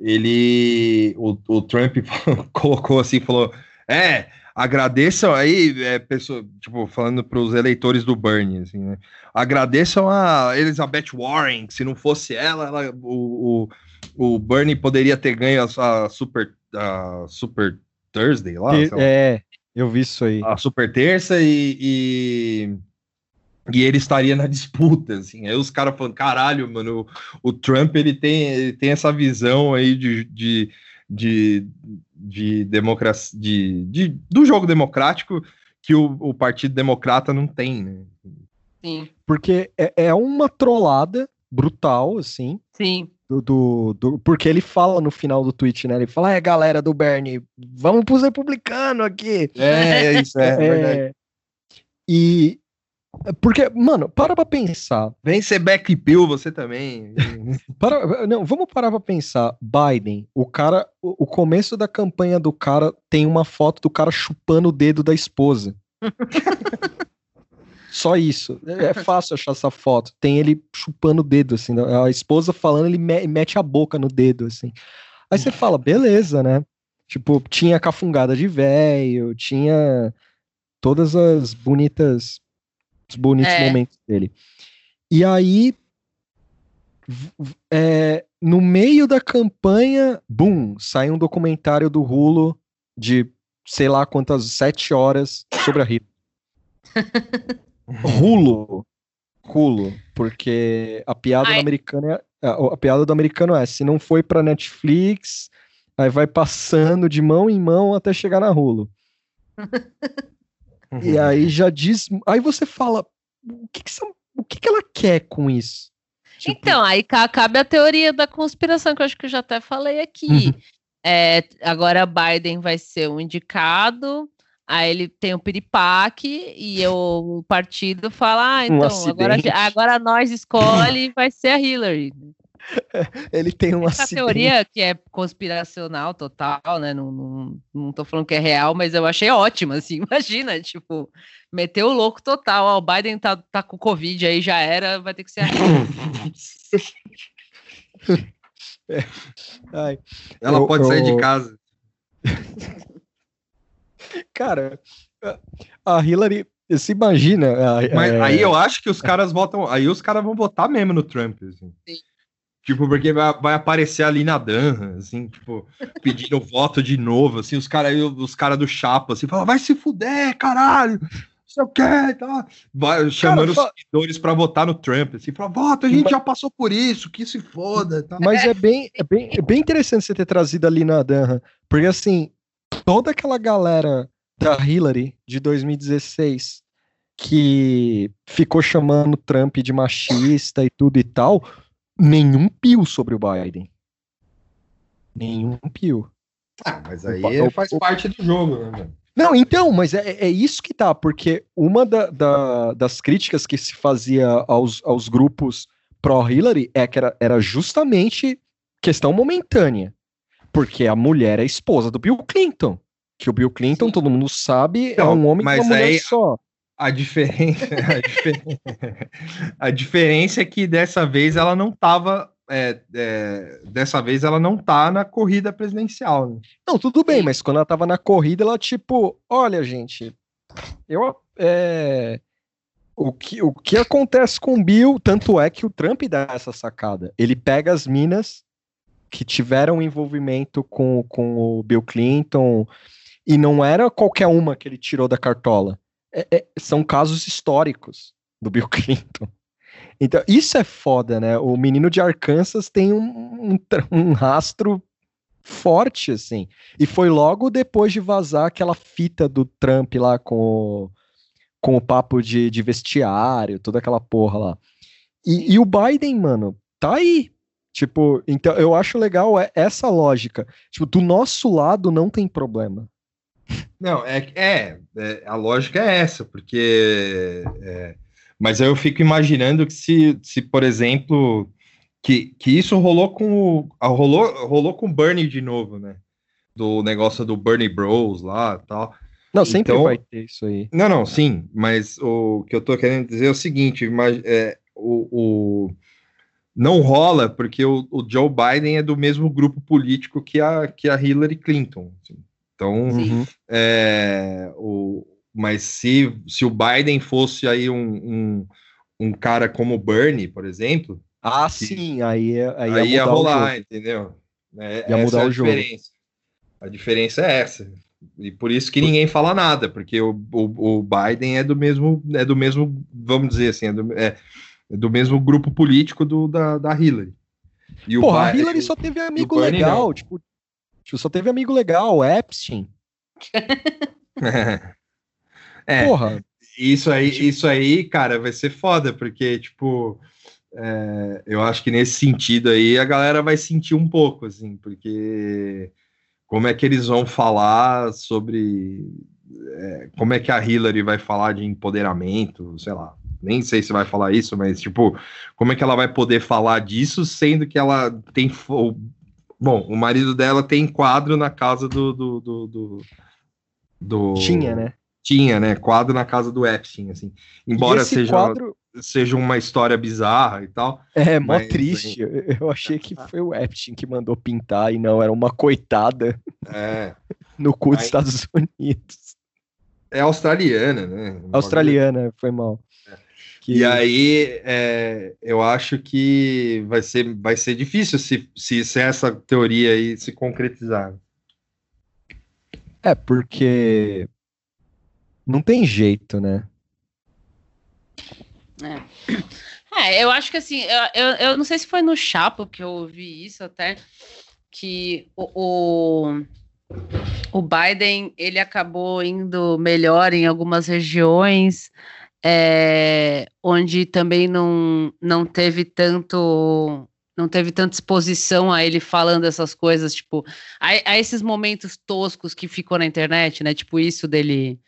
A: ele, o, o Trump colocou assim, falou, é, agradeçam aí, é, pessoa, tipo, falando para os eleitores do Bernie, assim, né? Agradeçam a Elizabeth Warren, que se não fosse ela, ela o, o, o Bernie poderia ter ganho a, a Super, a Super Thursday lá.
B: É, eu vi isso aí.
A: A Super Terça e, e e ele estaria na disputa, assim. Aí os caras falando, caralho, mano, o, o, Trump ele tem, ele tem essa visão aí de, de, de, de democracia, de, de, do jogo democrático que o, o Partido Democrata não tem, né?
B: Sim. Porque é, é uma trollada brutal, assim.
C: Sim.
B: Do, do, do, porque ele fala no final do tweet, né? Ele fala, é galera do Bernie, vamos pros republicanos aqui.
A: É, é isso, é, é, é verdade.
B: E, porque, mano, para pra pensar.
A: Vem ser back pill você também.
B: para, não, vamos parar pra pensar. Biden, o cara, o, o, começo da campanha do cara tem uma foto do cara chupando o dedo da esposa. Só isso. É, é fácil achar essa foto. Tem ele chupando o dedo, assim. A esposa falando, ele mete a boca no dedo, assim. Aí você fala, beleza, né? Tipo, tinha cafungada de velho, tinha todas as bonitas os bonitos é. momentos dele. E aí, é, no meio da campanha, boom, sai um documentário do Rulo de sei lá quantas sete horas sobre a Rita. Rulo. Rulo, porque a piada americana é, a, a, piada do americano é, se não foi para Netflix, aí vai passando de mão em mão até chegar na Rulo. Uhum. E aí já diz. Aí você fala: o que, que, o que, que ela quer com isso?
C: Tipo... Então, aí cabe a teoria da conspiração, que eu acho que eu já até falei aqui. Uhum. É, agora Biden vai ser um indicado, aí ele tem o um piripaque e eu, o partido fala: ah, então, um agora, agora nós escolhe vai ser a Hillary.
B: Ele tem uma
C: teoria que é conspiracional total, né? Não, não, não tô falando que é real, mas eu achei ótima, assim. Imagina, tipo, meteu o louco total. Ó, o Biden tá, tá com Covid aí, já era, vai ter que ser.
A: é. Ai, Ela eu, pode eu... sair de casa.
B: Cara, a Hillary você imagina.
A: Mas é... aí eu acho que os caras votam. Aí os caras vão votar mesmo no Trump. Assim. Sim. Tipo, porque vai, vai aparecer ali na Danra, assim, tipo, pedindo voto de novo, assim, os caras os cara do Chapa, assim, falam, vai se fuder, caralho, sei o que, tá? Vai, chamando cara, os seguidores para votar no Trump, assim, fala, vota, a gente mas... já passou por isso, que se foda, tá?
B: Mas é bem, é bem, é bem interessante você ter trazido ali na Danra, porque, assim, toda aquela galera da Hillary de 2016 que ficou chamando Trump de machista e tudo e tal, nenhum pio sobre o Biden. Nenhum pio.
A: Ah, mas aí o, faz o, parte do jogo, né,
B: Não, então, mas é, é isso que tá, porque uma da, da, das críticas que se fazia aos, aos grupos pró-Hillary é que era, era justamente questão momentânea. Porque a mulher é esposa do Bill Clinton. Que o Bill Clinton, Sim. todo mundo sabe, é um homem com uma mulher aí, só.
A: A diferença, a, difer... a diferença é que dessa vez ela não estava. É, é, dessa vez ela não tá na corrida presidencial. Né?
B: Não, tudo bem, mas quando ela tava na corrida, ela tipo, olha, gente, eu. É, o, que, o que acontece com o Bill, tanto é que o Trump dá essa sacada. Ele pega as minas que tiveram envolvimento com, com o Bill Clinton, e não era qualquer uma que ele tirou da cartola é, é, são casos históricos do Bill Clinton. Então, isso é foda, né? O menino de Arkansas tem um, um, um rastro forte, assim. E foi logo depois de vazar aquela fita do Trump lá com o, com o papo de, de vestiário, toda aquela porra lá. E, e, o Biden, mano, tá aí. Tipo, então eu acho legal essa lógica. Tipo, do nosso lado não tem problema.
A: Não, é, é, é, a lógica é essa, porque. É, mas eu fico imaginando que se, se por exemplo, que, que isso rolou com rolou, rolou com o Bernie de novo, né? Do negócio do Bernie Bros lá tal.
B: Não, sempre então, vai ter isso aí.
A: Não, não, sim, mas o que eu tô querendo dizer é o seguinte: é, o, o, não rola porque o, o, Joe Biden é do mesmo grupo político que a, que a Hillary Clinton. Assim. Então, uhum. é, o, mas se, se o Biden fosse aí um, um, um cara como o Bernie, por exemplo.
B: Ah, que, sim, aí,
A: aí, aí ia, rolar, entendeu? É, ia mudar é o jogo. A diferença é essa. E por isso que ninguém fala nada, porque o, o, o Biden é do mesmo, é do mesmo, vamos dizer assim, é do, é, é do mesmo grupo político do, da, da Hillary.
B: E Porra, a Hillary só teve amigo legal, não. tipo, Tipo, só teve amigo legal, Epstein.
A: é, Porra. Isso aí, isso aí, cara, vai ser foda, porque, tipo, é, eu acho que nesse sentido aí a galera vai sentir um pouco, assim, porque como é que eles vão falar sobre. É, como é que a Hillary vai falar de empoderamento, sei lá. Nem sei se vai falar isso, mas, tipo, como é que ela vai poder falar disso, sendo que ela tem Bom, o marido dela tem quadro na casa do. do, do, do, do...
B: Tinha, né?
A: Tinha, né? Quadro na casa do Epstein, assim. Embora seja, quadro... seja uma história bizarra e tal.
B: É, mó mas, triste. Assim... Eu achei que foi o Epstein que mandou pintar e não, era uma coitada.
A: É.
B: no cu dos Estados Unidos.
A: É australiana, né?
B: Australiana, foi mal.
A: Que... E aí é, eu acho que vai ser, vai ser difícil se, se, se essa teoria aí se concretizar.
B: É, porque não tem jeito, né?
C: É. é eu acho que assim, eu, eu, eu, não sei se foi no Chapo que eu ouvi isso até, que o, o, o Biden ele acabou indo melhor em algumas regiões, é, onde também não, não teve tanto não teve tanta exposição a ele falando essas coisas, tipo, a, a, esses momentos toscos que ficou na internet, né? Tipo, isso dele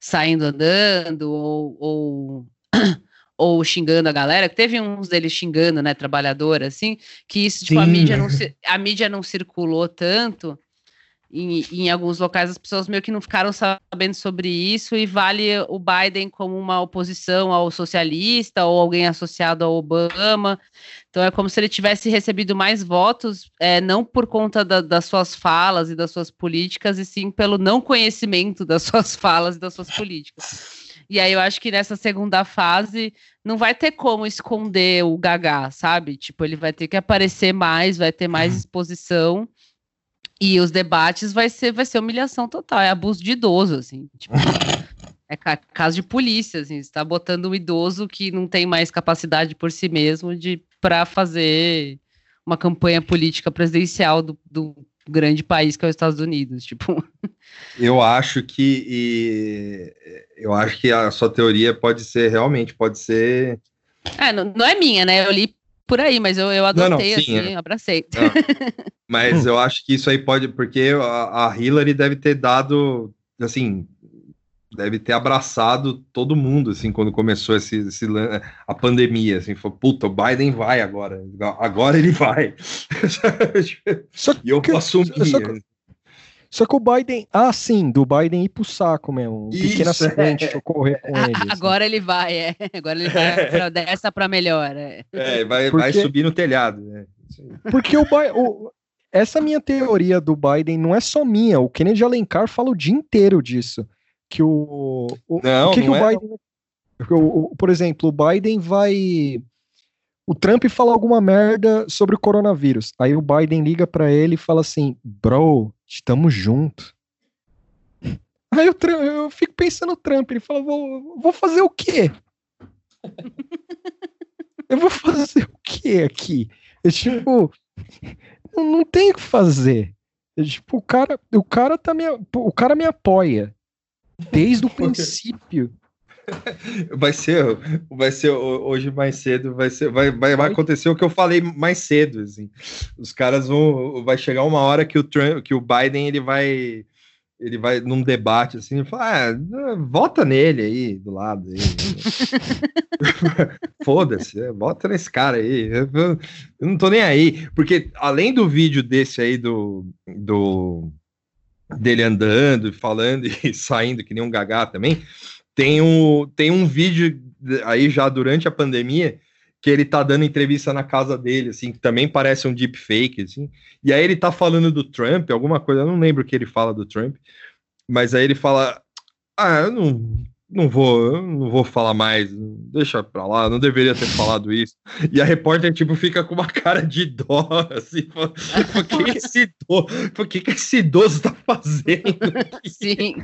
C: saindo andando ou, ou, ou xingando a galera, teve uns deles xingando, né, trabalhador, assim, que isso, tipo, a mídia, não, a mídia não circulou tanto, em, em, alguns locais as pessoas meio que não ficaram sabendo sobre isso e vale o Biden como uma oposição ao socialista ou alguém associado ao Obama. Então é como se ele tivesse recebido mais votos, é, não por conta da, das suas falas e das suas políticas, e sim pelo não conhecimento das suas falas e das suas políticas. E aí eu acho que nessa segunda fase não vai ter como esconder o Gagá, sabe? Tipo, ele vai ter que aparecer mais, vai ter mais uhum. exposição. E os debates vai ser, vai ser humilhação total, é abuso de idoso, assim. Tipo, é caso de polícia, assim, está botando um idoso que não tem mais capacidade por si mesmo de para fazer uma campanha política presidencial do, do, grande país que é os Estados Unidos, tipo.
A: Eu acho que e, eu acho que a sua teoria pode ser realmente pode ser.
C: É, não, não é minha, né? Eu li por aí, mas eu, eu adotei, não, não, sim, assim, é. abracei.
A: Mas eu acho que isso aí pode, porque a, a Hillary deve ter dado, assim, deve ter abraçado todo mundo, assim, quando começou esse, esse a pandemia, assim, falou, puta, o Biden vai agora, agora ele vai.
B: Só e eu posso assumir. Só que, só que o Biden, ah, sim, do Biden ir pro saco mesmo, um Isso, pequeno acidente é. ocorrer com ele.
C: Assim. Agora ele vai, é, agora ele vai pra, dessa pra melhor. É,
A: é vai, porque, vai subir no telhado, né?
B: Porque o, o essa minha teoria do Biden não é só minha. O Kennedy Alencar fala o dia inteiro disso. Que o. o
A: não,
B: o que,
A: não
B: que
A: é...
B: o Biden. O, o, por exemplo, o Biden vai. O Trump fala alguma merda sobre o coronavírus. Aí o Biden liga para ele e fala assim: Bro, estamos juntos. Aí eu, eu fico pensando no Trump. Ele fala: Vou, vou fazer o quê? eu vou fazer o quê aqui? Eu, tipo, não, não tem o que fazer. Eu, tipo, o cara, o cara tá me, o cara me apoia desde o princípio.
A: Vai ser, vai ser hoje mais cedo, vai ser, vai, vai, vai acontecer o que eu falei mais cedo, assim. Os caras vão, vai chegar uma hora que o Trump, que o Biden ele vai ele vai num debate assim e fala: ah, vota nele aí do lado. Foda-se, é, vota nesse cara aí. Eu, não tô nem aí. Porque além do vídeo desse aí do, do dele andando, falando e saindo que nem um gagá também, tem um, tem um vídeo aí já durante a pandemia que ele tá dando entrevista na casa dele, assim, que também parece um deepfake, assim. E aí ele tá falando do Trump, alguma coisa, eu não lembro o que ele fala do Trump, mas aí ele fala: "Ah, eu não não vou, eu não vou falar mais, deixa pra lá, não deveria ter falado isso. E a repórter, tipo, fica com uma cara de dó, assim, o que esse o que, que esse idoso tá fazendo?
C: Sim.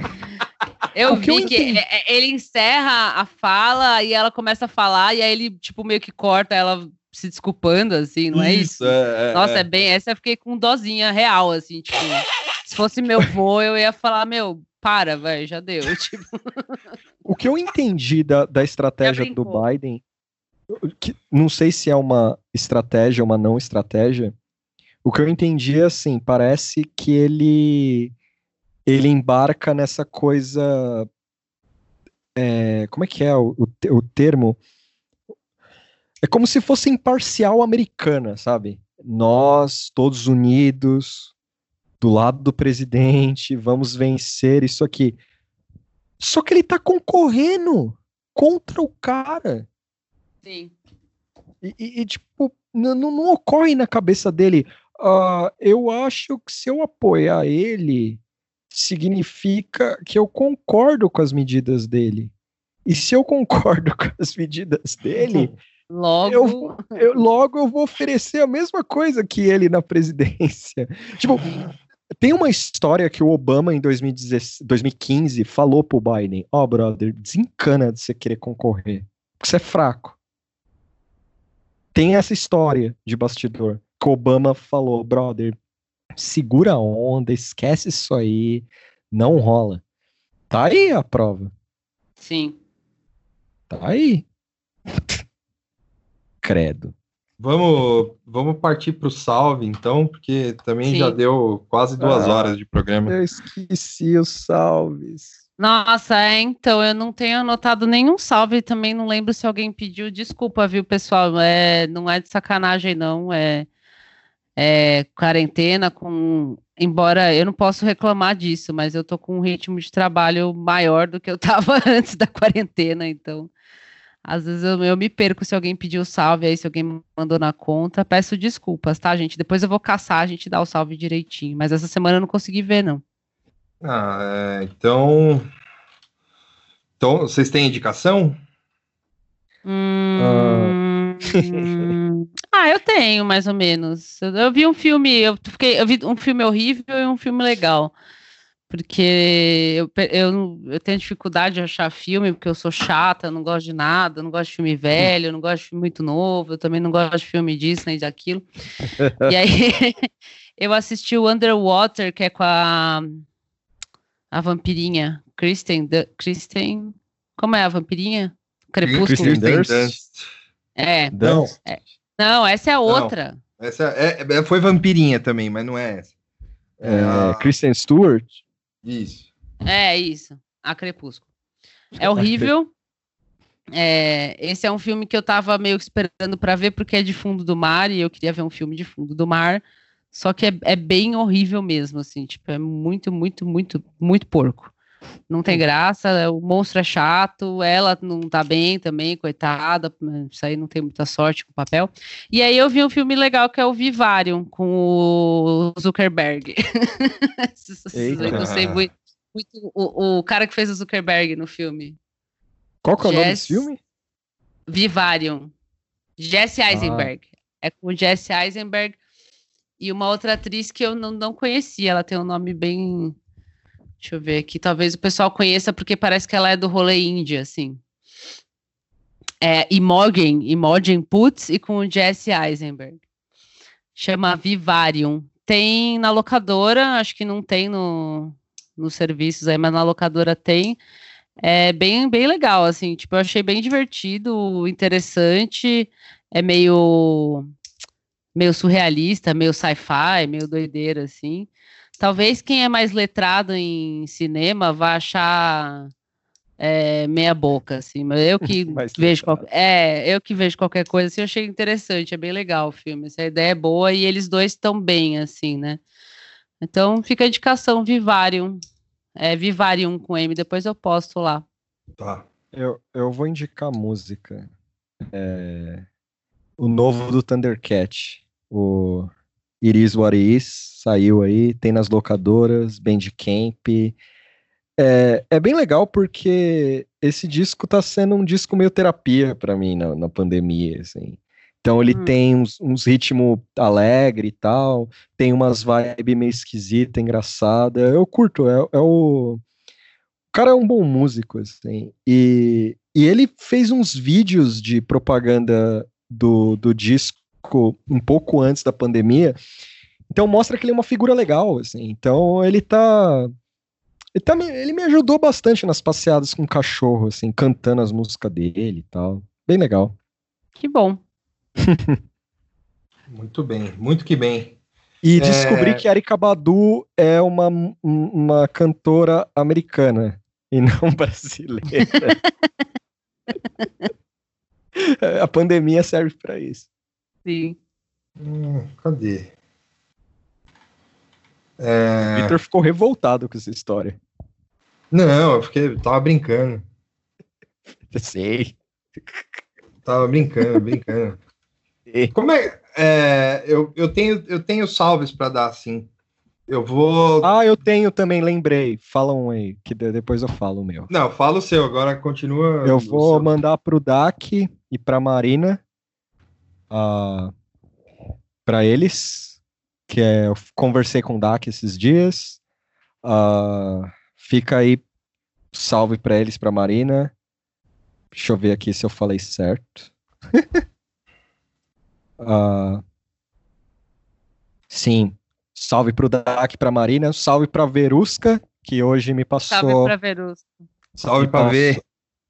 C: Eu vi que, que é, é, ele encerra a fala e ela começa a falar, e aí ele, tipo, meio que corta ela se desculpando, assim, não é isso? isso? É, é, Nossa, é. é bem. Essa eu fiquei com dozinha real, assim, tipo, se fosse meu vô, eu ia falar, meu, para, velho, já deu. Tipo...
B: O que eu entendi da, da estratégia do Biden, que, não sei se é uma estratégia ou uma não estratégia, o que eu entendi é assim, parece que ele ele embarca nessa coisa é, como é que é o, o, o termo? É como se fosse imparcial americana, sabe? Nós, todos unidos, do lado do presidente, vamos vencer isso aqui. Só que ele tá concorrendo contra o cara.
C: Sim.
B: E, e, e tipo, não, não, ocorre na cabeça dele. Uh, eu acho que se eu apoiar ele, significa que eu concordo com as medidas dele. E se eu concordo com as medidas dele,
C: logo
B: eu, eu, logo eu vou oferecer a mesma coisa que ele na presidência. Tipo, tem uma história que o Obama, em 2015, falou pro Biden: Ó, oh, brother, desencana de você querer concorrer, porque você é fraco. Tem essa história de bastidor que o Obama falou: brother, segura a onda, esquece isso aí, não rola. Tá aí a prova.
C: Sim.
B: Tá aí. Credo.
A: Vamos, vamos partir para o salve, então, porque também Sim. já deu quase duas ah, horas de programa.
B: Eu esqueci os salves.
C: Nossa, é, então, eu não tenho anotado nenhum salve, também não lembro se alguém pediu. Desculpa, viu, pessoal? É, não é de sacanagem, não. É, é quarentena com. Embora eu não posso reclamar disso, mas eu tô com um ritmo de trabalho maior do que eu tava antes da quarentena, então às vezes eu, eu, me perco se alguém pediu salve aí, se alguém mandou na conta. Peço desculpas, tá, gente? Depois eu vou caçar, a gente dá o salve direitinho. Mas essa semana eu não consegui ver, não.
A: Ah, é, então. Então, vocês têm indicação?
C: Hum... ah, eu tenho, mais ou menos. Eu, eu vi um filme, eu fiquei, eu vi um filme horrível e um filme legal porque eu, eu, eu, tenho dificuldade de achar filme, porque eu sou chata, eu não gosto de nada, eu não gosto de filme velho, eu não gosto de filme muito novo, eu também não gosto de filme Disney, daquilo. e aí eu assisti o Underwater, que é com a, a vampirinha, Kristen, Kristen, como é a vampirinha? Crepúsculo. Kristen Dunst. É. Não. É, não, essa é a outra.
A: Não, essa é, é, foi vampirinha também, mas não é essa.
B: É, é a... Kristen Stewart?
A: Isso.
C: É, isso. A Crepúsculo. É horrível. É, esse é um filme que eu tava meio esperando para ver, porque é de fundo do mar, e eu queria ver um filme de fundo do mar. Só que é, é bem horrível mesmo, assim, tipo, é muito, muito, muito, muito porco. Não tem graça, o monstro é chato, ela não tá bem também, coitada, isso aí não tem muita sorte com o papel. E aí eu vi um filme legal que é o Vivarium, com o Zuckerberg. eu não sei muito, muito o, o, cara que fez o Zuckerberg no filme.
B: Qual que é o nome desse filme?
C: Vivarium. Jesse ah. Eisenberg. Ah. É com o Jesse Eisenberg e uma outra atriz que eu não, não conhecia. Ela tem um nome bem Deixa eu ver aqui. Talvez o pessoal conheça porque parece que ela é do rolê índia, assim. É Imogen, Imogen Putz e com o Jesse Eisenberg. Chama Vivarium. Tem na locadora, acho que não tem no, nos serviços aí, mas na locadora tem. É bem, bem legal, assim. Tipo, eu achei bem divertido, interessante. É meio meio surrealista, meio sci-fi, meio doideira, assim. Talvez quem é mais letrado em cinema vá achar é, meia boca, assim, mas eu que vejo qualquer, é, eu que vejo qualquer coisa assim, eu achei interessante, é bem legal o filme, essa ideia é boa e eles dois estão bem, assim, né? Então fica a indicação Vivarium, é Vivarium com M, depois eu posto lá.
B: Tá. Eu, eu vou indicar música. É, o novo do Thundercat, o It Is What Is, saiu aí, tem nas locadoras, Bandcamp. É, é bem legal porque esse disco tá sendo um disco meio terapia para mim na, na, pandemia, assim. Então ele hum. tem uns, uns ritmos alegre e tal, tem umas vibes meio esquisita, engraçada. Eu curto, é, é o... o cara é um bom músico, assim. E, e ele fez uns vídeos de propaganda do, do disco um pouco antes da pandemia. Então mostra que ele é uma figura legal, assim. Então ele tá ele, tá, ele me ajudou bastante nas passeadas com o cachorro, assim, cantando as músicas dele e tal. Bem legal.
C: Que bom.
A: muito bem, muito que bem.
B: E é... descobri que Erika Badu é uma, uma cantora americana e não brasileira. A pandemia serve para isso.
C: Sim.
A: Hum, cadê?
B: É... O Victor ficou revoltado com essa história.
A: Não, eu fiquei, tava brincando.
B: Eu sei.
A: Tava brincando, brincando. Como é, é, eu, eu tenho eu tenho salves para dar assim. Eu vou.
B: Ah, eu tenho também, lembrei. Fala um aí, que depois eu falo o meu.
A: Não, fala o seu, agora continua.
B: Eu vou mandar pro DAC e pra Marina uh, para eles, que é, eu conversei com o DAC esses dias. Uh, fica aí, salve para eles, para Marina. Deixa eu ver aqui se eu falei certo. uh, sim, Salve pro Dak, pra Marina, salve pra Verusca, que hoje me passou.
C: Salve pra Verusca.
A: Salve pra ver.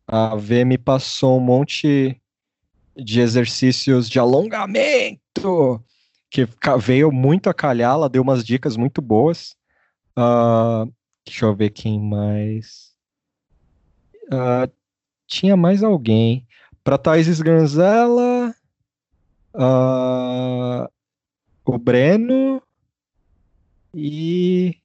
B: A V me passou um monte de exercícios de alongamento que veio muito a calhar, ela deu umas dicas muito boas. Uh, deixa eu ver quem mais. Uh, tinha mais alguém. Para Thais Granzella, uh, o Breno e.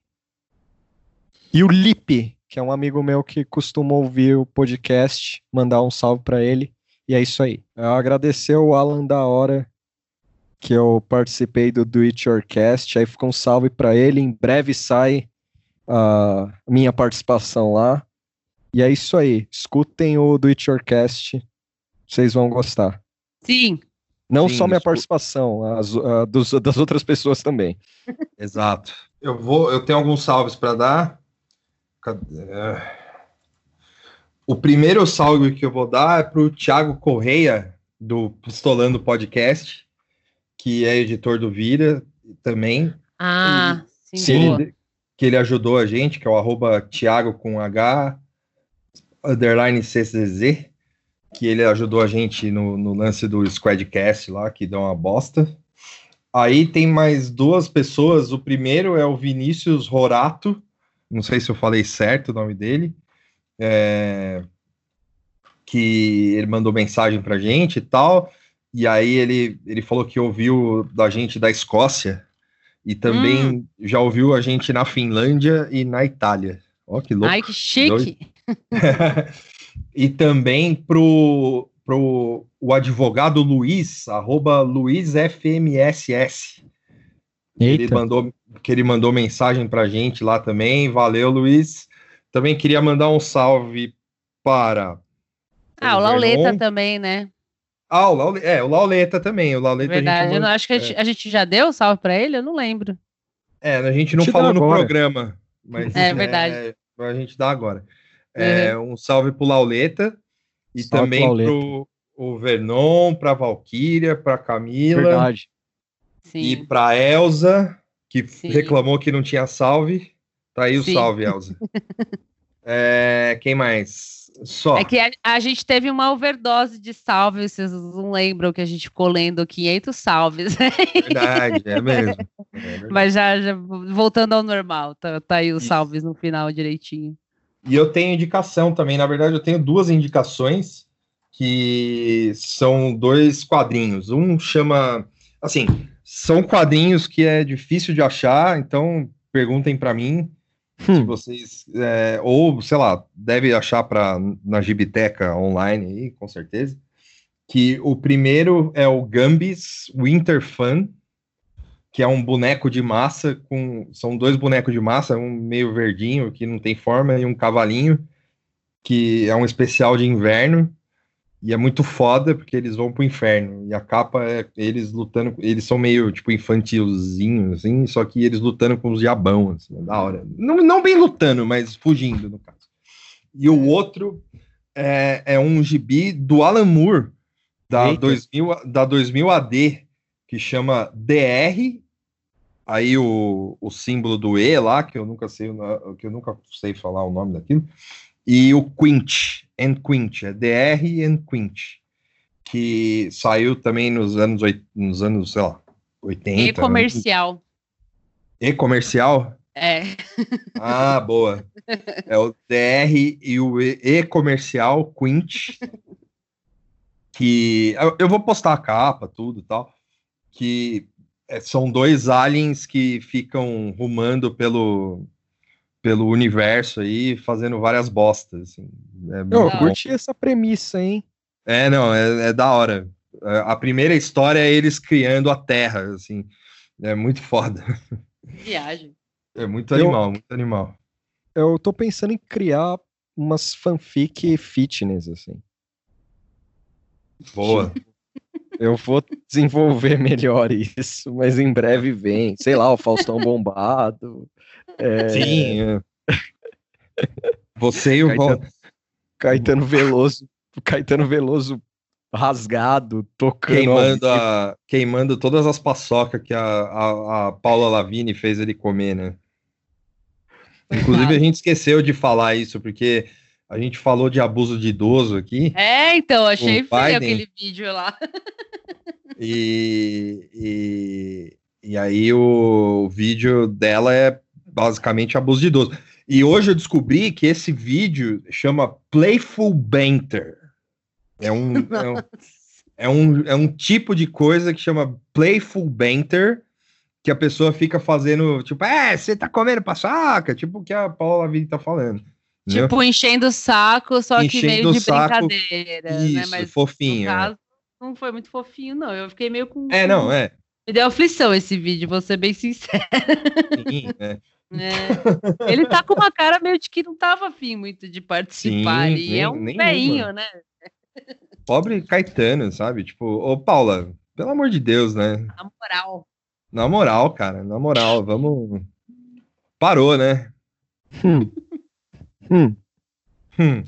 B: E o Lipe, que é um amigo meu que costuma ouvir o podcast, mandar um salve para ele. E é isso aí. Eu agradecer o Alan da hora que eu participei do Do It Yourcast, aí ficou um salve para ele. Em breve sai a uh, minha participação lá. E é isso aí. Escutem o Do It Yourcast, vocês vão gostar.
C: Sim.
B: Não
A: Sim,
B: só minha participação, as, a, dos, das outras pessoas também.
A: Exato. Eu vou, eu tenho alguns salves para dar. O primeiro salve que eu vou dar é para o Thiago Correia, do Pistolando Podcast que é editor do Vira também.
C: Ah,
A: e, sim. Ele, que ele ajudou a gente, que é o arroba Thiago com H, underline CCZ, que ele ajudou a gente no, no lance do Squadcast lá, que deu uma bosta. Aí tem mais duas pessoas. O primeiro é o Vinícius Rorato, não sei se eu falei certo o nome dele, é, que ele mandou mensagem pra gente e tal. E aí ele, ele falou que ouviu da gente da Escócia e também hum. já ouviu a gente na Finlândia e na Itália. Ó, oh, que louco.
C: Ai, que chique!
A: e também pro, pro o advogado Luiz, arroba LuizFMSS. Ele mandou, que ele mandou mensagem pra gente lá também. Valeu, Luiz. Também queria mandar um salve para.
C: Ah, o Lauleta também, né?
A: Ah, o Lauleta, é, o Lauleta também. O Lauleta
C: Verdade, eu não, acho que a gente, é. a gente, já deu salve para ele, eu não lembro.
A: É, a gente não falou no programa, mas
C: é verdade.
A: É, a gente dá agora. É, uhum. Um salve pro Lauleta e salve também pro, pro o Vernon, pra Valkyria, pra Camila. Verdade. Sim. E pra Elsa, que Sim. reclamou que não tinha salve. Tá aí o Sim. salve, Elsa. é, quem mais? Só.
C: É que a, a, gente teve uma overdose de salves, vocês não lembram que a gente ficou lendo 500 salves.
A: Verdade, é mesmo. É
C: Mas já, já, voltando ao normal, tá, tá aí os Isso. salves no final direitinho.
A: E eu tenho indicação também, na verdade eu tenho duas indicações que são dois quadrinhos. Um chama, assim, são quadrinhos que é difícil de achar, então perguntem para mim. Hum. Se vocês, é, ou sei lá, deve achar para na Gibiteca online aí, com certeza. Que o primeiro é o Gambis Winter Fun, que é um boneco de massa com. São dois bonecos de massa, um meio verdinho que não tem forma, e um cavalinho, que é um especial de inverno. E é muito foda porque eles vão pro inferno. E a capa é eles lutando. Eles são meio, tipo, infantilzinhos, assim, só que eles lutando com os diabão, assim, é da hora. Não, não bem lutando, mas fugindo, no caso. E o outro é, é um gibi do Alan Moore, da 2000, da 2000 AD, que chama DR. Aí o, o símbolo do E lá, que eu nunca sei, que eu nunca sei falar o nome daquilo e o Quint, and Quint, é DR and Quint, que saiu também nos anos, nos anos, sei lá, 80.
C: E comercial.
A: E comercial?
C: É.
A: Ah, boa. É o DR e o E comercial, Quint, que eu vou postar a capa, tudo e tal, que é, são dois aliens que ficam rumando pelo pelo universo aí, fazendo várias bostas. Assim.
B: É eu curti essa premissa, hein?
A: É, não, é, é, da hora. É, a primeira história é eles criando a Terra, assim. É muito foda.
C: Viagem.
A: É muito animal, eu, muito animal.
B: Eu tô pensando em criar umas fanfic fitness, assim.
A: Boa.
B: Eu vou desenvolver melhor isso, mas em breve vem. Sei lá, o Faustão bombado.
A: É... Sim. Você e o
B: Caetano, Caetano Veloso. Caetano Veloso rasgado, tocando.
A: Queimando, a, queimando todas as paçocas que a, a, a Paula Lavini fez ele comer, né? Inclusive, a gente esqueceu de falar isso, porque a gente falou de abuso de idoso aqui.
C: É, então, achei feio aquele vídeo lá.
A: E, e, e aí o, o vídeo dela é basicamente abuso de idoso. E hoje eu descobri que esse vídeo chama Playful Banter. É um, é um, é, um, é um tipo de coisa que chama Playful Banter, que a pessoa fica fazendo, tipo, é, você tá comendo paçoca, tipo o que a Paula Vini tá falando.
C: Entendeu? Tipo, enchendo o saco, só enchendo que meio de saco, brincadeira, né?
A: isso, né? Mas fofinho. No
C: é. caso, não foi muito fofinho, não. Eu fiquei meio com.
A: É, não, é.
C: Me deu aflição esse vídeo, vou ser bem sincero. Sim, é. É. Ele tá com uma cara meio de que não tava afim muito de participar Sim, ali. Nem, é um veinho, né?
A: Pobre Caetano, sabe? Tipo, ô Paula, pelo amor de Deus, né?
C: Na moral.
A: Na moral, cara, na moral, vamos. Parou, né? Hum. Hum. Hum.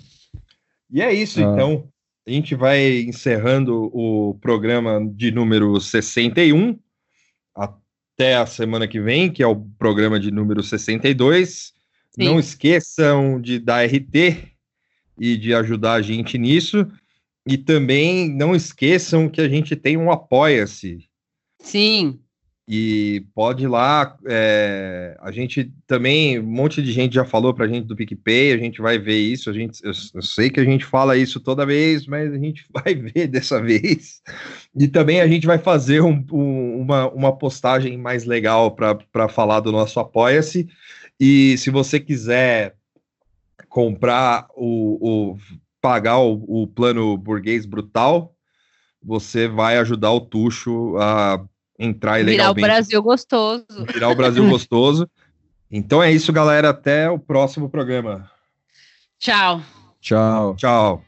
A: E é isso, ah. então. A gente vai encerrando o programa de número 61 até a semana que vem, que é o programa de número 62. Sim. Não esqueçam de dar RT e de ajudar a gente nisso. E também não esqueçam que a gente tem um Apoia-se.
C: Sim.
A: E pode ir lá. É, a gente também, um monte de gente já falou para a gente do PicPay, a gente vai ver isso. A gente, eu, eu, sei que a gente fala isso toda vez, mas a gente vai ver dessa vez. E também a gente vai fazer um, um, uma, uma postagem mais legal para falar do nosso Apoia-se. E se você quiser comprar o, o pagar o, o plano burguês brutal, você vai ajudar o Tuxo a entrar ilegalmente.
C: Virar o Brasil gostoso.
A: Virar o Brasil gostoso. Então é isso, galera. Até o próximo programa.
C: Tchau.
B: Tchau.
A: Tchau.